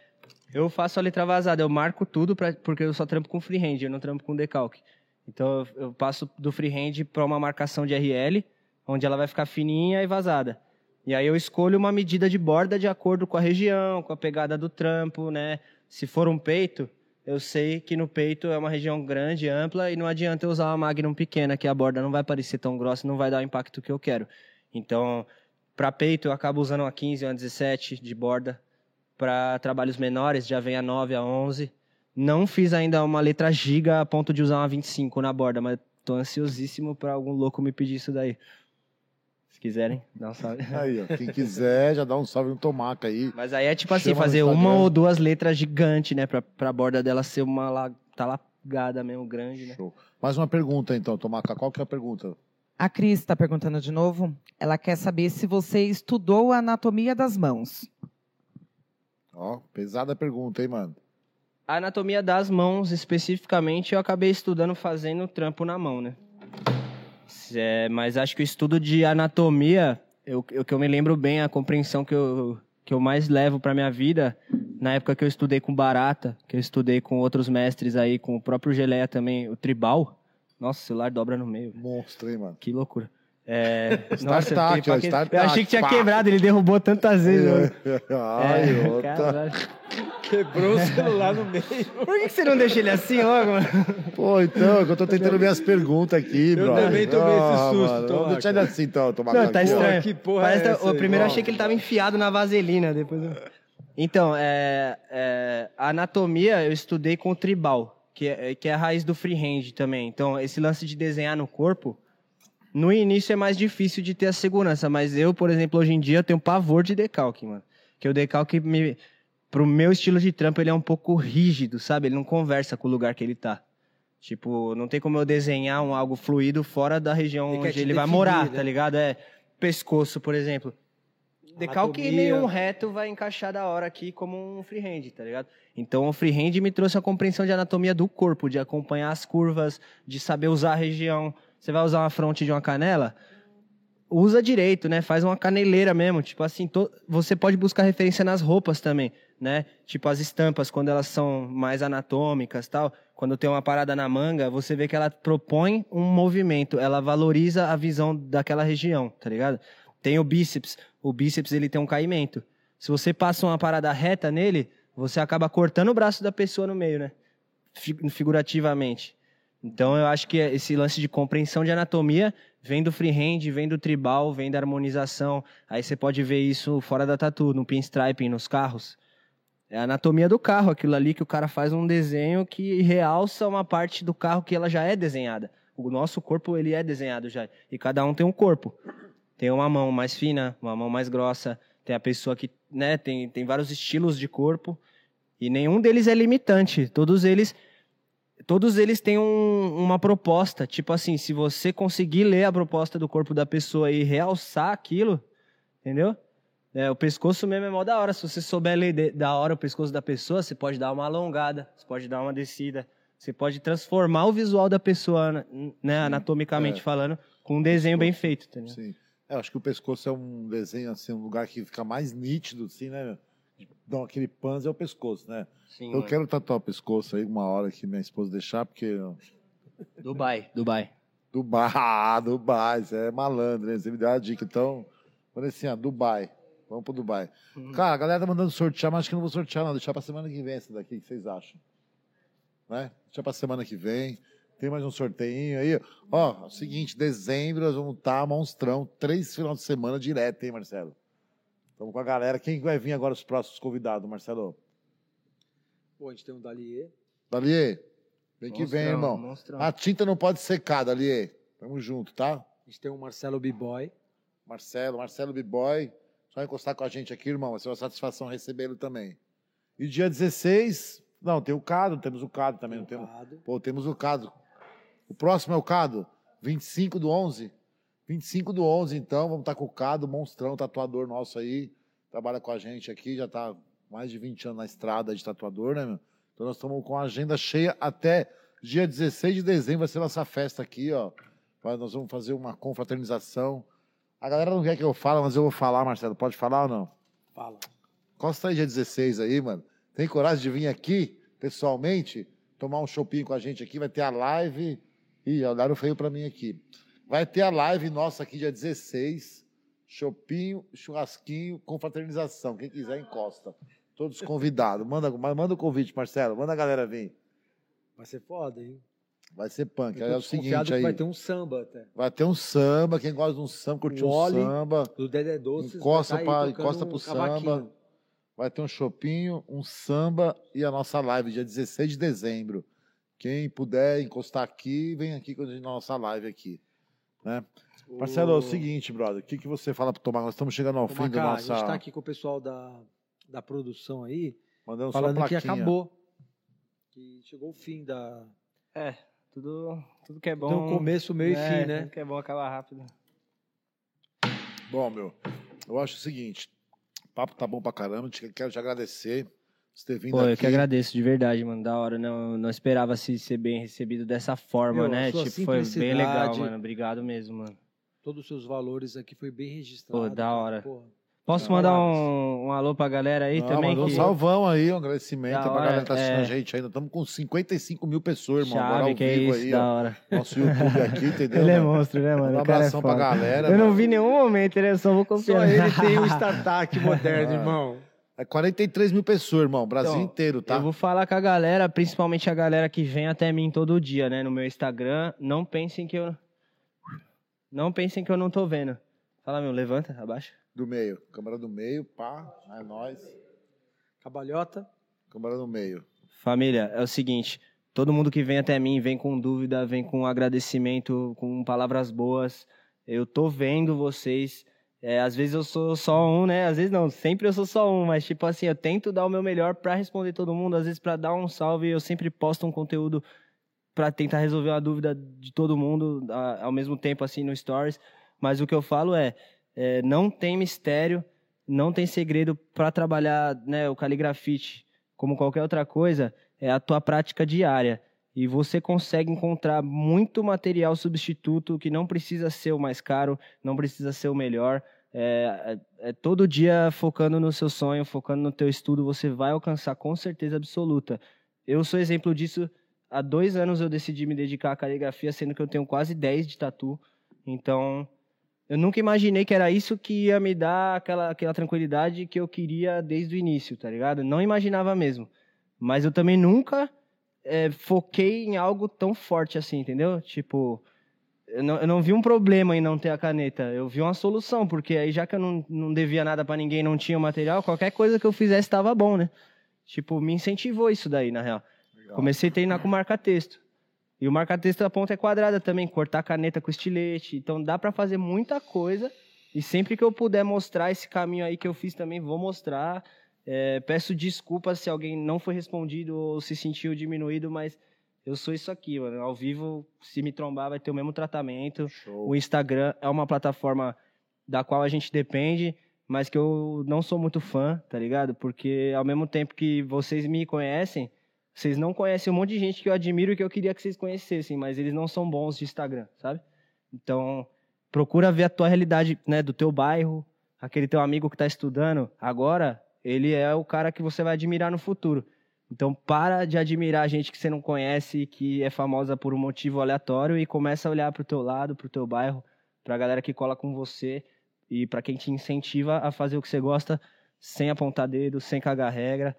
Eu faço a letra vazada, eu marco tudo pra, porque eu só trampo com freehand, eu não trampo com decalque. Então eu, eu passo do freehand para uma marcação de RL, onde ela vai ficar fininha e vazada. E aí eu escolho uma medida de borda de acordo com a região, com a pegada do trampo, né? Se for um peito, eu sei que no peito é uma região grande, ampla, e não adianta eu usar uma Magnum pequena, que a borda não vai parecer tão grossa, não vai dar o impacto que eu quero. Então, para peito, eu acabo usando uma 15 ou uma 17 de borda. Para trabalhos menores, já vem a 9, a 11. Não fiz ainda uma letra giga a ponto de usar uma 25 na borda, mas tô ansiosíssimo para algum louco me pedir isso daí. Se quiserem, dá um salve. <laughs> Aí, ó. Quem quiser, já dá um salve no Tomaca aí. Mas aí é tipo assim, fazer uma ou duas letras gigantes, né? Pra, pra borda dela ser uma la- talagada mesmo, grande, né? Show. Mais uma pergunta, então, Tomaca. Qual que é a pergunta? A Cris está perguntando de novo. Ela quer saber se você estudou a anatomia das mãos. Ó, pesada pergunta, hein, mano? A anatomia das mãos, especificamente, eu acabei estudando fazendo trampo na mão, né? É, mas acho que o estudo de anatomia, eu, eu, que eu me lembro bem, a compreensão que eu, que eu mais levo para minha vida, na época que eu estudei com Barata, que eu estudei com outros mestres aí, com o próprio Geleia também, o Tribal. Nossa, o celular dobra no meio. Monstro, hein, mano? Que loucura. É, <laughs> Start eu tac, fiquei ó, pra que- start Eu achei que tinha pá. quebrado, ele derrubou tantas vezes. mano. Ai, É, outra. caralho. Quebrou o celular no meio. Por que você não deixa ele assim logo, mano? Pô, então, é que eu tô tentando ver as perguntas aqui, Eu brother. também tomei esse Ah, susto, mano. Vamos deixar ele assim, então, Tomaca. Não, tá estranho. Que porra Parece é que- essa o aí, primeiro eu achei que ele tava enfiado na vaselina. Depois eu- Então, é, é, a anatomia eu estudei com o tribal, que é, que é a raiz do freehand também. Então, esse lance de desenhar no corpo, no início é mais difícil de ter a segurança, mas eu, por exemplo, hoje em dia eu tenho pavor de decalque, mano. Que o decalque, me, pro meu estilo de trampo, ele é um pouco rígido, sabe? Ele não conversa com o lugar que ele tá. Tipo, não tem como eu desenhar um algo fluido fora da região Ele onde ele vai definir, morar, né? tá ligado? É pescoço, por exemplo. Decalque Anatomia. nenhum reto vai encaixar da hora aqui como um freehand, tá ligado? Então o freehand me trouxe a compreensão de anatomia do corpo, de acompanhar as curvas, de saber usar a região. Você vai usar uma fronte de uma canela? Usa direito, né? Faz uma caneleira mesmo. Tipo assim, to- você pode buscar referência nas roupas também, né? Tipo as estampas, quando elas são mais anatômicas tal. Quando tem uma parada na manga, você vê que ela propõe um movimento, ela valoriza a visão daquela região, tá ligado? Tem o bíceps. O bíceps ele tem um caimento. Se você passa uma parada reta nele, você acaba cortando o braço da pessoa no meio, né? Fi- Figurativamente. Então eu acho que esse lance de compreensão de anatomia vem do freehand, vem do tribal, vem da harmonização. Aí você pode ver isso fora da tatu, no pinstriping, nos carros. É a anatomia do carro, aquilo ali que o cara faz um desenho que realça uma parte do carro que ela já é desenhada. O nosso corpo, ele é desenhado já. E cada um tem um corpo. Tem uma mão mais fina, uma mão mais grossa. Tem a pessoa que, né, tem, tem vários estilos de corpo. E nenhum deles é limitante. Todos eles todos eles têm um- uma proposta. Tipo assim, se você conseguir ler a proposta do corpo da pessoa e realçar aquilo, entendeu? É, o pescoço mesmo é mó da hora. Se você souber ler de- da hora o pescoço da pessoa, você pode dar uma alongada, você pode dar uma descida, você pode transformar o visual da pessoa, né, anatomicamente é. falando, com um desenho bem feito, entendeu? Sim. É, eu acho que o pescoço é um desenho, assim, um lugar que fica mais nítido, assim, né? Dá aquele pans é o pescoço, né? Sim, Eu mano. quero tatuar o pescoço aí uma hora que minha esposa deixar, porque. Dubai, Dubai. Dubai, <laughs> ah, Dubai, você é malandro, hein? Você me deu a dica, então. Falei assim, ah, Dubai. Vamos pro Dubai. Cara, a galera tá mandando sortear, mas acho que não vou sortear, não. Deixar pra semana que vem essa daqui, o que vocês acham? Né? Deixar pra semana que vem. Tem mais um sorteio aí. Ó, é o seguinte, dezembro nós vamos estar monstrão, três final de semana direto, hein, Marcelo? Estamos com a galera. Quem vai vir agora os próximos convidados, Marcelo? Pô, a gente tem um Dalier. Daliê, vem que vem, irmão. monstrão. A tinta não pode secar, Daliê. Tamo junto, tá? A gente tem um Marcelo B-Boy. Marcelo, Marcelo B-Boy. Só encostar com a gente aqui, irmão. Vai ser uma satisfação recebê-lo também. E dia 16, não, tem o Cado, temos o Cado também, não temos? Pô, temos o Cado. O próximo é o Cado, 25 do 11. 25 do 11, então, vamos estar com o Cado, monstrão, tatuador nosso aí. Trabalha com a gente aqui, já está mais de 20 anos na estrada de tatuador, né, meu? Então nós estamos com a agenda cheia até dia 16 de dezembro, vai ser nossa festa aqui, ó. Nós vamos fazer uma confraternização. A galera não quer que eu fale, mas eu vou falar, Marcelo. Pode falar ou não? Fala. Costa aí dia 16 aí, mano. Tem coragem de vir aqui, pessoalmente, tomar um chopinho com a gente aqui? Vai ter a live. Ih, olharam feio para mim aqui. Vai ter a live nossa aqui, dia 16. Chopinho, churrasquinho, confraternização. Quem quiser, encosta. Todos convidados. Manda, manda o convite, Marcelo. Manda a galera vir. Vai ser foda, hein? Vai ser punk. É o seguinte aí. vai ter um samba até. Vai ter um samba. Quem gosta de um samba, curtiu O um Oli samba. Do Dedé Doces. Encosta tá pra- encosta um pro cavaquinho. samba. Vai ter um chopinho, um samba e a nossa live, dia 16 de dezembro. Quem puder encostar aqui, vem aqui com a gente na nossa live aqui. Né? Marcelo, é o seguinte, brother. O que, que você fala para tomar? Nós estamos chegando ao Ô, fim Macá, da A nossa. gente tá aqui com o pessoal da, da produção aí, Mandando falando que acabou. Que chegou o fim da. É, tudo, tudo que é bom. Tem um começo, meio é, e fim, né? Tudo que é bom acaba rápido. Bom, meu, eu acho o seguinte. O papo tá bom pra caramba. Quero te agradecer você ter vindo Pô, eu aqui. que agradeço, de verdade, mano. Da hora. Não, não esperava se ser bem recebido dessa forma, Meu, né? Tipo, foi bem legal, mano. Obrigado mesmo, mano. Todos os seus valores aqui foi bem registrado. Pô, da hora. porra. Posso Não, mandar um, um alô pra galera aí Não, também? mandou um que- salvão aí, um agradecimento Da pra hora, galera que tá assistindo é. a gente ainda. Estamos com 55 mil pessoas, irmão. Agora Chave, ao que é vivo isso, aí, da ó. hora. Nosso YouTube aqui, <laughs> entendeu? Ele é mano? monstro, né, mano? Um é abração pra foda. galera. Eu não mano. vi nenhum momento, né? Eu só vou Só confiar. ele tem um <laughs> startup moderno, Ah. irmão. É 43 mil pessoas, irmão. Brasil Então, inteiro, tá? Eu vou falar com a galera, principalmente a galera que vem até mim todo dia, né? No meu Instagram. Não pensem que eu. Não pensem que eu não tô vendo. Fala, meu, levanta, abaixa. Do meio. Câmara do meio, pá. É nóis. Cabalhota. Câmara do meio. Família, é o seguinte: todo mundo que vem até mim vem com dúvida, vem com agradecimento, com palavras boas. Eu tô vendo vocês. É, às vezes eu sou só um, né? Às vezes não, sempre eu sou só um, mas tipo assim, eu tento dar o meu melhor pra responder todo mundo, às vezes pra dar um salve, eu sempre posto um conteúdo pra tentar resolver uma dúvida de todo mundo a- ao mesmo tempo assim no stories, mas o que eu falo é, é, não tem mistério, não tem segredo pra trabalhar, né, o caligrafite, como qualquer outra coisa, é a tua prática diária. E você consegue encontrar muito material substituto que não precisa ser o mais caro, não precisa ser o melhor. É, é- é todo dia focando no seu sonho, focando no teu estudo, você vai alcançar com certeza absoluta. Eu sou exemplo disso. Há dois anos eu decidi me dedicar à caligrafia, sendo que eu tenho quase 10 de tatu. Então, eu nunca imaginei que era isso que ia me dar aquela, aquela tranquilidade que eu queria desde o início, tá ligado? Não imaginava mesmo. Mas eu também nunca é, foquei em algo tão forte assim, entendeu? Tipo, eu não, eu não vi um problema em não ter a caneta. Eu vi uma solução, porque aí já que eu não, não devia nada pra ninguém, não tinha o material, qualquer coisa que eu fizesse estava bom, né? Tipo, me incentivou isso daí, na real. Legal. Comecei a treinar com marca-texto. E o marca-texto da ponta é quadrada também, cortar caneta com estilete. Então dá pra fazer muita coisa. E sempre que eu puder mostrar esse caminho aí que eu fiz também, vou mostrar. É, peço desculpas se alguém não foi respondido ou se sentiu diminuído, mas eu sou isso aqui, mano. Ao vivo, se me trombar, vai ter o mesmo tratamento. Show. O Instagram é uma plataforma da qual a gente depende, mas que eu não sou muito fã, tá ligado? Porque ao mesmo tempo que vocês me conhecem, vocês não conhecem um monte de gente que eu admiro e que eu queria que vocês conhecessem, mas eles não são bons de Instagram, sabe? Então, procura ver a tua realidade, né, do teu bairro, aquele teu amigo que tá estudando agora, ele é o cara que você vai admirar no futuro. Então, para de admirar gente que você não conhece, que é famosa por um motivo aleatório e começa a olhar pro teu lado, pro teu bairro, pra galera que cola com você e pra quem te incentiva a fazer o que você gosta sem apontar dedo, sem cagar regra,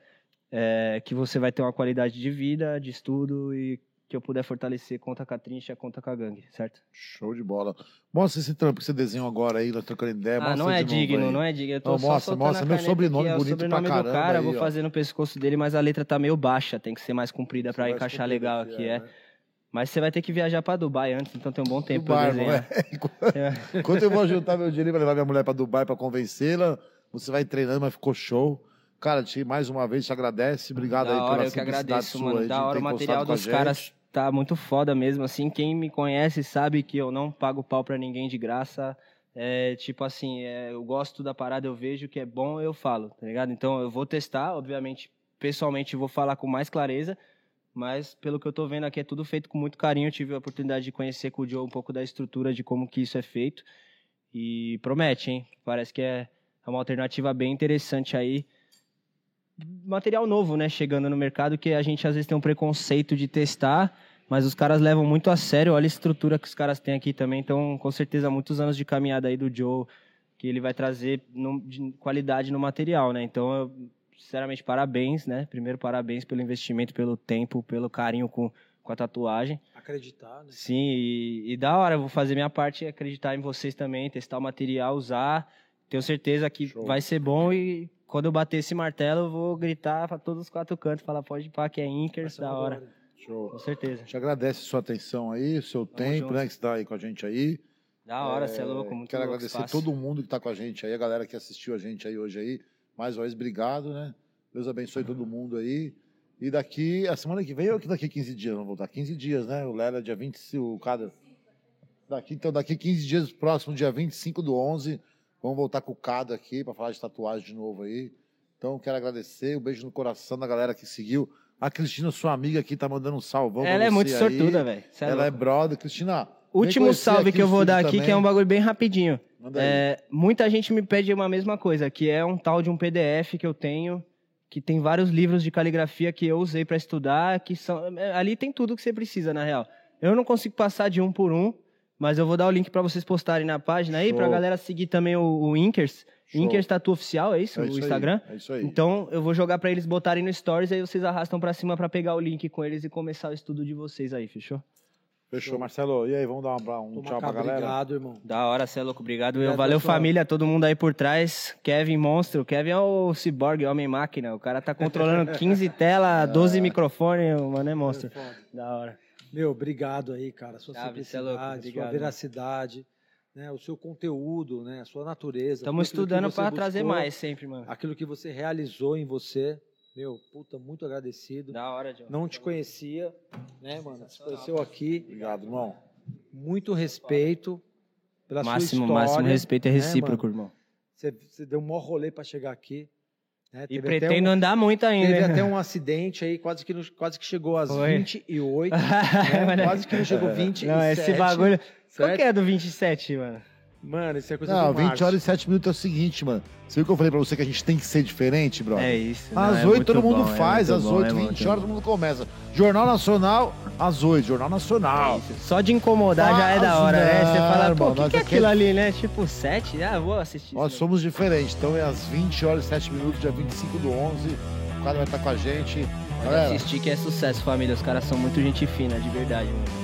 é, que você vai ter uma qualidade de vida, de estudo e que eu puder fortalecer conta com a trincha, conta com a gangue, certo? Show de bola. Mostra esse trampo que você desenhou agora aí, nós trocando ideia. ah, não é digno, não é digno. Eu tô Não, só mostra, mostra. Meu sobrenome aqui, é o bonito pra sobrenome caramba do cara, aí, vou ó. fazer no pescoço dele, mas a letra tá meio baixa, tem que ser mais comprida vai encaixar legal aqui, aqui, é. né? Mas você vai ter que viajar pra Dubai antes, então tem um bom tempo irmão, desenhar. é. Enquanto <laughs> <laughs> eu vou juntar meu dinheiro pra levar minha mulher pra Dubai pra convencê-la, você vai treinando, mas ficou show. Cara, te, mais uma vez te agradece. Obrigado da aí hora, pela eu que agradeço, sua mano. aí Da hora, o material dos caras tá muito foda mesmo, assim. Quem me conhece sabe que eu não pago pau pra ninguém de graça. É, tipo assim, é, eu gosto da parada, eu vejo que é bom, eu falo, tá ligado? Então eu vou testar, obviamente, pessoalmente vou falar com mais clareza, mas pelo que eu tô vendo aqui é tudo feito com muito carinho. Eu tive a oportunidade de conhecer com o Joe um pouco da estrutura de como que isso é feito e promete, hein? Parece que é uma alternativa bem interessante aí material novo, né, chegando no mercado, que a gente às vezes tem um preconceito de testar, mas os caras levam muito a sério, olha a estrutura que os caras têm aqui também, então com certeza muitos anos de caminhada aí do Joe, que ele vai trazer no, de qualidade no material, né, então eu, sinceramente, parabéns, né, primeiro parabéns pelo investimento, pelo tempo, pelo carinho com, com a tatuagem. Acreditar, né? Sim, e, e da hora, eu vou fazer minha parte, acreditar em vocês também, testar o material, usar, tenho certeza que Show. vai ser bom e quando eu bater esse martelo, eu vou gritar para todos os quatro cantos, falar, pode ir pá, que é Inkers, da hora. glória. Show. Com certeza. Te agradece a sua atenção aí, o seu tempo, junto. né, que você tá aí com a gente aí. Da hora, você é louco, muito Quero louco agradecer espaço. todo mundo que tá com a gente aí, a galera que assistiu a gente aí hoje aí. Mais uma vez, obrigado, né? Deus abençoe todo mundo aí. E daqui, a semana que vem ou que daqui 15 dias? Vamos voltar 15 dias, né? O Lela, dia 20, o cada. Daqui, então, daqui 15 dias, próximo dia 25 do 11, vamos voltar com o Cado aqui para falar de tatuagem de novo aí. Então, quero agradecer, um beijo no coração da galera que seguiu. A Cristina, sua amiga aqui, tá mandando um salvão Ela é muito sortuda, velho. É Ela é brother. Cristina, Último salve que eu vou dar aqui, que é também. um bagulho bem rapidinho. Manda aí. É, muita gente me pede uma mesma coisa, que é um tal de um PDF que eu tenho, que tem vários livros de caligrafia que eu usei para estudar, que são é, ali tem tudo que você precisa na real. Eu não consigo passar de um por um, mas eu vou dar o link para vocês postarem na página aí, Show. pra galera seguir também o, o Inkers. Show. Inkers Tatu Oficial, é isso? É o isso aí, Instagram? é isso aí. Então eu vou jogar para eles botarem no Stories, aí vocês arrastam para cima para pegar o link com eles e começar o estudo de vocês aí, fechou? Fechou, Marcelo. E aí, vamos dar um, um Toma tchau cá, pra galera? Obrigado, irmão. Da hora, cê é louco. Obrigado. Obrigado, Valeu, pessoal. família, todo mundo aí por trás. Kevin Monstro. Kevin é o cyborg, homem-máquina. O cara tá controlando <laughs> 15 telas, 12 microfones. O mano é monstro. É. Da hora. Meu, obrigado aí, cara. Sua Chave, cê é simplicidade, sua obrigado. veracidade, né? o seu conteúdo, né? a sua natureza. Estamos estudando para trazer mais sempre, mano. Aquilo que você realizou em você. Meu, puta, muito agradecido. Da hora, John. Não te conhecia, né, mano? Te conheceu aqui. Obrigado, irmão. Muito respeito pela Máximo, sua história. máximo respeito é né, recíproco, mano? irmão. Você, você deu um maior rolê pra chegar aqui. Né? E pretendo um- andar muito ainda. Teve até um acidente aí, quase que, quase que chegou às Foi. 28. É, <laughs> né? Quase que não chegou 27. Não, esse bagulho. Qual certo? que é do 27, mano? Mano, isso é coisa Não, do 20 Márcio. horas e 7 minutos é o seguinte, mano. Você viu que eu falei pra você que a gente tem que ser diferente, brother? É isso. não, Às é 8 muito todo mundo bom, é faz, muito às bom, 8, é 20 muito horas todo mundo começa. Jornal Nacional, às 8, Jornal Nacional. Isso. Só de incomodar já é da hora, né? Você Não, fala, pô, o que, que é aqui- aquilo ali, né? Tipo, 7? Ah, vou assistir. Nós somos diferentes, então é às 20 horas e 7 minutos, dia 25 do 11. O cara vai estar com a gente. Pode assistir que é sucesso, família. Os caras são muito gente fina, de verdade, mano.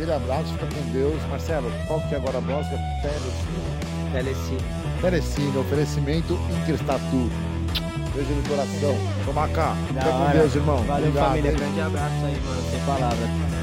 Aquele abraço, fica com Deus. Marcelo, qual que é agora a música? Telecine. Telecine. Telecine, oferecimento Interstatu. Beijo no coração. Toma cá. Fica com. Deus, irmão. Valeu, Obrigado, família. hein? Grande abraço aí, mano. Sem palavras.